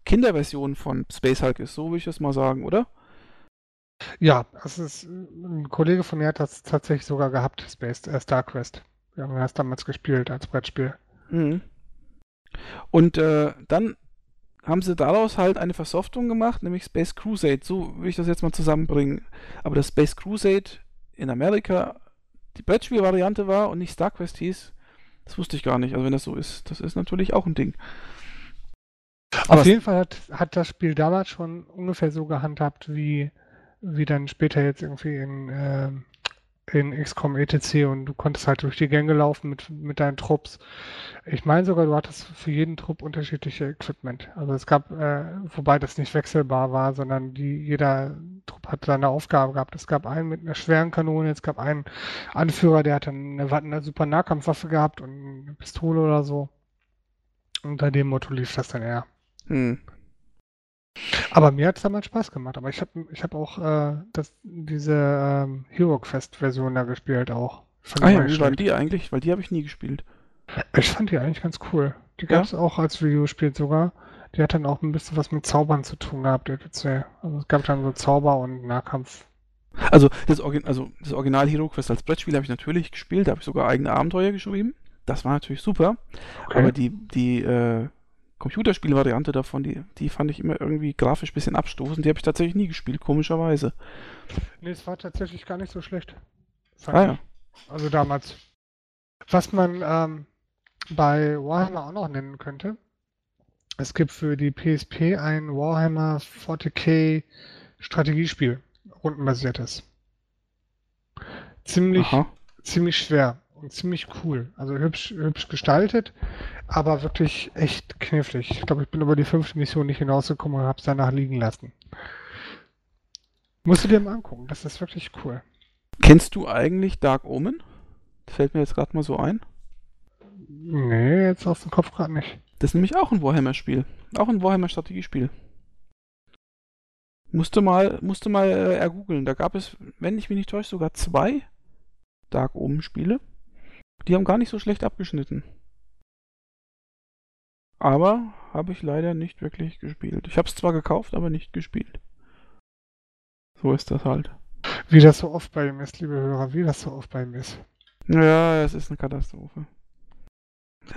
Kinderversion von Space Hulk ist, so will ich das mal sagen, oder? Ja, es ist, ein Kollege von mir hat das tatsächlich sogar gehabt, Space, äh, StarQuest. Wir haben das damals gespielt als Brettspiel. Mhm. Und äh, dann haben sie daraus halt eine Versoftung gemacht, nämlich Space Crusade. So will ich das jetzt mal zusammenbringen. Aber das Space Crusade in Amerika die Brettspielvariante war und nicht StarQuest hieß, das wusste ich gar nicht. Also wenn das so ist, das ist natürlich auch ein Ding. Aber Auf jeden Fall hat, hat das Spiel damals schon ungefähr so gehandhabt, wie, wie dann später jetzt irgendwie in, ähm, in XCOM ETC und du konntest halt durch die Gänge laufen mit, mit deinen Trupps. Ich meine sogar, du hattest für jeden Trupp unterschiedliche Equipment. Also es gab, äh, wobei das nicht wechselbar war, sondern die, jeder Trupp hat seine Aufgabe gehabt. Es gab einen mit einer schweren Kanone, es gab einen Anführer, der hat dann eine, eine super Nahkampfwaffe gehabt und eine Pistole oder so. Unter dem Motto lief das dann eher. Hm. Aber mir hat es damals Spaß gemacht. Aber ich habe ich hab auch äh, das, diese ähm, Hero Quest-Version da gespielt auch. Fand Ah ich ja, wie waren die eigentlich? Weil die habe ich nie gespielt. Ich fand die eigentlich ganz cool. Die Ja? gab es auch als Videospiel sogar. Die hat dann auch ein bisschen was mit Zaubern zu tun gehabt, ETC. Also es gab dann so Zauber und Nahkampf. Also das, Orgi also das Original Hero Quest als Brettspiel habe ich natürlich gespielt, da habe ich sogar eigene Abenteuer geschrieben. Das war natürlich super. Okay. Aber die, die äh, Computerspielvariante davon, die, die fand ich immer irgendwie grafisch ein bisschen abstoßend. Die habe ich tatsächlich nie gespielt, komischerweise. Nee, es war tatsächlich gar nicht so schlecht. Ah ich. ja. Also damals. Was man ähm, bei Warhammer auch noch nennen könnte, es gibt für die PSP ein Warhammer 40k Strategiespiel, rundenbasiertes. Ziemlich, Aha. ziemlich schwer und ziemlich cool. Also hübsch, hübsch gestaltet, aber wirklich echt knifflig. Ich glaube, ich bin über die fünfte Mission nicht hinausgekommen und habe es danach liegen lassen. Musst du dir mal angucken, das ist wirklich cool. Kennst du eigentlich Dark Omen? Das fällt mir jetzt gerade mal so ein. Nee, jetzt aus dem Kopf gerade nicht. Das ist nämlich auch ein Warhammer-Spiel. Auch ein Warhammer-Strategiespiel. Musste mal, musste mal äh, ergoogeln. Da gab es, wenn ich mich nicht täusche, sogar zwei Dark Omen-Spiele. Die haben gar nicht so schlecht abgeschnitten. Aber habe ich leider nicht wirklich gespielt. Ich habe es zwar gekauft, aber nicht gespielt. So ist das halt. Wie das so oft bei ihm ist, liebe Hörer, wie das so oft bei ihm ist. Ja, es ist eine Katastrophe.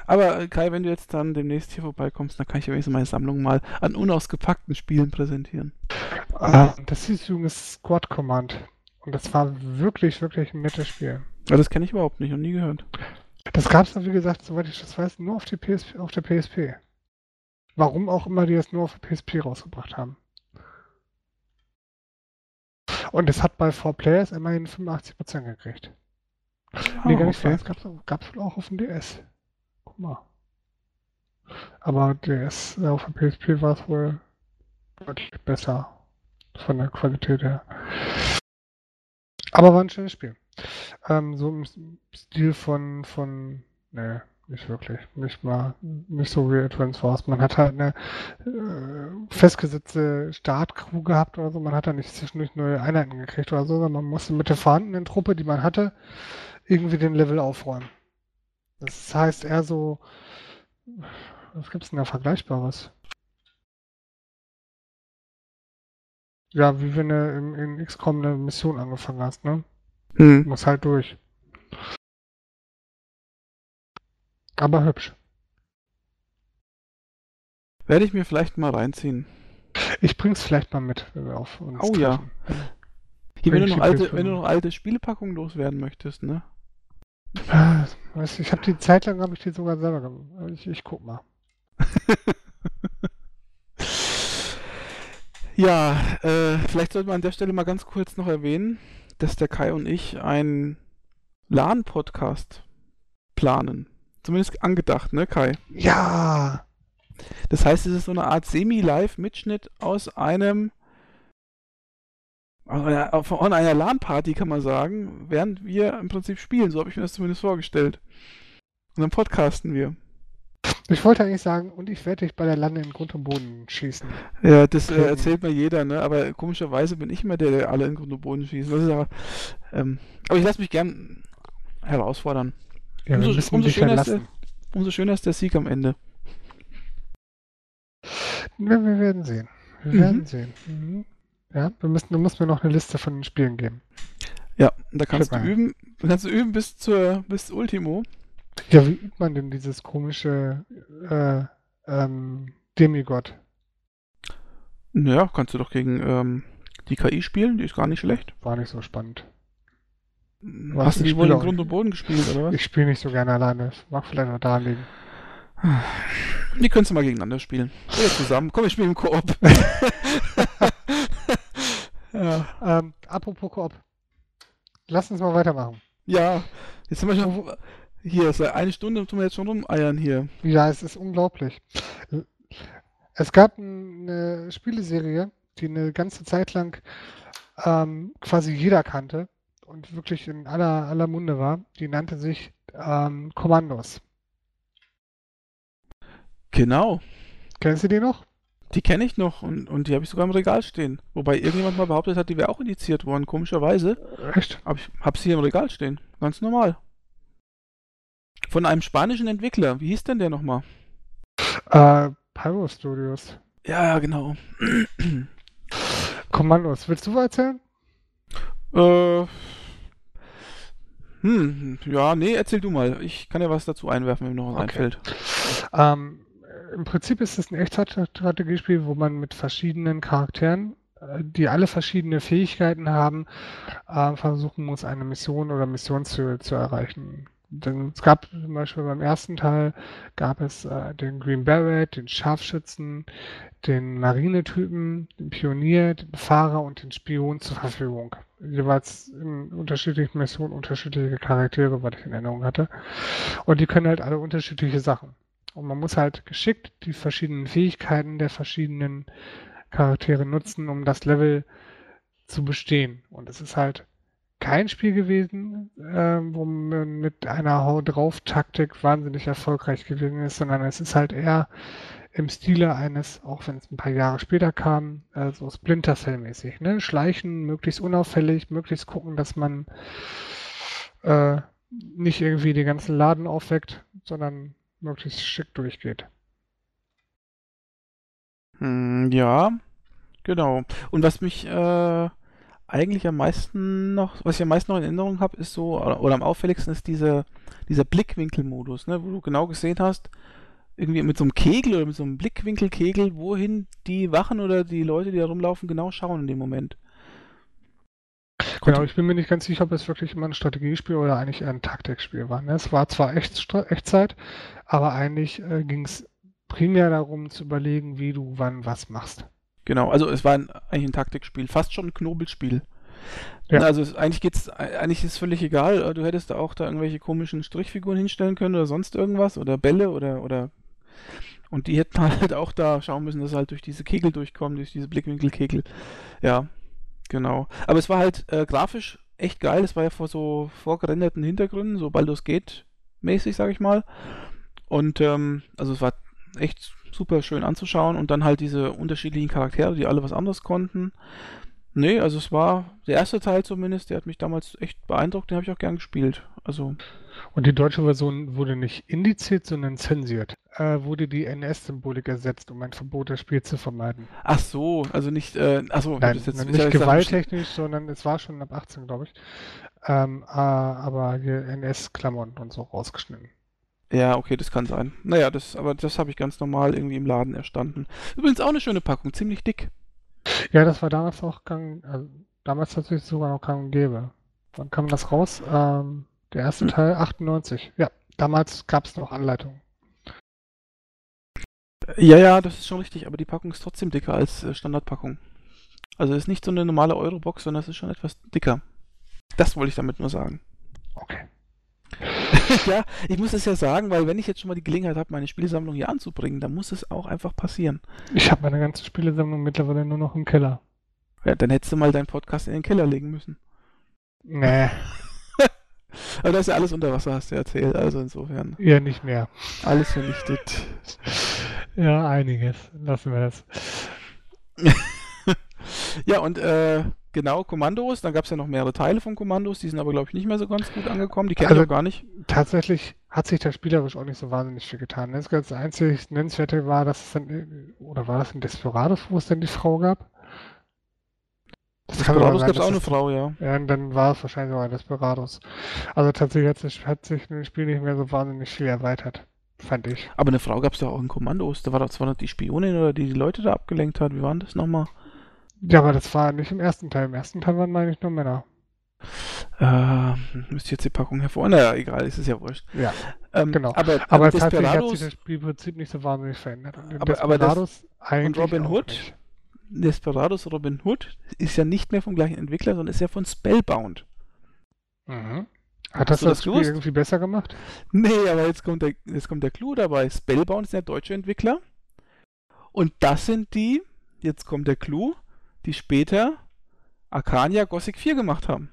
Aber äh, Kai, wenn du jetzt dann demnächst hier vorbeikommst, dann kann ich ja wenigstens meine Sammlung mal an unausgepackten Spielen präsentieren. Ah, das hieß übrigens Squad Command. Und das war wirklich, wirklich ein nettes Spiel. Ja, das kenne ich überhaupt nicht und nie gehört. Das gab es, wie gesagt, soweit ich das weiß, nur auf, die PSP, auf der PSP. Warum auch immer die das nur auf der PSP rausgebracht haben. Und es hat bei 4Players immerhin 85% gekriegt. nee, gar nicht okay. Es gab es wohl auch auf dem DS. Guck mal. Aber DS, äh, auf der PSP war es wohl deutlich besser. Von der Qualität her. Aber war ein schönes Spiel. Ähm, so im Stil von, von, ne, nicht wirklich. Nicht mal, nicht so wie Advance Wars. Man hat halt eine äh, festgesetzte Startcrew gehabt oder so. Man hat da nicht zwischendurch neue Einheiten gekriegt oder so, sondern man musste mit der vorhandenen Truppe, die man hatte, irgendwie den Level aufräumen. Das heißt eher so, was gibt's denn da Vergleichbares? Ja, wie wenn du in, in XCOM eine Mission angefangen hast, ne? Hm. Muss halt durch. Aber hübsch. Werde ich mir vielleicht mal reinziehen. Ich bring's vielleicht mal mit, wenn wir auf uns Oh ja. treffen. Hier, wenn Wenn du, noch alte, PS5 wenn du noch alte Spielepackungen loswerden möchtest, ne? Weißt ich habe die Zeit lang habe ich die sogar selber gemacht. Ich, ich guck mal. Ja, äh, vielleicht sollte man an der Stelle mal ganz kurz noch erwähnen, dass der Kai und ich einen LAN-Podcast planen. Zumindest angedacht, ne, Kai? Ja! Das heißt, es ist so eine Art Semi-Live-Mitschnitt aus einem einer, von einer LAN-Party, kann man sagen, während wir im Prinzip spielen. So habe ich mir das zumindest vorgestellt. Und dann podcasten wir. Ich wollte eigentlich sagen, und ich werde dich bei der Lande in Grund und Boden schießen. Ja, das äh, erzählt mir jeder, ne? Aber komischerweise bin ich immer der, der alle in Grund und Boden schießt. Aber, ähm, aber ich lasse mich gern herausfordern. Ja, wir Umso- umso schöner ist entlassen. Umso schöner ist der Sieg am Ende. Ja, wir werden sehen. Wir Mhm. werden sehen. Mhm. Ja, wir müssen, du musst mir noch eine Liste von den Spielen geben. Ja, und da kannst du mal. üben, kannst du üben bis zur bis Ultimo. Ja, wie übt man denn dieses komische äh, ähm, Demigod? Naja, kannst du doch gegen ähm, die KI spielen, die ist gar nicht schlecht. War nicht so spannend. Hast du ich die wohl spiele in auch Grund und Boden gespielt, oder was? Ich spiele nicht so gerne alleine. Das mag vielleicht auch daran liegen. Die könntest du mal gegeneinander spielen. Oder zusammen. Komm, wir spielen im Koop. ja. Ähm, apropos Koop. Lass uns mal weitermachen. ja, jetzt sind wir schon. Hier, seit eine Stunde tun wir jetzt schon rumeiern hier. Ja, es ist unglaublich. Es gab eine Spieleserie, die eine ganze Zeit lang ähm, quasi jeder kannte und wirklich in aller, aller Munde war. Die nannte sich ähm, Kommandos. Genau. Kennst du die noch? Die kenne ich noch und, und die habe ich sogar im Regal stehen. Wobei irgendjemand mal behauptet hat, die wäre auch indiziert worden, komischerweise. Echt? Aber ich habe sie hier im Regal stehen. Ganz normal. Von einem spanischen Entwickler. Wie hieß denn der nochmal? Äh, Pyro Studios. Ja, ja, genau. Kommandos. Willst du erzählen? Äh. Hm, ja, nee, erzähl du mal. Ich kann ja was dazu einwerfen, wenn mir noch was Okay. einfällt. Ähm, Im Prinzip ist es ein Echtzeitstrategiespiel, wo man mit verschiedenen Charakteren, äh, die alle verschiedene Fähigkeiten haben, äh, versuchen muss, eine Mission oder Missionsziel zu erreichen. Denn es gab zum Beispiel beim ersten Teil gab es äh, den Green Beret, den Scharfschützen, den Marinetypen, den Pionier, den Fahrer und den Spion zur Verfügung. Jeweils in unterschiedlichen Missionen unterschiedliche Charaktere, was ich in Erinnerung hatte. Und die können halt alle unterschiedliche Sachen. Und man muss halt geschickt die verschiedenen Fähigkeiten der verschiedenen Charaktere nutzen, um das Level zu bestehen. Und es ist halt kein Spiel gewesen, äh, wo man mit einer Hau drauf Taktik wahnsinnig erfolgreich gewesen ist, sondern es ist halt eher im Stile eines, auch wenn es ein paar Jahre später kam, äh, so Splinter Cell mäßig, ne? Schleichen, möglichst unauffällig, möglichst gucken, dass man äh, nicht irgendwie den ganzen Laden aufweckt, sondern möglichst schick durchgeht. Hm, ja, genau. Und was mich äh, eigentlich am meisten noch, was ich am meisten noch in Erinnerung habe, ist so, oder, am auffälligsten ist diese, dieser Blickwinkelmodus, ne, wo du genau gesehen hast, irgendwie mit so einem Kegel oder mit so einem Blickwinkelkegel, wohin die Wachen oder die Leute, die da rumlaufen, genau schauen in dem Moment. Genau, ich bin mir nicht ganz sicher, ob es wirklich immer ein Strategiespiel oder eigentlich ein Taktikspiel war. Ne? Es war zwar echt, Echtzeit, aber eigentlich äh, ging es primär darum zu überlegen, wie du wann was machst. Genau, also es war ein, eigentlich ein Taktikspiel, fast schon ein Knobelspiel. Ja. Also es, eigentlich geht's, eigentlich ist es völlig egal. Du hättest da auch da irgendwelche komischen Strichfiguren hinstellen können oder sonst irgendwas oder Bälle oder oder und die hätten halt auch da schauen müssen, dass sie halt durch diese Kegel durchkommen, durch diese Blickwinkelkegel. Ja, genau. Aber es war halt äh, grafisch echt geil. Es war ja vor so vorgerenderten Hintergründen, so Baldur's Gate mäßig, sag ich mal. Und ähm, also es war echt super schön anzuschauen und dann halt diese unterschiedlichen Charaktere, die alle was anderes konnten. Nee, also es war der erste Teil zumindest, der hat mich damals echt beeindruckt, den habe ich auch gern gespielt. Also Und die deutsche Version wurde nicht indiziert, sondern zensiert. Äh, wurde die NS-Symbolik ersetzt, um ein verbotenes Spiel zu vermeiden. ach so, also nicht äh, ach so, Nein, das jetzt- nicht gewalttechnisch, sondern es war schon ab 18, glaube ich. Ähm, äh, aber hier NS-Klammern und so rausgeschnitten. Ja, okay, das kann sein. Naja, das, aber das habe ich ganz normal irgendwie im Laden erstanden. Übrigens auch eine schöne Packung, ziemlich dick. Ja, das war damals auch gang, also damals tatsächlich sogar noch gang und gäbe. Wann kam das raus? Ähm, der erste Hm. Teil 98. Ja, damals gab es noch Anleitungen. Ja, ja, das ist schon richtig, aber die Packung ist trotzdem dicker als äh, Standardpackung. Also ist nicht so eine normale Eurobox, sondern es ist schon etwas dicker. Das wollte ich damit nur sagen. Okay. Ja, ich muss es ja sagen, weil wenn ich jetzt schon mal die Gelegenheit habe, meine Spielsammlung hier anzubringen, dann muss es auch einfach passieren. Ich habe meine ganze Spielesammlung mittlerweile nur noch im Keller. Ja, dann hättest du mal deinen Podcast in den Keller legen müssen. Nee, Aber das ist ja alles unter Wasser, hast du erzählt. Also insofern, eher nicht mehr. alles vernichtet. Ja, einiges. Lassen wir das. Ja, und äh, genau, Kommandos, dann gab es ja noch mehrere Teile von Kommandos, die sind aber, glaube ich, nicht mehr so ganz gut angekommen. Die kenne Also- ich auch gar nicht. Tatsächlich hat sich da spielerisch auch nicht so wahnsinnig viel getan. Das ganz einzig Nennenswerte war, dass es dann, oder war das in Desperados, wo es dann die Frau gab? Das Desperados gab es auch eine Frau, ja. Ja, dann war es wahrscheinlich sogar Desperados. Also tatsächlich hat sich, hat sich das Spiel nicht mehr so wahnsinnig viel erweitert, fand ich. Aber eine Frau gab es doch auch in Kommandos. Da war doch zwar noch die Spionin oder die die Leute da abgelenkt hat. Wie war denn das nochmal? Ja, aber das war nicht im ersten Teil. Im ersten Teil waren, meine ich, nur Männer. Äh, müsste jetzt die Packung hervor. Naja, egal, ist es ja wurscht. Ja, Ähm, genau. Aber, Aber aber tatsächlich hat sich das Spielprinzip nicht so wahnsinnig verändert. Und Aber- aber das- eigentlich Robin Hood? nicht. Desperados Robin Hood ist ja nicht mehr vom gleichen Entwickler, sondern ist ja von Spellbound. Mhm. Hat das das das Spiel gewusst? irgendwie besser gemacht? Nee, aber jetzt kommt der, jetzt kommt der Clou dabei. Spellbound ist der deutsche Entwickler. Und das sind die, jetzt kommt der Clou, die später Arcania Gothic 4 gemacht haben.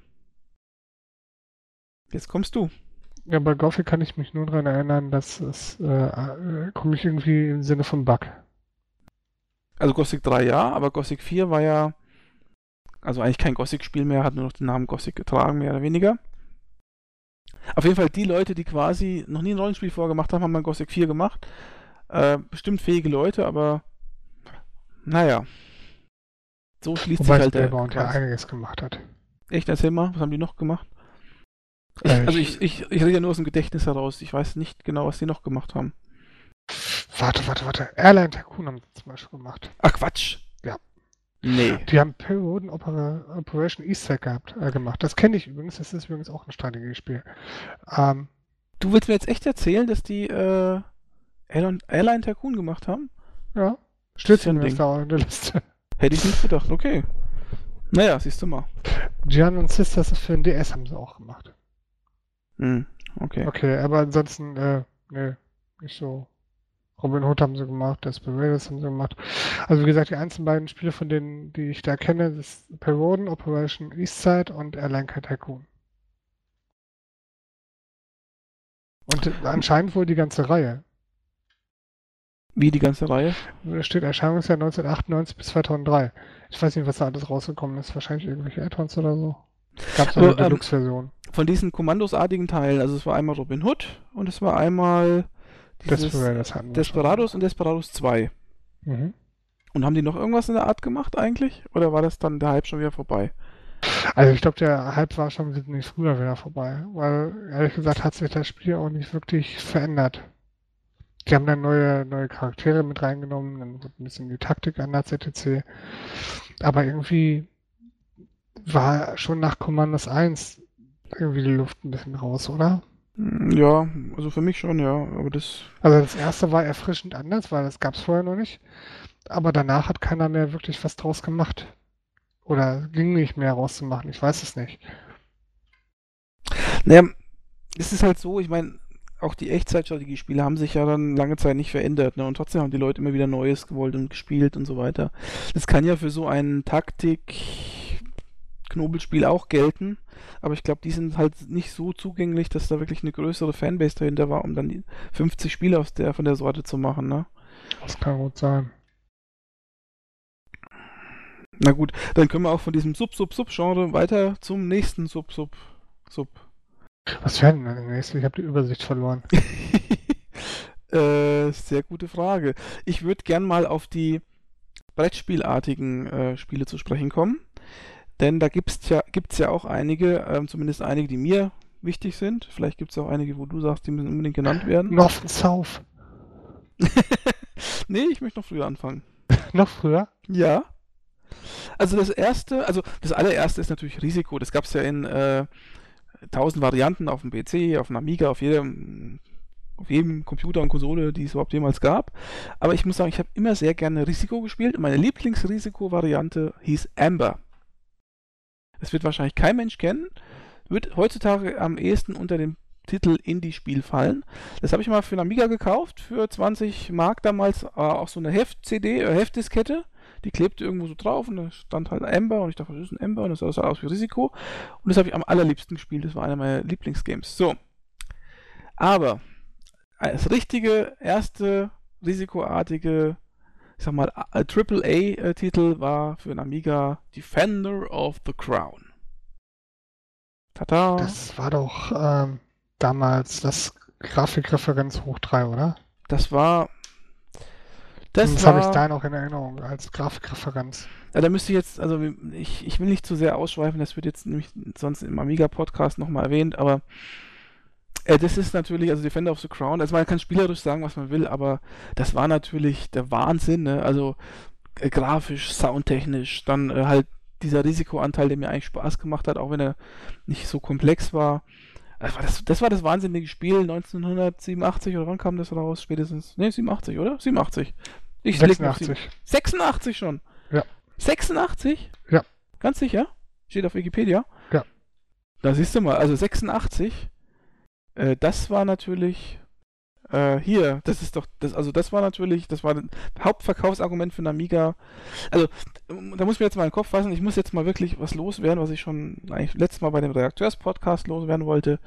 Jetzt kommst du. Ja, bei Gothic kann ich mich nur daran erinnern, dass es, äh, äh, komme ich irgendwie im Sinne von Bug. Also Gothic 3 ja, aber Gothic 4 war ja, also eigentlich kein Gothic-Spiel mehr, hat nur noch den Namen Gothic getragen, mehr oder weniger. Auf jeden Fall die Leute, die quasi noch nie ein Rollenspiel vorgemacht haben, haben mal Gothic 4 gemacht. Äh, bestimmt fähige Leute, aber naja. So schließt Wobei sich halt der Kreis. einiges gemacht hat. Echt, erzähl mal, was haben die noch gemacht? Ich, Äh, also ich- ich, ich, rede ja nur aus dem Gedächtnis heraus. Ich weiß nicht genau, was die noch gemacht haben. Warte, warte, warte. Airline Tycoon haben sie zum Beispiel gemacht. Ach Quatsch. Ja. Nee. Die haben Perioden Opera Operation Easter gehabt, äh, gemacht. Das kenne ich übrigens. Das ist übrigens auch ein Strategiespiel. Ähm, Du willst mir jetzt echt erzählen, dass die äh, Airline, Airline Tycoon gemacht haben? ja. Steht zumindest da in der Liste. Hätte ich nicht gedacht, okay. Naja, siehst du mal. Gian und Sisters für den DS haben sie auch gemacht. Hm, okay. Okay, aber ansonsten, äh, ne, nicht so Robin Hood haben sie gemacht, Desperados haben sie gemacht. Also wie gesagt, die einzelnen beiden Spiele von denen, die ich da kenne, das ist Peroden, Operation Eastside und Airline Tycoon. Und anscheinend wohl die ganze Reihe. Wie die ganze Reihe? Da steht Erscheinungsjahr 1998 bis 2003. Ich weiß nicht, was da alles rausgekommen ist. Wahrscheinlich irgendwelche Add-ons oder so. Gab es eine ähm, Deluxe-Version. Von diesen kommandosartigen Teilen, also es war einmal Robin Hood und es war einmal Desperados Desperados und Desperados 2. schon. Mhm. Und haben die noch irgendwas in der Art gemacht eigentlich? Oder war das dann der Hype schon wieder vorbei? Also ich glaube, der Hype war schon nicht früher wieder vorbei, weil ehrlich gesagt hat sich das Spiel auch nicht wirklich verändert. Die haben dann neue, neue Charaktere mit reingenommen, dann wurde ein bisschen die Taktik an der ZTC. Aber irgendwie war schon nach Commandos 1 irgendwie die Luft ein bisschen raus, oder? Hm, Ja, also für mich schon, ja. Aber das. Also das erste war erfrischend anders, weil das gab es vorher noch nicht. Aber danach hat keiner mehr wirklich was draus gemacht. Oder ging nicht mehr rauszumachen, ich weiß es nicht. Naja, es ist halt so, ich meine, auch die Echtzeitstrategiespiele haben sich ja dann lange Zeit nicht verändert, ne? Und trotzdem haben die Leute immer wieder Neues gewollt und gespielt und so weiter. Das kann ja für so ein Taktik-Knobelspiel auch gelten, aber ich glaube, die sind halt nicht so zugänglich, dass da wirklich eine größere Fanbase dahinter war, um dann die 50 Spiele aus der, von der Sorte zu machen, ne? Das kann gut sein. Na gut, dann können wir auch von diesem Sub-Sub-Sub-Genre weiter zum nächsten Sub-Sub-Sub. Was denn der nächste? Ich habe die Übersicht verloren. äh, sehr gute Frage. Ich würde gern mal auf die Brettspielartigen äh, Spiele zu sprechen kommen. Denn da gibt es ja, gibt's ja auch einige, ähm, zumindest einige, die mir wichtig sind. Vielleicht gibt es auch einige, wo du sagst, die müssen unbedingt genannt werden. North and South. nee, ich möchte noch früher anfangen. Noch früher? Ja. Also das erste, also das allererste ist natürlich Risiko. Das gab es ja in äh, tausend Varianten auf dem PC, auf dem Amiga, auf jedem, auf jedem Computer und Konsole, die es überhaupt jemals gab. Aber ich muss sagen, ich habe immer sehr gerne Risiko gespielt und meine Lieblingsrisiko-Variante hieß Amber. Das wird wahrscheinlich kein Mensch kennen. Wird heutzutage am ehesten unter dem Titel Indie-Spiel fallen. Das habe ich mal für einen Amiga gekauft, für 20 Mark damals, äh, auch so eine Heft-CD, äh, Heftdiskette. Die klebte irgendwo so drauf und da stand halt Amber und ich dachte, was ist ein Amber? Und das sah aus wie Risiko. Und das habe ich am allerliebsten gespielt. Das war einer meiner Lieblingsgames. So. Aber das richtige, erste, risikoartige, ich sag mal, AAA-Titel war für einen War Defender of the Crown. Tada! Das war doch ähm, damals das Grafikreferenz hoch 3, oder? Das war. Das, Das habe ich da noch in Erinnerung als Grafikreferenz. Ja, da müsste ich jetzt, also ich, ich will nicht zu sehr ausschweifen, das wird jetzt nämlich sonst im Amiga-Podcast nochmal erwähnt, aber äh, das ist natürlich, also Defender of the Crown, also man kann spielerisch sagen, was man will, aber das war natürlich der Wahnsinn, ne? Also äh, grafisch, soundtechnisch, dann äh, halt dieser Risikoanteil, der mir eigentlich Spaß gemacht hat, auch wenn er nicht so komplex war. Das war das, das war das wahnsinnige Spiel 1987 oder wann kam das raus? Spätestens. Ne, 87, oder? 87. Ich leg mir auf 86. 86 schon. Ja. 86? Ja. Ganz sicher? Steht auf Wikipedia? Ja. Da siehst du mal, also 86, äh, das war natürlich äh, hier, das ist doch, das, also das war natürlich, das war das Hauptverkaufsargument für Amiga. Also, ähm, da muss ich mir jetzt mal in den Kopf fassen, ich muss jetzt mal wirklich was loswerden, was ich schon eigentlich letztes Mal bei dem Redakteurs-Podcast loswerden wollte.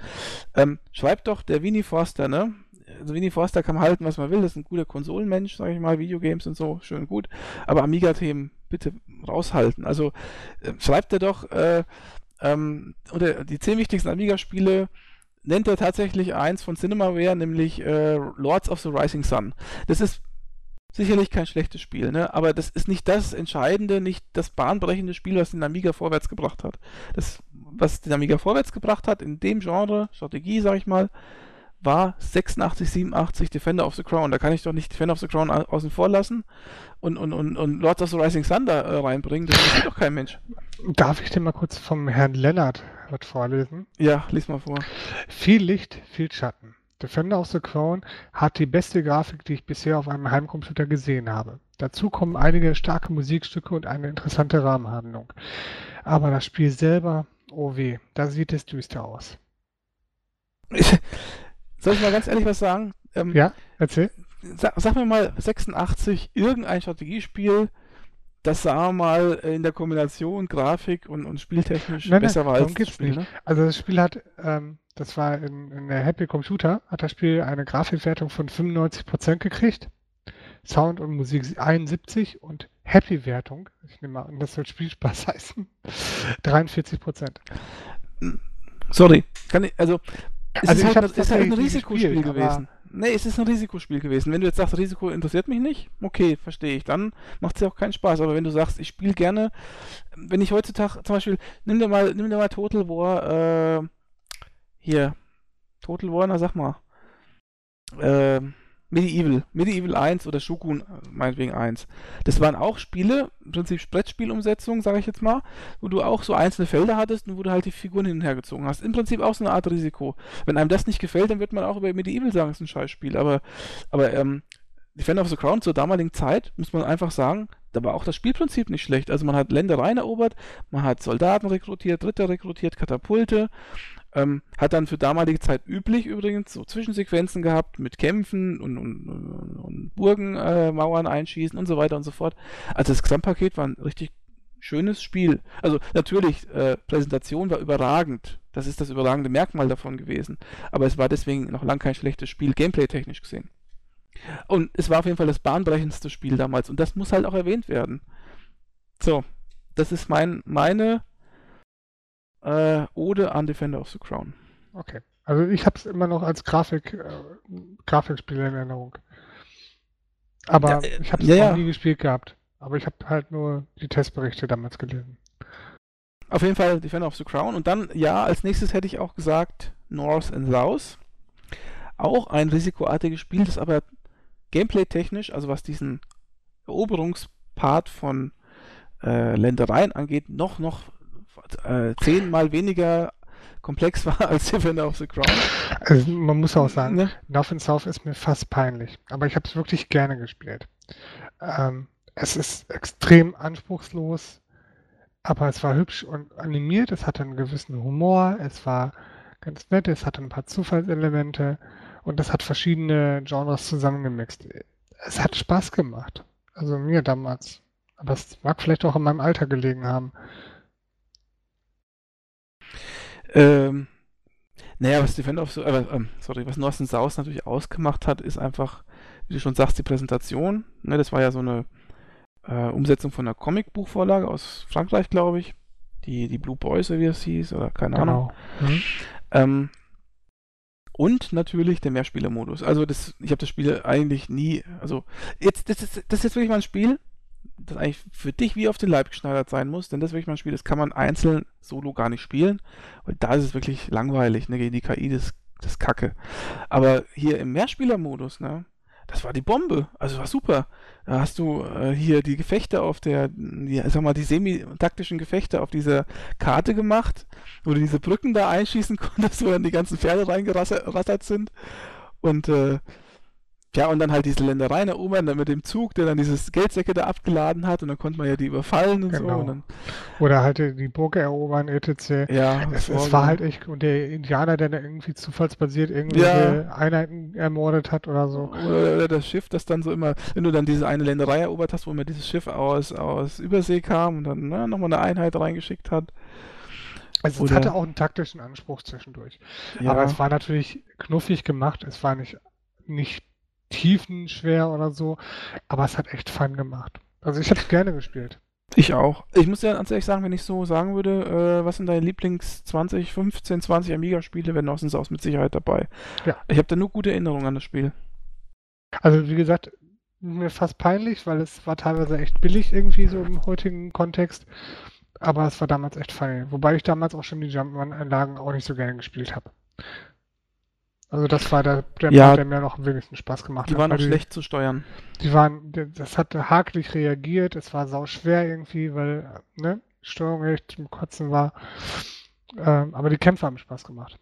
Ähm, schreibt doch der Winnie Forster, ne? Also Winnie Forster kann halten, was man will, das ist ein guter Konsolenmensch, sage ich mal, Videogames und so, schön gut. Aber Amiga-Themen bitte raushalten. Also äh, schreibt er doch, äh, ähm, oder die zehn wichtigsten Amiga-Spiele nennt er tatsächlich eins von Cinemaware, nämlich äh, Lords of the Rising Sun. Das ist sicherlich kein schlechtes Spiel, ne? aber das ist nicht das Entscheidende, nicht das bahnbrechende Spiel, was den Amiga vorwärts gebracht hat. Das, was den Amiga vorwärts gebracht hat, in dem Genre, Strategie, sag ich mal, war 86, 87 Defender of the Crown. Da kann ich doch nicht Defender of the Crown au- außen vor lassen und, und, und, und Lords of the Rising Sun da äh, reinbringen. Das interessiert doch kein Mensch. Darf ich dir mal kurz vom Herrn Lennart was vorlesen? Ja, lies mal vor. Viel Licht, viel Schatten. Defender of the Crown hat die beste Grafik, die ich bisher auf einem Heimcomputer gesehen habe. Dazu kommen einige starke Musikstücke und eine interessante Rahmenhandlung. Aber das Spiel selber, oh weh, da sieht es düster aus. Soll ich mal ganz ehrlich was sagen? Ähm, Ja, erzähl. sag, sag mir mal 86 irgendein Strategiespiel, das sah mal in der Kombination Grafik und, und spieltechnisch Nein, nein, besser war als das Spiel, ne? Also das Spiel hat, ähm, das war in, in der Happy Computer, hat das Spiel eine Grafikwertung von 95% gekriegt. Sound und Musik 71 und Happy-Wertung, ich nehme mal an, das soll Spielspaß heißen, 43%. Sorry, kann ich, also es Also ist, ich halt, es ist halt ein Risikospiel gespielt, gewesen. Nee, es ist ein Risikospiel gewesen. Wenn du jetzt sagst, Risiko interessiert mich nicht, okay, verstehe ich. Dann macht es ja auch keinen Spaß. Aber wenn du sagst, ich spiele gerne, wenn ich heutzutage zum Beispiel, nimm dir mal, nimm dir mal Total War, äh, hier, Total War, na sag mal, äh, Medieval, Medieval 1 oder Shogun, äh, meinetwegen 1. Das waren auch Spiele, im Prinzip Brettspielumsetzungen, sage ich jetzt mal, wo du auch so einzelne Felder hattest und wo du halt die Figuren hin und her gezogen hast. Im Prinzip auch so eine Art Risiko. Wenn einem das nicht gefällt, dann wird man auch über Medieval sagen, es ist ein Scheißspiel. Aber, aber ähm, Defender of the Crown zur damaligen Zeit, muss man einfach sagen, da war auch das Spielprinzip nicht schlecht. Also man hat Ländereien erobert, man hat Soldaten rekrutiert, Ritter rekrutiert, Katapulte, ähm, hat dann für damalige Zeit üblich übrigens so Zwischensequenzen gehabt mit Kämpfen und, und, und, und Burgenmauern äh, einschießen und so weiter und so fort. Also das Gesamtpaket war ein richtig schönes Spiel. Also natürlich, äh, Präsentation war überragend. Das ist das überragende Merkmal davon gewesen. Aber es war deswegen noch lang kein schlechtes Spiel, gameplay-technisch gesehen. Und es war auf jeden Fall das bahnbrechendste Spiel damals. Und das muss halt auch erwähnt werden. So, das ist mein, meine äh, Ode an Defender of the Crown. Okay. Also ich habe es immer noch als Grafik, äh, Grafikspiel in Erinnerung. Aber Ja, äh, ich habe es ja, noch ja. nie gespielt gehabt. Aber ich habe halt nur die Testberichte damals gelesen. Auf jeden Fall Defender of the Crown. Und dann, ja, als nächstes hätte ich auch gesagt North and South. Auch ein risikoartiges Spiel, das aber gameplay-technisch, also was diesen Eroberungspart von äh, Ländereien angeht, noch, noch äh, zehnmal weniger komplex war als Defender of the Crown. Also man muss auch sagen, Ne? North and South ist mir fast peinlich. Aber ich habe es wirklich gerne gespielt. Ähm, es ist extrem anspruchslos, aber es war hübsch und animiert. Es hatte einen gewissen Humor. Es war ganz nett. Es hatte ein paar Zufallselemente und es hat verschiedene Genres zusammengemixt. Es hat Spaß gemacht. Also mir damals. Aber es mag vielleicht auch in meinem Alter gelegen haben. Ähm, naja, was Defender of äh, ähm, sorry, was North South natürlich ausgemacht hat, ist einfach, wie du schon sagst, die Präsentation. Ne, das war ja so eine äh, Umsetzung von einer Comicbuchvorlage aus Frankreich, glaube ich. Die, die Blue Boys, wie es hieß, oder keine Ahnung. Genau. Mhm. Ähm, und natürlich der Mehrspielermodus. Also das, ich habe das Spiel eigentlich nie, also jetzt, das ist, das ist jetzt wirklich mal ein Spiel, das eigentlich für dich wie auf den Leib geschneidert sein muss, denn das ist wirklich mal ein Spiel, das kann man einzeln solo gar nicht spielen, weil da ist es wirklich langweilig, ne, gegen die KI, das, das Kacke. Aber hier im Mehrspielermodus, ne, das war die Bombe, also war super. Da hast du äh, hier die Gefechte auf der, die, sag mal, die semi-taktischen Gefechte auf dieser Karte gemacht, wo du diese Brücken da einschießen konntest, wo dann die ganzen Pferde reingerattert sind. Und äh, ja, und dann halt diese Ländereien erobern, dann mit dem Zug, der dann dieses Geldsäcke da abgeladen hat und dann konnte man ja die überfallen und so. Genau. Und dann, Oder halt die Burg erobern, etc. ja, Es, es war halt echt, und der Indianer, der da irgendwie zufallsbasiert irgendwelche Ja. Einheiten ermordet hat oder so. Oder, oder das Schiff, das dann so immer, wenn du dann diese eine Länderei erobert hast, wo immer dieses Schiff aus, aus Übersee kam und dann ne, nochmal eine Einheit reingeschickt hat. Also es Oder- hatte auch einen taktischen Anspruch zwischendurch. Aber es war natürlich knuffig gemacht. Es war nicht, nicht tiefenschwer oder so, aber es hat echt Fun gemacht. Also ich habe es gerne gespielt. Ich auch. Ich muss ja ganz ehrlich sagen, wenn ich so sagen würde, äh, was sind deine Lieblings 20, 15, 20 Amiga-Spiele, wären North South mit Sicherheit dabei. Ja. Ich habe da nur gute Erinnerungen an das Spiel. Also wie gesagt, mir fast peinlich, weil es war teilweise echt billig irgendwie so im heutigen Kontext. Aber es war damals echt funny. Wobei ich damals auch schon die Jumpman-Anlagen auch nicht so gerne gespielt habe. Also das war der, der Ja. Part, der mir noch am wenigsten Spaß gemacht Die hat. waren auch weil schlecht zu steuern. Die waren, das hatte hakelig reagiert, es war sau schwer irgendwie, weil, ne, Steuerung echt zum Kotzen war. Ähm, aber die Kämpfe haben Spaß gemacht.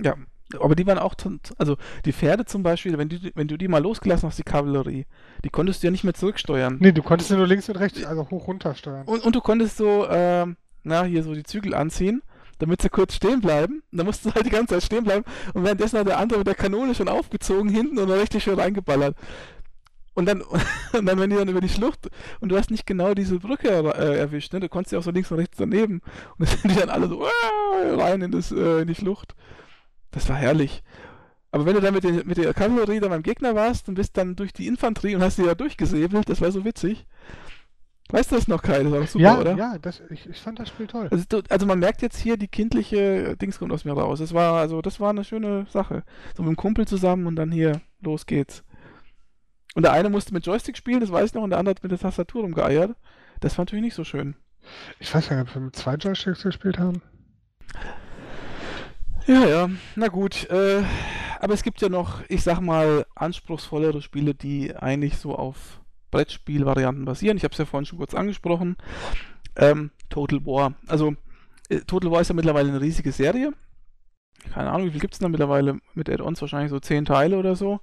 Ja. Aber die waren auch, zum- also die Pferde zum Beispiel, wenn du, wenn du die mal losgelassen hast, die Kavallerie, die konntest du ja nicht mehr zurücksteuern. Nee, du konntest ja nur links und rechts, also hoch runter steuern. Und, und du konntest so, ähm, na, hier so die Zügel anziehen. Damit sie kurz stehen bleiben. Und dann musst du halt die ganze Zeit stehen bleiben. Und währenddessen hat der andere mit der Kanone schon aufgezogen hinten und dann richtig schön reingeballert. Und dann, und dann, wenn die dann über die Schlucht und du hast nicht genau diese Brücke äh, erwischt, ne? Du konntest ja auch so links und rechts daneben. Und dann sind die dann alle so äh, rein in, das, äh, in die Schlucht. Das war herrlich. Aber wenn du dann mit, den, mit der Kavallerie dann beim Gegner warst und bist dann durch die Infanterie und hast die da durchgesäbelt, das war so witzig. Weißt du das noch, Kai? Das war super, ja, oder? ja, das, ich, ich fand das Spiel toll. Also, du- also man merkt jetzt hier, die kindliche Dings kommt aus mir raus. Das war, also, das war eine schöne Sache. So mit dem Kumpel zusammen und dann hier, los geht's. Und der eine musste mit Joystick spielen, das weiß ich noch, und der andere hat mit der Tastatur rumgeeiert. Das war natürlich nicht so schön. Ich weiß gar nicht, ob wir mit zwei Joysticks gespielt haben. Ja, ja, na gut. Äh, aber es gibt ja noch, ich sag mal, anspruchsvollere Spiele, die eigentlich so auf Brettspielvarianten basieren. Ich habe es ja vorhin schon kurz angesprochen. Ähm, Total War. Also, äh, Total War ist ja mittlerweile eine riesige Serie. Keine Ahnung, wie viel gibt es da mittlerweile mit Add-ons? Wahrscheinlich so zehn Teile oder so.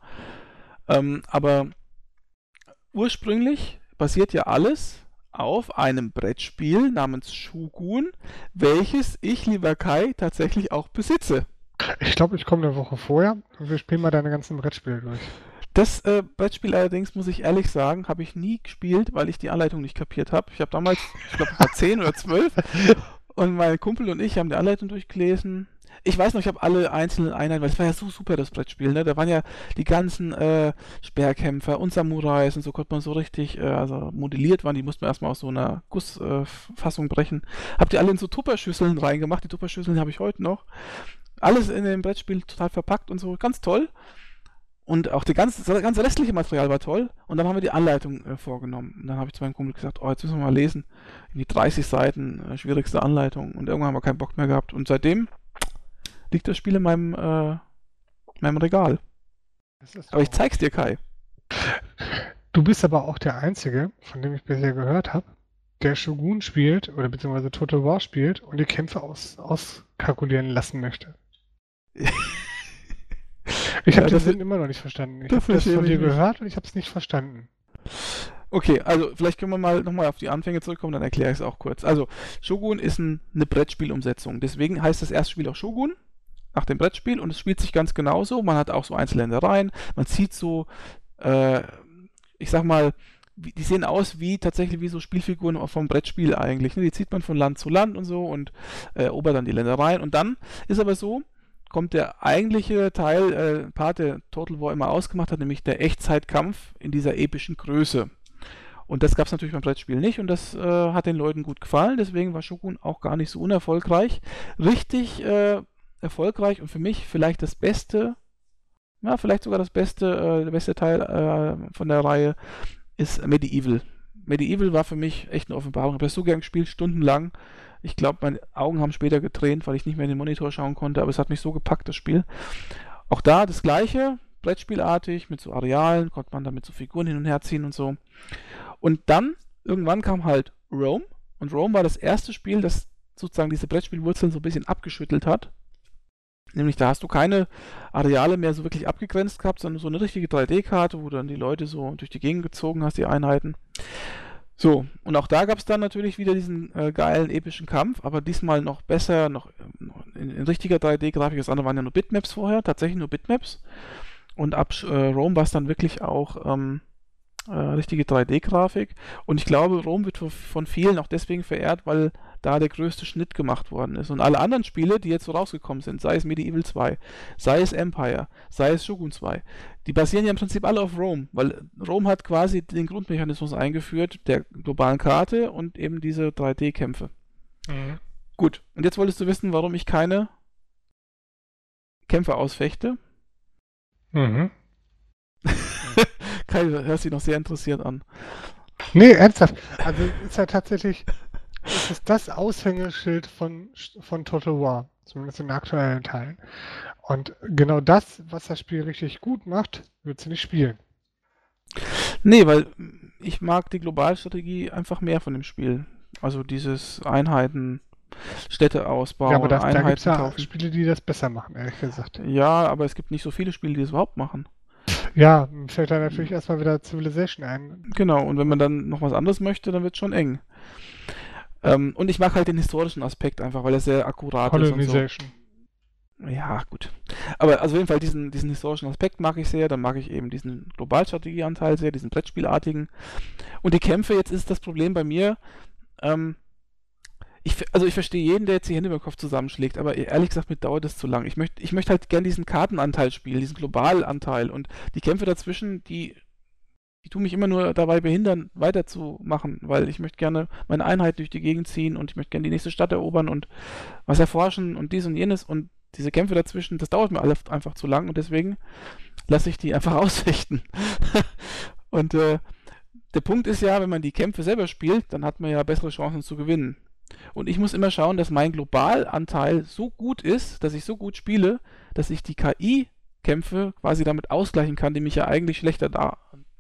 Ähm, aber ursprünglich basiert ja alles auf einem Brettspiel namens Shogun, welches ich, lieber Kai, tatsächlich auch besitze. Ich glaube, ich komme eine Woche vorher und wir spielen mal deine ganzen Brettspiele durch. Das äh, Brettspiel allerdings, muss ich ehrlich sagen, habe ich nie gespielt, weil ich die Anleitung nicht kapiert habe. Ich habe damals, ich glaube, war 10 oder 12 und mein Kumpel und ich haben die Anleitung durchgelesen. Ich weiß noch, ich habe alle einzelnen Einheiten, weil es war ja so super, das Brettspiel, ne? Da waren ja die ganzen äh, Speerkämpfer und Samurais und so konnte man so richtig, äh, also modelliert waren, die mussten wir erstmal aus so einer Gussfassung brechen. Habt ihr alle in so Tupperschüsseln reingemacht, die Tupperschüsseln habe ich heute noch. Alles in dem Brettspiel total verpackt und so, ganz toll. Und auch die ganze, das ganze restliche Material war toll. Und dann haben wir die Anleitung äh, vorgenommen. Und dann habe ich zu meinem Kumpel gesagt, oh, jetzt müssen wir mal lesen. In die 30 Seiten, äh, schwierigste Anleitung. Und irgendwann haben wir keinen Bock mehr gehabt. Und seitdem liegt das Spiel in meinem, äh, meinem Regal. Aber ich zeig's dir, Kai. Du bist aber auch der Einzige, von dem ich bisher gehört habe, der Shogun spielt oder beziehungsweise Total War spielt und die Kämpfe aus, auskalkulieren lassen möchte. Ich Ja, habe den dafür- Sinn immer noch nicht verstanden. Ich habe das von dir gehört und ich habe es nicht verstanden. Okay, also vielleicht können wir mal nochmal auf die Anfänge zurückkommen, dann erkläre ich es auch kurz. Also, Shogun ist ein, eine Brettspielumsetzung. Deswegen heißt das erste Spiel auch Shogun, nach dem Brettspiel, und es spielt sich ganz genauso. Man hat auch so Einzelländereien, man zieht so, äh, ich sag mal, die sehen aus wie tatsächlich wie so Spielfiguren vom Brettspiel eigentlich. Ne? Die zieht man von Land zu Land und so und äh, erobert dann die Ländereien. Und dann ist aber so, kommt der eigentliche Teil, äh, Part, der Total War immer ausgemacht hat, nämlich der Echtzeitkampf in dieser epischen Größe. Und das gab es natürlich beim Brettspiel nicht und das äh, hat den Leuten gut gefallen, deswegen war Shogun auch gar nicht so unerfolgreich. Richtig äh, erfolgreich und für mich vielleicht das beste, ja, vielleicht sogar das beste, äh, der beste Teil äh, von der Reihe ist Medieval. Medieval war für mich echt eine Offenbarung. Ich habe das so gern gespielt, stundenlang. Ich glaube, meine Augen haben später getränt, weil ich nicht mehr in den Monitor schauen konnte, aber es hat mich so gepackt, das Spiel. Auch da das gleiche, Brettspielartig, mit so Arealen, konnte man damit so Figuren hin und her ziehen und so. Und dann, irgendwann kam halt Rome. Und Rome war das erste Spiel, das sozusagen diese Brettspielwurzeln so ein bisschen abgeschüttelt hat. Nämlich da hast du keine Areale mehr so wirklich abgegrenzt gehabt, sondern so eine richtige 3D-Karte, wo du dann die Leute so durch die Gegend gezogen hast, die Einheiten. So, und auch da gab es dann natürlich wieder diesen äh, geilen epischen Kampf, aber diesmal noch besser, noch, in, in richtiger 3D-Grafik. Das andere waren ja nur Bitmaps vorher, tatsächlich nur Bitmaps. Und ab äh, Rome war es dann wirklich auch ähm, äh, richtige 3D-Grafik. Und ich glaube, Rom wird von vielen auch deswegen verehrt, weil da der größte Schnitt gemacht worden ist. Und alle anderen Spiele, die jetzt so rausgekommen sind, sei es Medieval 2, sei es Empire, sei es Shogun 2, die basieren ja im Prinzip alle auf Rom, weil Rom hat quasi den Grundmechanismus eingeführt der globalen Karte und eben diese 3D-Kämpfe. Gut, und jetzt wolltest du wissen, warum ich keine Kämpfe ausfechte. Mhm. Kai hört sich noch sehr interessiert an. Nee, ernsthaft. Also ist ja tatsächlich, es ist das Aushängeschild von, von Total War, zumindest in den aktuellen Teilen. Und genau das, was das Spiel richtig gut macht, wird sie nicht spielen. Nee, weil ich mag die Globalstrategie einfach mehr von dem Spiel. Also dieses Einheiten, Städte ausbauen, ja, aber das, da gibt es Einheiten ja kaufen. Spiele, die das besser machen, ehrlich gesagt. Ja, aber es gibt nicht so viele Spiele, die das überhaupt machen. Ja, fällt da natürlich erstmal wieder Civilization ein. Genau, und wenn man dann noch was anderes möchte, dann wird es schon eng. Ähm, und ich mag halt den historischen Aspekt einfach, weil er sehr akkurat ist und so. Ja, gut. Aber also auf jeden Fall diesen, diesen historischen Aspekt mag ich sehr. Dann mag ich eben diesen Globalstrategieanteil sehr, diesen Brettspielartigen. Und die Kämpfe, jetzt ist das Problem bei mir, ähm, ich, also ich verstehe jeden, der jetzt die Hände über den Kopf zusammenschlägt, aber ehrlich gesagt, mir dauert das zu lang. Ich möchte ich möchte halt gern diesen Kartenanteil spielen, diesen Globalanteil. Und die Kämpfe dazwischen, die, die tun mich immer nur dabei behindern, weiterzumachen, weil ich möchte gerne meine Einheit durch die Gegend ziehen und ich möchte gerne die nächste Stadt erobern und was erforschen und dies und jenes und diese Kämpfe dazwischen, das dauert mir alles einfach zu lang und deswegen lasse ich die einfach ausfechten. und äh, der Punkt ist ja, wenn man die Kämpfe selber spielt, dann hat man ja bessere Chancen zu gewinnen. Und ich muss immer schauen, dass mein Globalanteil so gut ist, dass ich so gut spiele, dass ich die KI-Kämpfe quasi damit ausgleichen kann, die mich ja eigentlich schlechter da,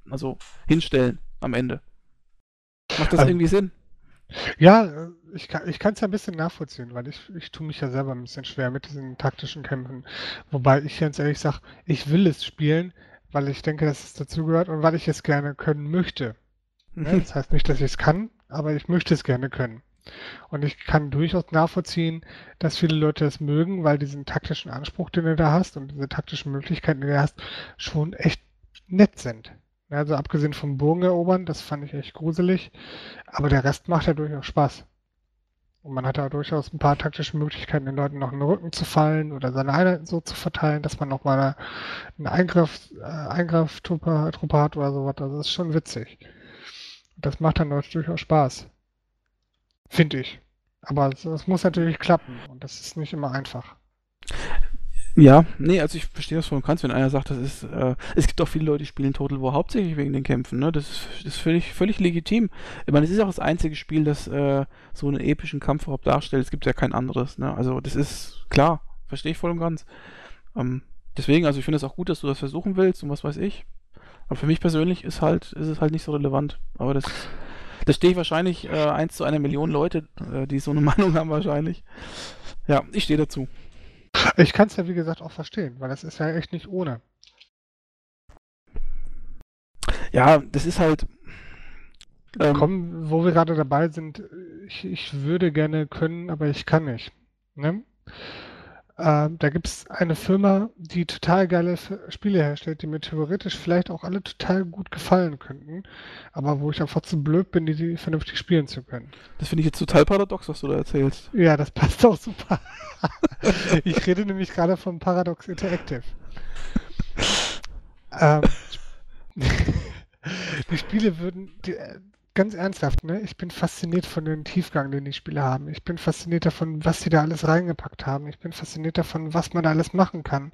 also hinstellen am Ende. Macht das Also- irgendwie Sinn? Ja, äh, ich kann es ja ein bisschen nachvollziehen, weil ich, ich tue mich ja selber ein bisschen schwer mit diesen taktischen Kämpfen. Wobei ich ganz ehrlich sage, ich will es spielen, weil ich denke, dass es dazugehört und weil ich es gerne können möchte. Ne? Das heißt nicht, dass ich es kann, aber ich möchte es gerne können. Und ich kann durchaus nachvollziehen, dass viele Leute es mögen, weil diesen taktischen Anspruch, den du da hast und diese taktischen Möglichkeiten, die du hast, schon echt nett sind. Also abgesehen vom Burgen erobern, das fand ich echt gruselig, aber der Rest macht ja durchaus Spaß. Und man hat da durchaus ein paar taktische Möglichkeiten, den Leuten noch in den Rücken zu fallen oder seine Einheiten so zu verteilen, dass man nochmal eine, eine Eingriff, äh, Eingreiftruppe Truppe hat oder sowas. Das ist schon witzig. Das macht dann auch durchaus Spaß. Finde ich. Aber es muss natürlich klappen und das ist nicht immer einfach. Ja, nee, also ich verstehe das voll und ganz, wenn einer sagt, das ist, äh, es gibt auch viele Leute, die spielen Total War hauptsächlich wegen den Kämpfen, ne? Das ist, das ist völlig, völlig legitim. Ich meine, es ist auch das einzige Spiel, das äh, so einen epischen Kampf überhaupt darstellt. Es gibt ja kein anderes, ne? Also das ist klar, verstehe ich voll und ganz. Ähm, deswegen, also ich finde es auch gut, dass du das versuchen willst und was weiß ich. Aber für mich persönlich ist halt, ist es halt nicht so relevant. Aber das, das stehe ich wahrscheinlich äh, eins zu einer Million Leute, äh, die so eine Meinung haben wahrscheinlich. Ja, ich stehe dazu. Ich kann es ja wie gesagt auch verstehen, weil das ist ja echt nicht ohne. Ja, das ist halt. Ähm, Komm, wo wir gerade dabei sind, ich, ich würde gerne können, aber ich kann nicht. Ne? Ähm, da gibt es eine Firma, die total geile Spiele herstellt, die mir theoretisch vielleicht auch alle total gut gefallen könnten, aber wo ich einfach zu blöd bin, die, die vernünftig spielen zu können. Das finde ich jetzt total paradox, was du da erzählst. Ja, das passt auch super. ich rede nämlich gerade von Paradox Interactive. ähm, die Spiele würden, die, äh, ganz ernsthaft, ne? Ich bin fasziniert von dem Tiefgang, den die Spiele haben. Ich bin fasziniert davon, was sie da alles reingepackt haben. Ich bin fasziniert davon, was man da alles machen kann.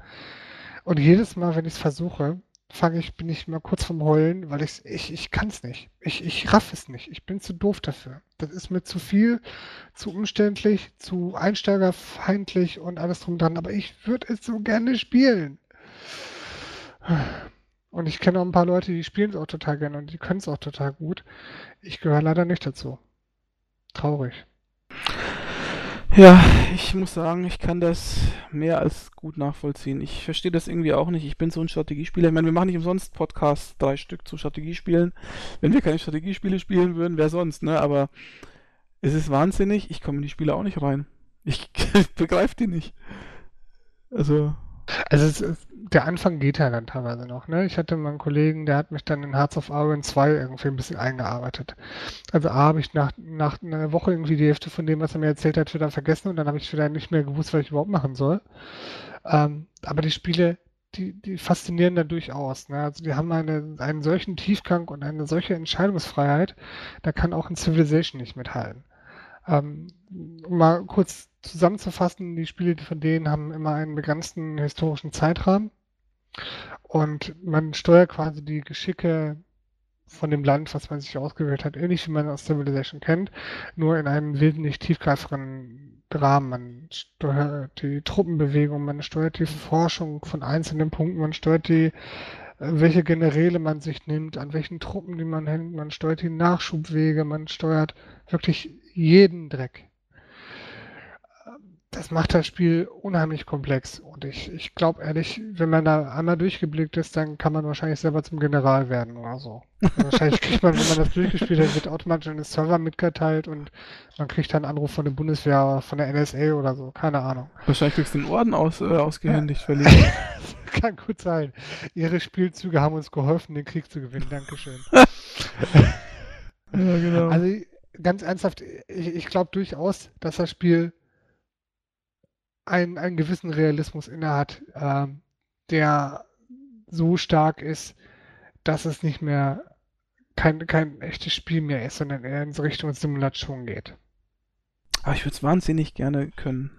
Und jedes Mal, wenn ich es versuche, fange ich, bin ich mal kurz vom Heulen, weil ich, ich, ich kann es nicht. Ich, ich raff es nicht. Ich bin zu doof dafür. Das ist mir zu viel, zu umständlich, zu einsteigerfeindlich und alles drum dran. Aber ich würde es so gerne spielen. Und ich kenne auch ein paar Leute, die spielen es auch total gerne und die können es auch total gut. Ich gehöre leider nicht dazu. Traurig. Ja, ich muss sagen, ich kann das mehr als gut nachvollziehen. Ich verstehe das irgendwie auch nicht. Ich bin so ein Strategiespieler. Ich meine, wir machen nicht umsonst Podcasts, drei Stück zu Strategiespielen. Wenn wir keine Strategiespiele spielen würden, wer sonst, ne? Aber es ist wahnsinnig. Ich komme in die Spiele auch nicht rein. Ich begreife die nicht. Also, Also ist, der Anfang geht ja dann teilweise noch, ne? Ich hatte mal einen Kollegen, der hat mich dann in Hearts of Iron 2 irgendwie ein bisschen eingearbeitet. Also A habe ich nach, nach einer Woche irgendwie die Hälfte von dem, was er mir erzählt hat, wieder vergessen und dann habe ich wieder nicht mehr gewusst, was ich überhaupt machen soll. Ähm, aber die Spiele, die, die faszinieren da durchaus, ne? Also die haben eine, einen solchen Tiefgang und eine solche Entscheidungsfreiheit, da kann auch ein Civilization nicht mithalten. Ähm, um mal kurz zusammenzufassen, die Spiele von denen haben immer einen begrenzten historischen Zeitrahmen und man steuert quasi die Geschicke von dem Land, was man sich ausgewählt hat, ähnlich wie man aus Civilization kennt, nur in einem wesentlich tiefgreiferen Rahmen. Man steuert die Truppenbewegung, man steuert die Forschung von einzelnen Punkten, man steuert die, äh, welche Generäle man sich nimmt, an welchen Truppen die man hängt, man steuert die Nachschubwege, man steuert wirklich jeden Dreck. Das macht das Spiel unheimlich komplex. Und ich, ich glaube ehrlich, wenn man da einmal durchgeblickt ist, dann kann man wahrscheinlich selber zum General werden oder so. Also wahrscheinlich kriegt man, wenn man das durchgespielt hat, wird automatisch an den Server mitgeteilt und man kriegt dann einen Anruf von der Bundeswehr, von der NSA oder so. Keine Ahnung. Wahrscheinlich kriegst du den Orden aus, äh, ausgehändigt, verlegt. Kann gut sein. Ihre Spielzüge haben uns geholfen, den Krieg zu gewinnen. Dankeschön. ja, genau. Also ganz ernsthaft, ich, ich glaube durchaus, dass das Spiel einen, einen gewissen Realismus innehat, ähm, der so stark ist, dass es nicht mehr kein, kein echtes Spiel mehr ist, sondern eher in Richtung Simulation geht. Aber ich würde es wahnsinnig gerne können.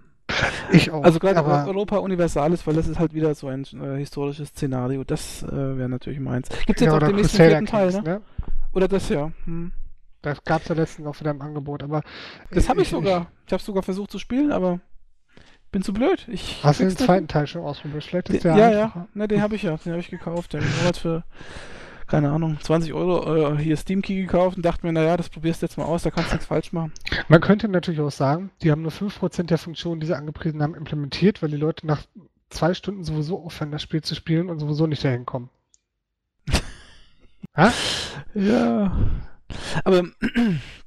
Ich auch. Also gerade Europa Universalis, weil das ist halt wieder so ein äh, historisches Szenario. Das äh, wäre natürlich meins. Gibt es ja, jetzt auch oder den nächsten vierten Teil, ne? ne? Oder das ja. Hm. Das gab es ja letztens auch wieder im Angebot, aber Das habe ich sogar. Ich habe sogar versucht zu spielen, aber bin zu blöd. Ich Hast du den zweiten Teil schon ausprobiert? Vielleicht ist der ja, einfacher. ja. Ne, den habe ich ja. Den habe ich gekauft. Ich Monat für, keine Ahnung, 20 Euro äh, hier Steam Key gekauft und dachte mir, naja, das probierst du jetzt mal aus, da kannst du nichts falsch machen. Man könnte natürlich auch sagen, die haben nur 5% der Funktionen, die sie angepriesen haben, implementiert, weil die Leute nach zwei Stunden sowieso aufhören, das Spiel zu spielen und sowieso nicht dahin kommen. Ha? Ja. Aber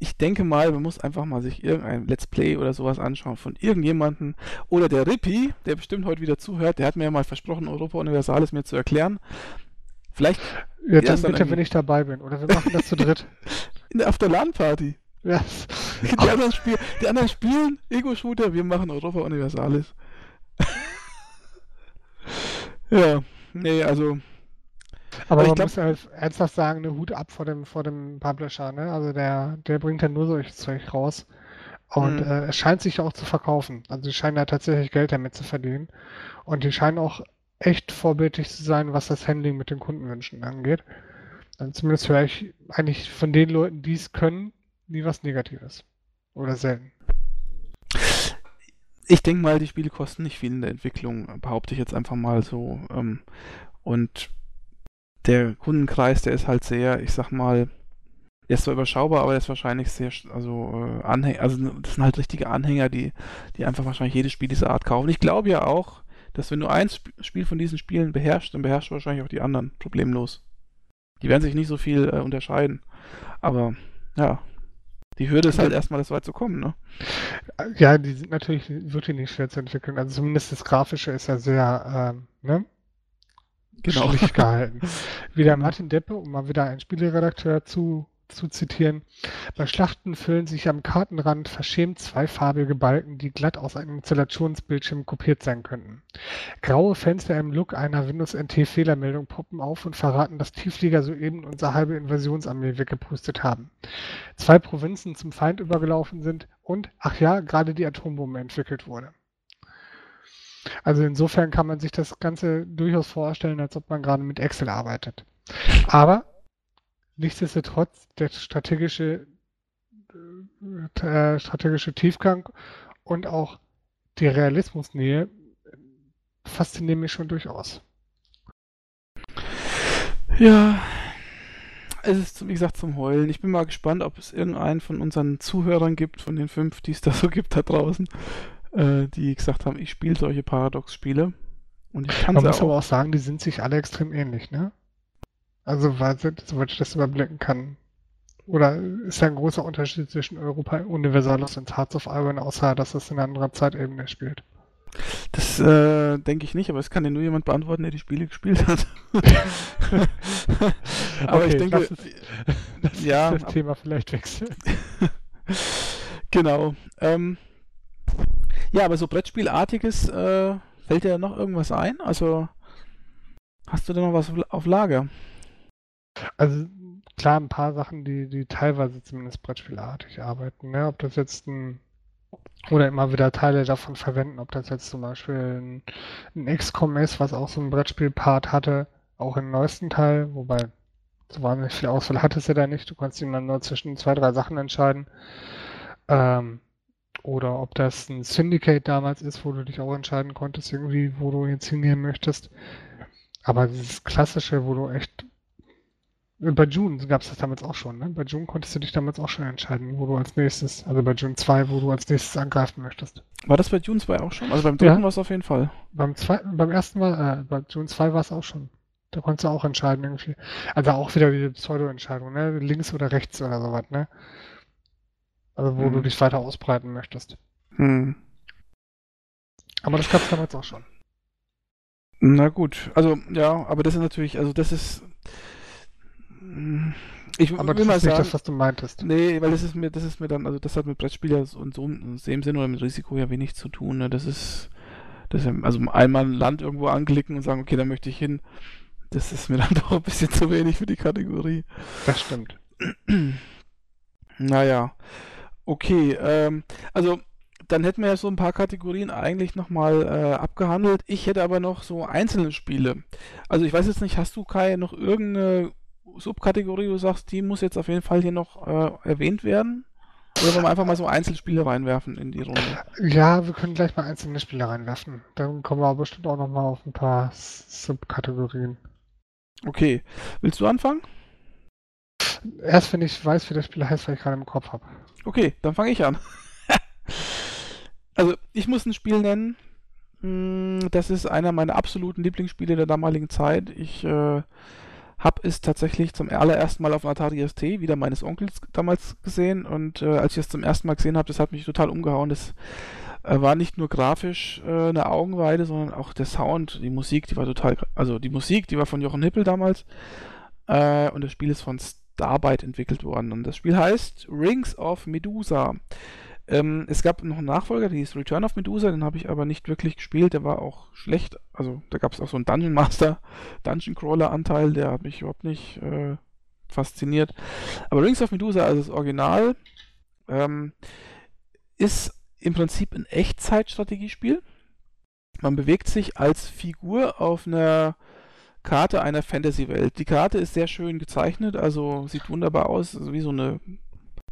ich denke mal, man muss einfach mal sich irgendein Let's Play oder sowas anschauen von irgendjemandem. Oder der Rippi, der bestimmt heute wieder zuhört, der hat mir ja mal versprochen, Europa Universalis mir zu erklären. Vielleicht Ja, dann bitte, wenn ich dabei bin. Oder wir machen das zu dritt. in der LAN-Party. Ja. Die anderen, spiel, die anderen spielen Ego-Shooter, wir machen Europa Universalis. ja, nee, also, Aber Aber ich glaub- muss halt ernsthaft sagen, eine Hut ab vor dem, vor dem Publisher, ne? Also der, der bringt ja nur solches Zeug raus. Und Mhm. äh, es scheint sich auch zu verkaufen. Also die scheinen ja tatsächlich Geld damit zu verdienen. Und die scheinen auch echt vorbildlich zu sein, was das Handling mit den Kundenwünschen angeht. Also zumindest höre ich eigentlich von den Leuten, die es können, nie was Negatives. Oder selten. ich denke mal, die Spiele kosten nicht viel in der Entwicklung, behaupte ich jetzt einfach mal so. Ähm, und der Kundenkreis, der ist halt sehr, ich sag mal, der ist zwar überschaubar, aber der ist wahrscheinlich sehr, also äh, Anhänger, also das sind halt richtige Anhänger, die, die einfach wahrscheinlich jedes Spiel dieser Art kaufen. Ich glaube ja auch, dass wenn du ein Sp Spiel von diesen Spielen beherrschst, dann beherrschst du wahrscheinlich auch die anderen problemlos. Die werden sich nicht so viel äh, unterscheiden. Aber ja, die Hürde ist halt erstmal, das weit zu kommen, ne? Ja, die sind natürlich wirklich nicht schwer zu entwickeln. Also zumindest das Grafische ist ja sehr, ähm, ne? Genau. schlicht gehalten. Wieder Martin Deppe, um mal wieder einen Spieleredakteur zu, zu zitieren. Bei Schlachten füllen sich am Kartenrand verschämt zweifarbige Balken, die glatt aus einem Installationsbildschirm kopiert sein könnten. Graue Fenster im Look einer Windows NT Fehlermeldung poppen auf und verraten, dass Tiefflieger soeben unsere halbe Invasionsarmee weggepustet haben. Zwei Provinzen zum Feind übergelaufen sind und, ach ja, gerade die Atombombe entwickelt wurde. Also insofern kann man sich das Ganze durchaus vorstellen, als ob man gerade mit Excel arbeitet. Aber nichtsdestotrotz, der strategische, äh, strategische Tiefgang und auch die Realismusnähe faszinieren mich schon durchaus. Ja, es ist, wie gesagt, zum Heulen. Ich bin mal gespannt, ob es irgendeinen von unseren Zuhörern gibt, von den fünf, die es da so gibt da draußen, äh, die gesagt haben, ich spiele solche Paradox-Spiele. Und ich kann Man muss aber auch. sagen, die sind sich alle extrem ähnlich, ne? Also, soweit ich das überblicken kann. Oder ist da ein großer Unterschied zwischen Europa Universalis und Hearts of Iron, außer dass es in einer anderen Zeitebene spielt? Das äh, denke ich nicht, aber es kann dir nur jemand beantworten, der die Spiele gespielt hat. aber ich Okay, denke, lass uns- Lass ja, das Thema vielleicht wechseln. genau. Ähm, ja, aber so Brettspielartiges, äh, fällt dir noch irgendwas ein? Also, hast du da noch was auf- Lager? Also klar, ein paar Sachen, die, die teilweise zumindest Brettspielartig arbeiten. Ne? Ob das jetzt ein oder immer wieder Teile davon verwenden, ob das jetzt zum Beispiel ein, ein XCOM ist, was auch so einen Brettspiel-Part hatte, auch im neuesten Teil, wobei so wahnsinnig viel Auswahl hattest du da nicht. Du konntest dann nur zwischen zwei, drei Sachen entscheiden. Ähm, oder ob das ein Syndicate damals ist, wo du dich auch entscheiden konntest, irgendwie, wo du jetzt hingehen möchtest. Aber dieses klassische, wo du echt Bei June gab es das damals auch schon, ne? Bei June konntest du dich damals auch schon entscheiden, wo du als nächstes, also bei June 2, wo du als nächstes angreifen möchtest. War das bei Dune 2 auch schon? Also beim dritten Ja. war es auf jeden Fall. Beim zweiten, beim ersten Mal, äh, bei June 2 war es auch schon. Da konntest du auch entscheiden irgendwie. Also auch wieder die Pseudo-Entscheidung, ne? Links oder rechts oder sowas, ne? Also wo Mhm. du dich weiter ausbreiten möchtest. Hm. Aber das gab es damals auch schon. Na gut, also ja, aber das ist natürlich, also das ist. hm, Ich Aber will das mal ist nicht sagen, das, was du meintest. nee, weil das ist mir, das ist mir dann, also das hat mit Brettspiel ja so- und so in dem Sinn oder mit Risiko ja wenig zu tun. Ne? Das ist, das ist also einmal ein Land irgendwo anklicken und sagen, okay, da möchte ich hin. Das ist mir dann doch ein bisschen zu wenig für die Kategorie. Das stimmt. Naja, okay. Ähm, also dann hätten wir ja so ein paar Kategorien eigentlich nochmal äh, abgehandelt. Ich hätte aber noch so einzelne Spiele. Also ich weiß jetzt nicht, hast du Kai noch irgendeine Subkategorie, wo du sagst, die muss jetzt auf jeden Fall hier noch äh, erwähnt werden? Oder wollen wir einfach mal so Einzelspiele reinwerfen in die Runde? Ja, wir können gleich mal einzelne Spiele reinwerfen. Dann kommen wir aber bestimmt auch noch mal auf ein paar Subkategorien. Okay. Willst du anfangen? Erst wenn ich weiß, wie das Spiel heißt, weil ich gerade im Kopf habe. Okay, dann fange ich an. also, ich muss ein Spiel nennen. Mm, Das ist einer meiner absoluten Lieblingsspiele der damaligen Zeit. Ich äh, habe es tatsächlich zum allerersten Mal auf dem Atari ST wieder meines Onkels damals gesehen und äh, als ich es zum ersten Mal gesehen habe, das hat mich total umgehauen. Das äh, war nicht nur grafisch äh, eine Augenweide, sondern auch der Sound, die Musik, die war total, also die Musik, die war von Jochen Hippel damals äh, und das Spiel ist von Starbite entwickelt worden und das Spiel heißt Rings of Medusa. Ähm, es gab noch einen Nachfolger, der hieß Return of Medusa, den habe ich aber nicht wirklich gespielt, der war auch schlecht. Also da gab es auch so einen Dungeon Master, Dungeon Crawler Anteil, der hat mich überhaupt nicht äh, fasziniert. Aber Rings of Medusa, also das Original, ähm, ist im Prinzip ein Echtzeitstrategiespiel. Man bewegt sich als Figur auf einer Karte einer Fantasy-Welt. Die Karte ist sehr schön gezeichnet, also sieht wunderbar aus, also wie so eine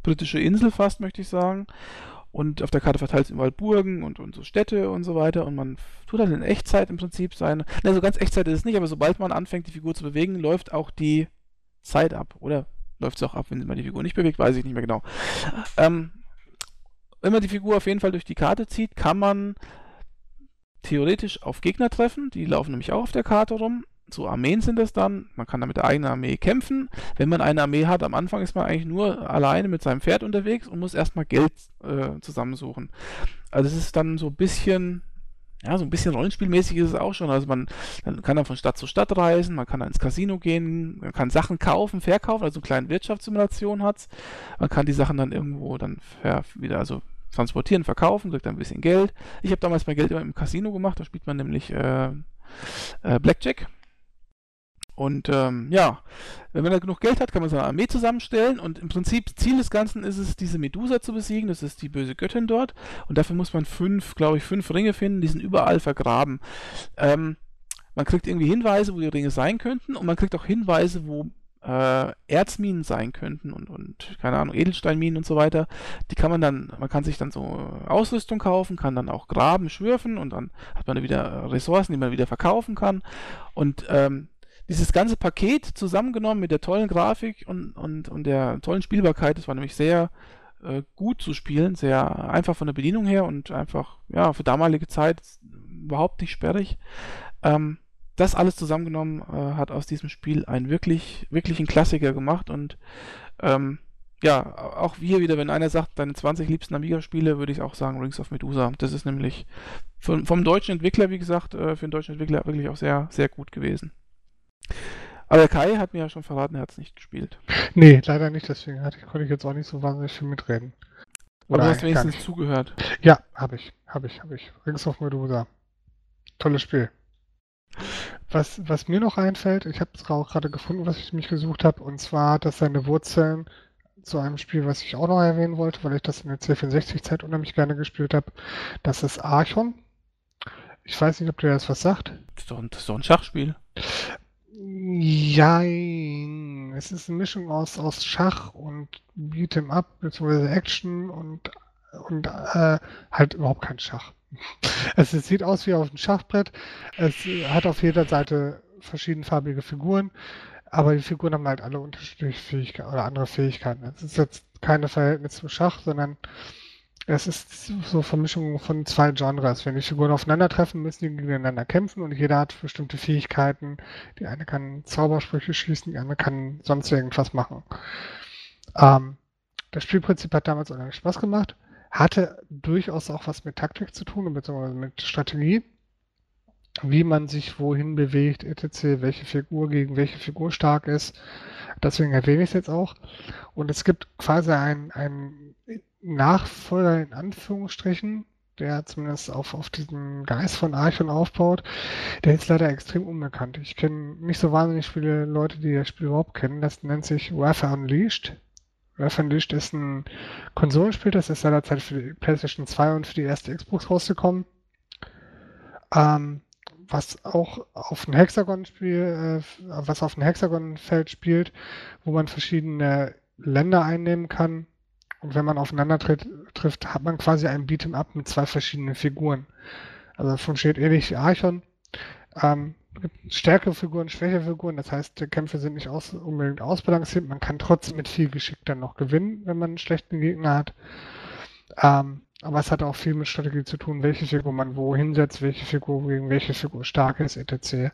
britische Insel fast, möchte ich sagen. Und auf der Karte verteilt es überall Burgen und, und so Städte und so weiter. Und man tut halt in Echtzeit im Prinzip sein. Ne, so ganz Echtzeit ist es nicht, aber sobald man anfängt, die Figur zu bewegen, läuft auch die Zeit ab. Oder läuft es auch ab, wenn man die Figur nicht bewegt, weiß ich nicht mehr genau. Ähm, wenn man die Figur auf jeden Fall durch die Karte zieht, kann man theoretisch auf Gegner treffen. Die laufen nämlich auch auf der Karte rum. So Armeen sind das dann. Man kann da mit der eigenen Armee kämpfen. Wenn man eine Armee hat, am Anfang ist man eigentlich nur alleine mit seinem Pferd unterwegs und muss erstmal Geld äh, zusammensuchen. Also es ist dann so ein bisschen, ja, so ein bisschen rollenspielmäßig ist es auch schon. Also man, man kann dann von Stadt zu Stadt reisen, man kann dann ins Casino gehen, man kann Sachen kaufen, verkaufen, also eine kleine Wirtschaftssimulation hat's. Man kann die Sachen dann irgendwo dann wieder, also transportieren, verkaufen, kriegt dann ein bisschen Geld. Ich habe damals mein Geld immer im Casino gemacht, da spielt man nämlich äh, äh, Blackjack. Und ähm, ja, wenn man da genug Geld hat, kann man seine Armee zusammenstellen und im Prinzip Ziel des Ganzen ist es, diese Medusa zu besiegen, das ist die böse Göttin dort und dafür muss man fünf, glaube ich, fünf Ringe finden, die sind überall vergraben. Ähm, man kriegt irgendwie Hinweise, wo die Ringe sein könnten und man kriegt auch Hinweise, wo äh, Erzminen sein könnten und, und, keine Ahnung, Edelsteinminen und so weiter. Die kann man dann, man kann sich dann so Ausrüstung kaufen, kann dann auch graben, schürfen und dann hat man wieder Ressourcen, die man wieder verkaufen kann. Und ähm, dieses ganze Paket zusammengenommen mit der tollen Grafik und, und, und der tollen Spielbarkeit, das war nämlich sehr äh, gut zu spielen, sehr einfach von der Bedienung her und einfach, ja, für damalige Zeit überhaupt nicht sperrig. Ähm, das alles zusammengenommen äh, hat aus diesem Spiel einen wirklich, wirklichen Klassiker gemacht und ähm, ja, auch hier wieder, wenn einer sagt, deine 20 liebsten Amiga-Spiele, würde ich auch sagen Rings of Medusa. Das ist nämlich vom, vom deutschen Entwickler, wie gesagt, äh, für den deutschen Entwickler wirklich auch sehr, sehr gut gewesen. Aber Kai hat mir ja schon verraten, er hat es nicht gespielt. Nee, leider nicht, deswegen hatte, konnte ich jetzt auch nicht so wahnsinnig viel mitreden. Aber du hast wenigstens zugehört. Ja, habe ich, habe ich, habe ich. Rings of Medusa. Tolles Spiel. Was, was mir noch einfällt, ich habe es auch gerade gefunden, was ich mich gesucht habe, und zwar hat das seine Wurzeln zu einem Spiel, was ich auch noch erwähnen wollte, weil ich das in der C64-Zeit unheimlich gerne gespielt habe. Das ist Archon. Ich weiß nicht, ob dir das was sagt. Das ist doch, ein- das ist doch ein Schachspiel. Jein. Es ist eine Mischung aus, aus Schach und Beat'em Up, beziehungsweise Action und, und äh, halt überhaupt kein Schach. Es, es sieht aus wie auf einem Schachbrett. Es hat auf jeder Seite verschiedenfarbige Figuren. Aber die Figuren haben halt alle unterschiedliche Fähigkeiten oder andere Fähigkeiten. Es ist jetzt keine Verhältnis zum Schach, sondern es ist so Vermischung von zwei Genres. Wenn die Figuren aufeinandertreffen, müssen die gegeneinander kämpfen und jeder hat bestimmte Fähigkeiten. Die eine kann Zaubersprüche schließen, die andere kann sonst irgendwas machen. Ähm, das Spielprinzip hat damals unheimlich Spaß gemacht, hatte durchaus auch was mit Taktik zu tun, beziehungsweise mit Strategie, wie man sich wohin bewegt, etc., welche Figur gegen welche Figur stark ist. Deswegen erwähne ich es jetzt auch. Und es gibt quasi ein, ein Nachfolger in Anführungsstrichen, der zumindest auf, auf diesen Geist von Archon aufbaut, der ist leider extrem unbekannt. Ich kenne nicht so wahnsinnig viele Leute, die das Spiel überhaupt kennen. Das nennt sich Warfare Unleashed. Warfare Unleashed ist ein Konsolenspiel, das ist seinerzeit für die PlayStation 2 und für die erste Xbox rausgekommen. Ähm, was auch auf ein Hexagon-Spiel, äh, was auf ein Hexagon-Feld spielt, wo man verschiedene Länder einnehmen kann und wenn man aufeinander tritt, trifft, hat man quasi ein Beat'em Up mit zwei verschiedenen Figuren. Also funktioniert ähnlich wie Archon. Ähm, gibt stärkere Figuren, schwächere Figuren, das heißt, die Kämpfe sind nicht aus, unbedingt ausbalanciert. Man kann trotzdem mit viel Geschick dann noch gewinnen, wenn man einen schlechten Gegner hat. Ähm, aber es hat auch viel mit Strategie zu tun, welche Figur man wo hinsetzt, welche Figur gegen welche Figur stark ist, etc.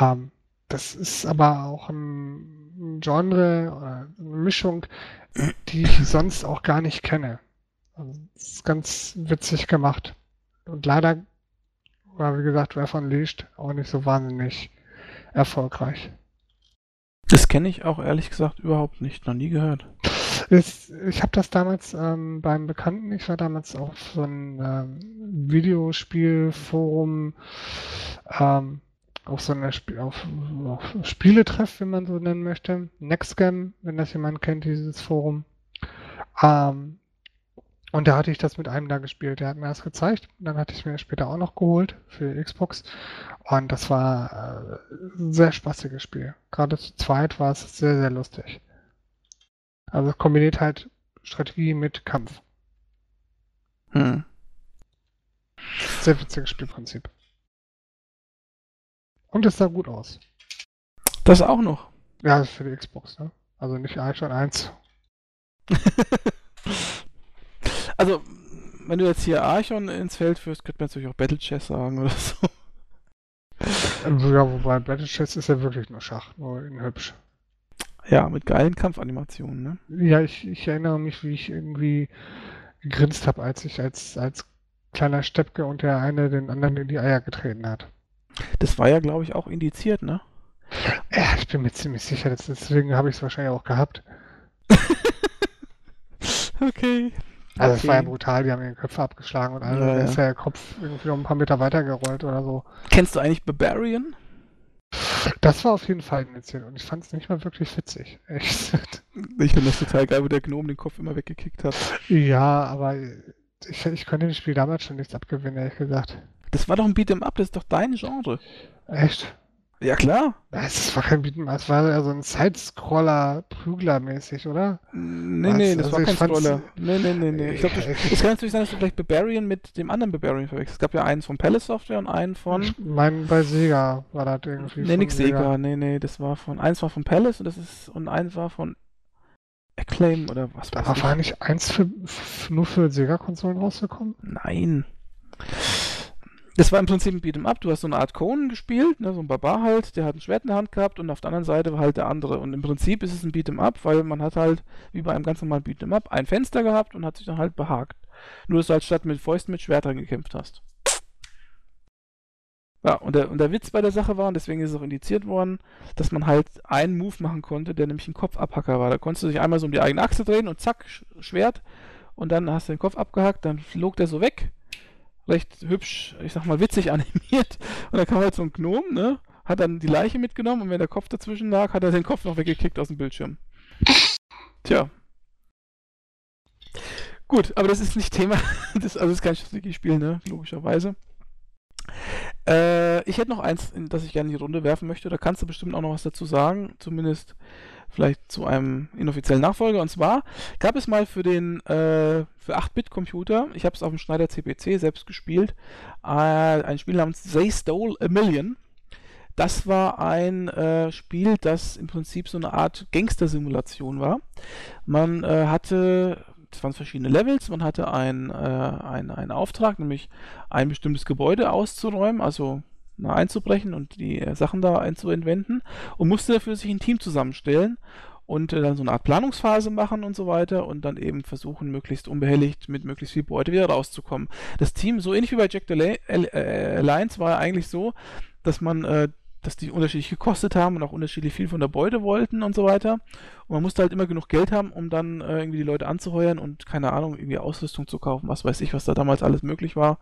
Ähm, das ist aber auch ein Genre oder eine Mischung, die ich sonst auch gar nicht kenne. Also, das ist ganz witzig gemacht. Und leider war, wie gesagt, Wer von Leashed auch nicht so wahnsinnig erfolgreich. Das kenne ich auch ehrlich gesagt überhaupt nicht, noch nie gehört. Ist, ich habe das damals ähm, beim Bekannten, ich war damals auf so einem ähm, Videospielforum, ähm, auf so einer Sp auf, auf Spieletreff, wenn man so nennen möchte. Nextgame, wenn das jemand kennt, dieses Forum. Ähm, und da hatte ich das mit einem da gespielt. Der hat mir das gezeigt. Dann hatte ich mir später auch noch geholt für Xbox. Und das war äh, ein sehr spaßiges Spiel. Gerade zu zweit war es sehr, sehr lustig. Also kombiniert halt Strategie mit Kampf. Hm. Sehr witziges Spielprinzip. Und es sah gut aus. Das auch noch. Ja, das ist für die Xbox, ne? Also nicht schon eins. also, wenn du jetzt hier Archon ins Feld führst, könnte man natürlich auch Battle Chess sagen oder so. Ja, wobei Battle Chess ist ja wirklich nur Schach, nur in hübsch. Ja, mit geilen Kampfanimationen, ne? Ja, ich, ich erinnere mich, wie ich irgendwie gegrinst habe, als ich als, als kleiner Steppke und der eine den anderen in die Eier getreten hat. Das war ja, glaube ich, auch indiziert, ne? Ja, ich bin mir ziemlich sicher, deswegen habe ich es wahrscheinlich auch gehabt. okay. Also okay. es war ja brutal, die haben den Köpfe abgeschlagen und alles. Ja, Ja, ist ja der Kopf irgendwie noch ein paar Meter weitergerollt oder so. Kennst du eigentlich Barbarian? Das war auf jeden Fall indiziert und ich fand es nicht mal wirklich witzig. Echt. Ich finde das total geil, wo der Gnome den Kopf immer weggekickt hat. Ja, aber ich, ich konnte dem Spiel damals schon nichts abgewinnen, ehrlich gesagt. Das war doch ein Beat'em Up, das ist doch dein Genre. Echt? Ja, klar. Es war kein Beat'em Up, es war ja so ein Sidescroller-Prügler-mäßig, oder? Nee, Was? nee, das Also war kein Scroller. Nee, nee, nee, nee. Ich glaub, das, es kann natürlich sein, dass du vielleicht Barbarian mit dem anderen Barbarian verwechselst. Es gab ja einen von Palace Software und einen von. Ich meine, bei Sega war das irgendwie. Nee, nix Sega. Nee, nee, das war von. Eins war von Palace und das ist. Und eins war von Acclaim oder was weiß Aber ich. war nicht eins für, nur für Sega-Konsolen rausgekommen? Nein. Das war im Prinzip ein Beat'em Up. Du hast so eine Art Conan gespielt, ne, so ein Barbar halt, der hat ein Schwert in der Hand gehabt und auf der anderen Seite war halt der andere. Und im Prinzip ist es ein Beat'em Up, weil man hat halt, wie bei einem ganz normalen Beat'em Up, ein Fenster gehabt und hat sich dann halt behagt. Nur, dass du halt statt mit Fäusten mit Schwertern gekämpft hast. Ja, und der, und der Witz bei der Sache war, und deswegen ist es auch indiziert worden, dass man halt einen Move machen konnte, der nämlich ein Kopfabhacker war. Da konntest du dich einmal so um die eigene Achse drehen und zack, Sch- Schwert. Und dann hast du den Kopf abgehackt, dann flog der so weg. Recht hübsch, ich sag mal, witzig animiert. Und dann kam halt so ein Gnom, ne? Hat dann die Leiche mitgenommen und wenn der Kopf dazwischen lag, hat er den Kopf noch weggekickt aus dem Bildschirm. Tja. Gut, aber das ist nicht Thema. Das, also das ist kein Strategiespiel, ne? Logischerweise. Äh, ich hätte noch eins, in das ich gerne in die Runde werfen möchte. Da kannst du bestimmt auch noch was dazu sagen. Zumindest vielleicht zu einem inoffiziellen Nachfolger. Und zwar gab es mal für den äh, für 8-Bit-Computer, ich habe es auf dem Schneider CPC selbst gespielt, äh, ein Spiel namens They Stole a Million. Das war ein äh, Spiel, das im Prinzip so eine Art Gangster-Simulation war. Man äh, hatte, es waren verschiedene Levels, man hatte ein, äh, einen Auftrag, nämlich ein bestimmtes Gebäude auszuräumen, also einzubrechen und die äh, Sachen da einzuentwenden und musste dafür sich ein Team zusammenstellen und äh, dann so eine Art Planungsphase machen und so weiter und dann eben versuchen, möglichst unbehelligt mit möglichst viel Beute wieder rauszukommen. Das Team, so ähnlich wie bei Jack the La äh, Alliance, war eigentlich so, dass man äh, dass die unterschiedlich gekostet haben und auch unterschiedlich viel von der Beute wollten und so weiter. Und man musste halt immer genug Geld haben, um dann äh, irgendwie die Leute anzuheuern und keine Ahnung, irgendwie Ausrüstung zu kaufen, was weiß ich, was da damals alles möglich war.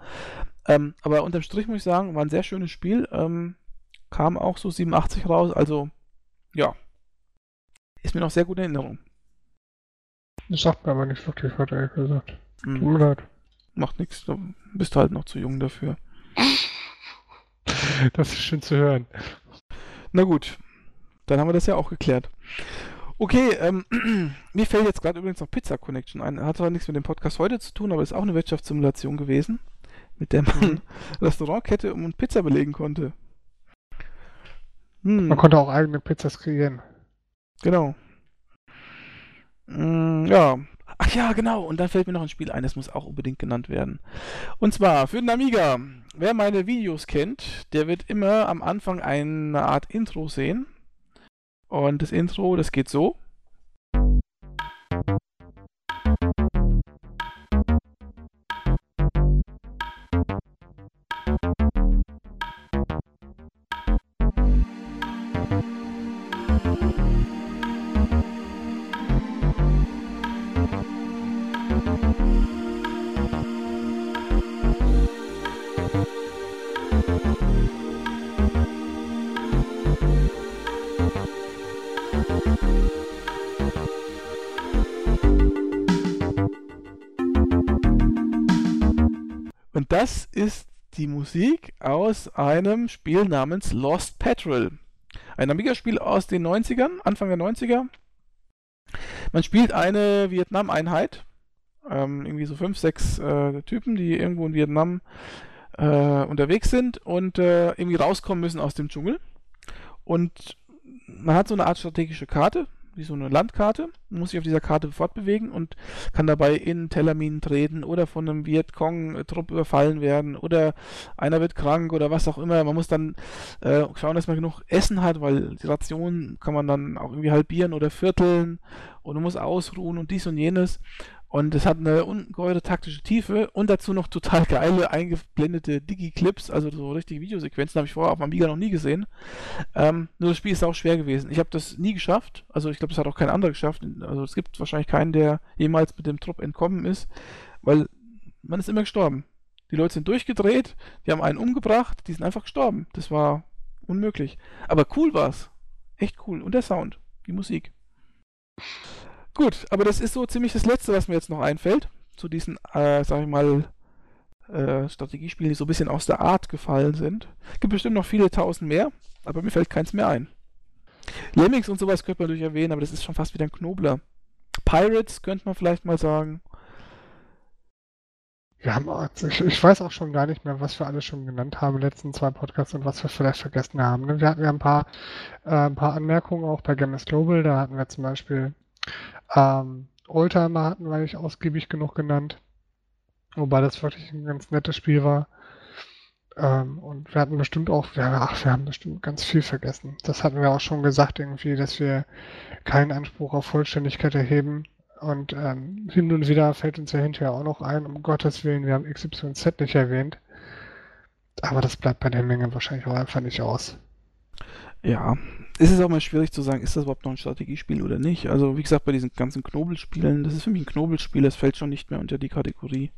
Ähm, aber unterm Strich muss ich sagen, war ein sehr schönes Spiel. Ähm, kam auch so 87 raus, also ja. Ist mir noch sehr gut in Erinnerung. Das sagt mir aber nicht wirklich, hat er gesagt. Hm. Tut mir leid. Macht nichts, du bist halt noch zu jung dafür. Das ist schön zu hören. Na gut, dann haben wir das ja auch geklärt. Okay, ähm, mir fällt jetzt gerade übrigens noch Pizza Connection ein. Hat zwar nichts mit dem Podcast heute zu tun, aber ist auch eine Wirtschaftssimulation gewesen, mit der man Restaurantkette um und Pizza belegen konnte. Hm, Man konnte auch eigene Pizzas kreieren. genau. Mm, ja. Ach ja, genau. Und dann fällt mir noch ein Spiel ein, das muss auch unbedingt genannt werden. Und zwar für den Amiga. Wer meine Videos kennt, der wird immer am Anfang eine Art Intro sehen. Und das Intro, das geht so. Das ist die Musik aus einem Spiel namens Lost Patrol. Ein Amiga-Spiel aus den 90ern, Anfang der 90er. Man spielt eine Vietnam-Einheit. Ähm, irgendwie so fünf, sechs äh, Typen, die irgendwo in Vietnam äh, unterwegs sind und äh, irgendwie rauskommen müssen aus dem Dschungel. Und man hat so eine Art strategische Karte, wie so eine Landkarte, muss sich auf dieser Karte fortbewegen und kann dabei in Tellerminen treten oder von einem Vietcong-Trupp überfallen werden oder einer wird krank oder was auch immer. Man muss dann äh, schauen, dass man genug Essen hat, weil die Ration kann man dann auch irgendwie halbieren oder vierteln und man muss ausruhen und dies und jenes. Und es hat eine ungeheure taktische Tiefe und dazu noch total geile eingeblendete Digi-Clips, also so richtige Videosequenzen, habe ich vorher auf dem Amiga noch nie gesehen. Ähm, nur das Spiel ist auch schwer gewesen. Ich habe das nie geschafft, also ich glaube, das hat auch kein anderer geschafft. Also es gibt wahrscheinlich keinen, der jemals mit dem Trupp entkommen ist, weil man ist immer gestorben. Die Leute sind durchgedreht, die haben einen umgebracht, die sind einfach gestorben. Das war unmöglich. Aber cool war's. Echt cool. Und der Sound, die Musik. Gut, aber das ist so ziemlich das Letzte, was mir jetzt noch einfällt. Zu diesen, äh, sag ich mal, äh, Strategiespielen, die so ein bisschen aus der Art gefallen sind. Gibt bestimmt noch viele tausend mehr, aber mir fällt keins mehr ein. Lemmings und sowas könnte man natürlich erwähnen, aber das ist schon fast wieder ein Knobler. Pirates könnte man vielleicht mal sagen. Wir ich, ich weiß auch schon gar nicht mehr, was wir alles schon genannt haben letzten zwei Podcasts und was wir vielleicht vergessen haben. ne? Wir hatten ja ein paar, äh, ein paar Anmerkungen auch bei Games Global. Da hatten wir zum Beispiel ähm, Oldtimer hatten wir nicht ausgiebig genug genannt. Wobei das wirklich ein ganz nettes Spiel war. Ähm, und wir hatten bestimmt auch, wir, ach, wir haben bestimmt ganz viel vergessen. Das hatten wir auch schon gesagt, irgendwie, dass wir keinen Anspruch auf Vollständigkeit erheben. Und ähm, hin und wieder fällt uns ja hinterher auch noch ein, um Gottes Willen, wir haben XYZ nicht erwähnt. Aber das bleibt bei der Menge wahrscheinlich auch einfach nicht aus. Ja, es ist auch mal schwierig zu sagen, ist das überhaupt noch ein Strategiespiel oder nicht. Also wie gesagt, bei diesen ganzen Knobelspielen, das ist für mich ein Knobelspiel, das fällt schon nicht mehr unter die Kategorie.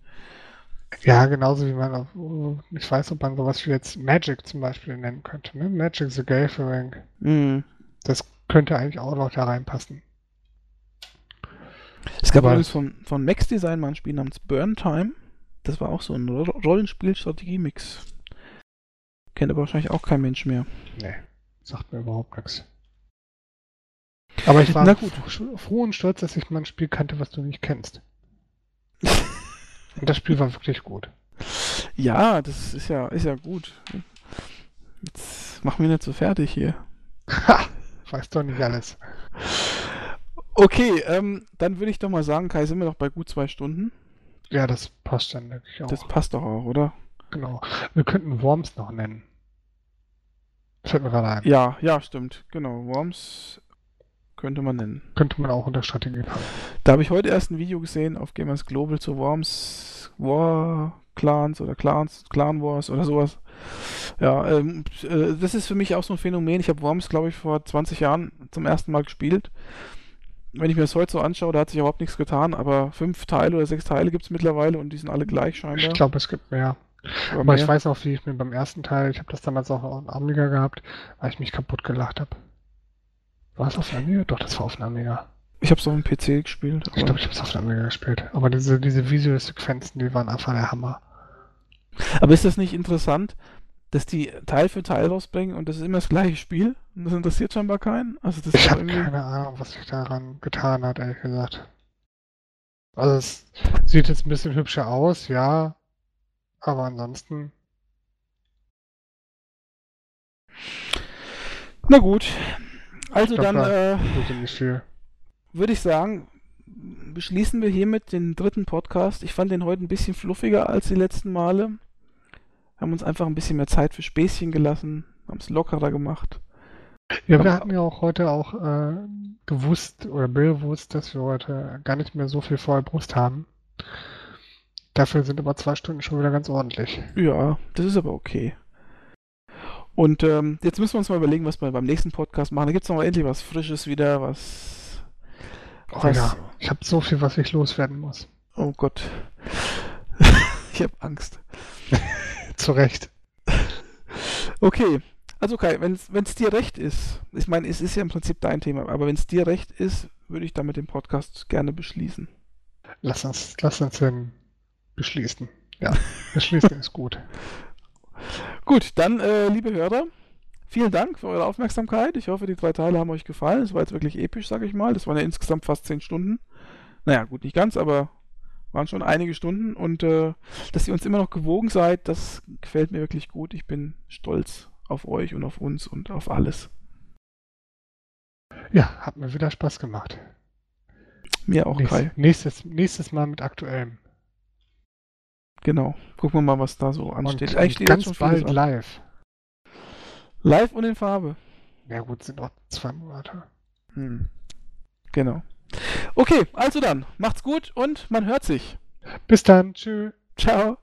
Ja, genauso wie man auch, ich weiß, ob man sowas wie jetzt Magic zum Beispiel nennen könnte. Ne? Magic the Gathering. Mhm. Das könnte eigentlich auch noch da reinpassen. Es gab übrigens von, von Max Design mal ein Spiel namens Burn Time. Das war auch so ein Ro- Rollenspiel-Strategie-Mix. Kennt aber wahrscheinlich auch kein Mensch mehr. Nee, sagt mir überhaupt nichts. Aber ich war Na gut. f- froh und stolz, dass ich mal ein Spiel kannte, was du nicht kennst. Und das Spiel war wirklich gut. Ja, das ist ja, ist ja gut. Jetzt mach mich nicht so fertig hier. Ha! Weiß doch nicht alles. Okay, ähm, dann würde ich doch mal sagen, Kai, sind wir noch bei gut zwei Stunden. Ja, das passt dann natürlich auch. Das passt doch auch, oder? genau. Wir könnten Worms noch nennen. Fällt mir gerade ein. Ja, ja, stimmt. Genau, Worms könnte man nennen. Könnte man auch unter Strategie packen. Da habe ich heute erst ein Video gesehen auf Gamers Global zu Worms War Clans oder Clans, Clan Wars oder sowas. Ja, ähm, äh, das ist für mich auch so ein Phänomen. Ich habe Worms, glaube ich, vor 20 Jahren zum ersten Mal gespielt. Wenn ich mir das heute so anschaue, da hat sich überhaupt nichts getan, aber fünf Teile oder sechs Teile gibt es mittlerweile und die sind alle gleich scheinbar. Ich glaube, es gibt mehr. Aber Aber ich mehr. weiß auch, wie ich mir beim ersten Teil, ich habe das damals auch auf Amiga gehabt, weil ich mich kaputt gelacht habe. War es auf dem Amiga? Doch, das war auf dem Amiga. Ich habe es auf dem PC gespielt. Ich glaube, ich habe es auf dem Amiga gespielt. Aber diese, diese Videosequenzen, die waren einfach der Hammer. Aber ist das nicht interessant, dass die Teil für Teil rausbringen und das ist immer das gleiche Spiel? Und das interessiert scheinbar keinen? Also das Ich habe irgendwie. keine Ahnung, was sich daran getan hat, ehrlich gesagt. Also es sieht jetzt ein bisschen hübscher aus, ja. Aber ansonsten, Na gut. Also glaub, dann da- äh, würde ich sagen, beschließen wir hiermit den dritten Podcast. Ich fand den heute ein bisschen fluffiger als die letzten Male. Haben uns einfach ein bisschen mehr Zeit für Späßchen gelassen, haben es lockerer gemacht. Ja, wir hatten ja auch heute auch äh, gewusst oder bewusst, dass wir heute gar nicht mehr so viel volle Brust haben. Dafür sind aber zwei Stunden schon wieder ganz ordentlich. Ja, das ist aber okay. Und ähm, jetzt müssen wir uns mal überlegen, was wir beim nächsten Podcast machen. Da gibt es noch mal endlich was Frisches wieder, was. Oh Was? ja, ich habe so viel, was ich loswerden muss. Oh Gott. ich habe Angst. Zu Recht. Okay, also Kai, wenn es dir recht ist, ich meine, es ist ja im Prinzip dein Thema, aber wenn es dir recht ist, würde ich damit den Podcast gerne beschließen. Lass uns, lass uns den beschließen. Ja, beschließen ist gut. Gut, dann, äh, liebe Hörer, vielen Dank für eure Aufmerksamkeit. Ich hoffe, die drei Teile haben euch gefallen. Es war jetzt wirklich episch, sage ich mal. Das waren ja insgesamt fast zehn Stunden. Naja, gut, nicht ganz, aber waren schon einige Stunden. Und äh, dass ihr uns immer noch gewogen seid, das gefällt mir wirklich gut. Ich bin stolz auf euch und auf uns und auf alles. Ja, hat mir wieder Spaß gemacht. Mir auch, Kai. Nächstes, nächstes, nächstes Mal mit aktuellem. Genau. Gucken wir mal, was da so ansteht. Und, Eigentlich und steht ganz schon bald an. live. Live und in Farbe. Ja gut, sind noch zwei Monate. Hm. Genau. Okay, also dann, macht's gut und man hört sich. Bis dann. Tschüss. Ciao.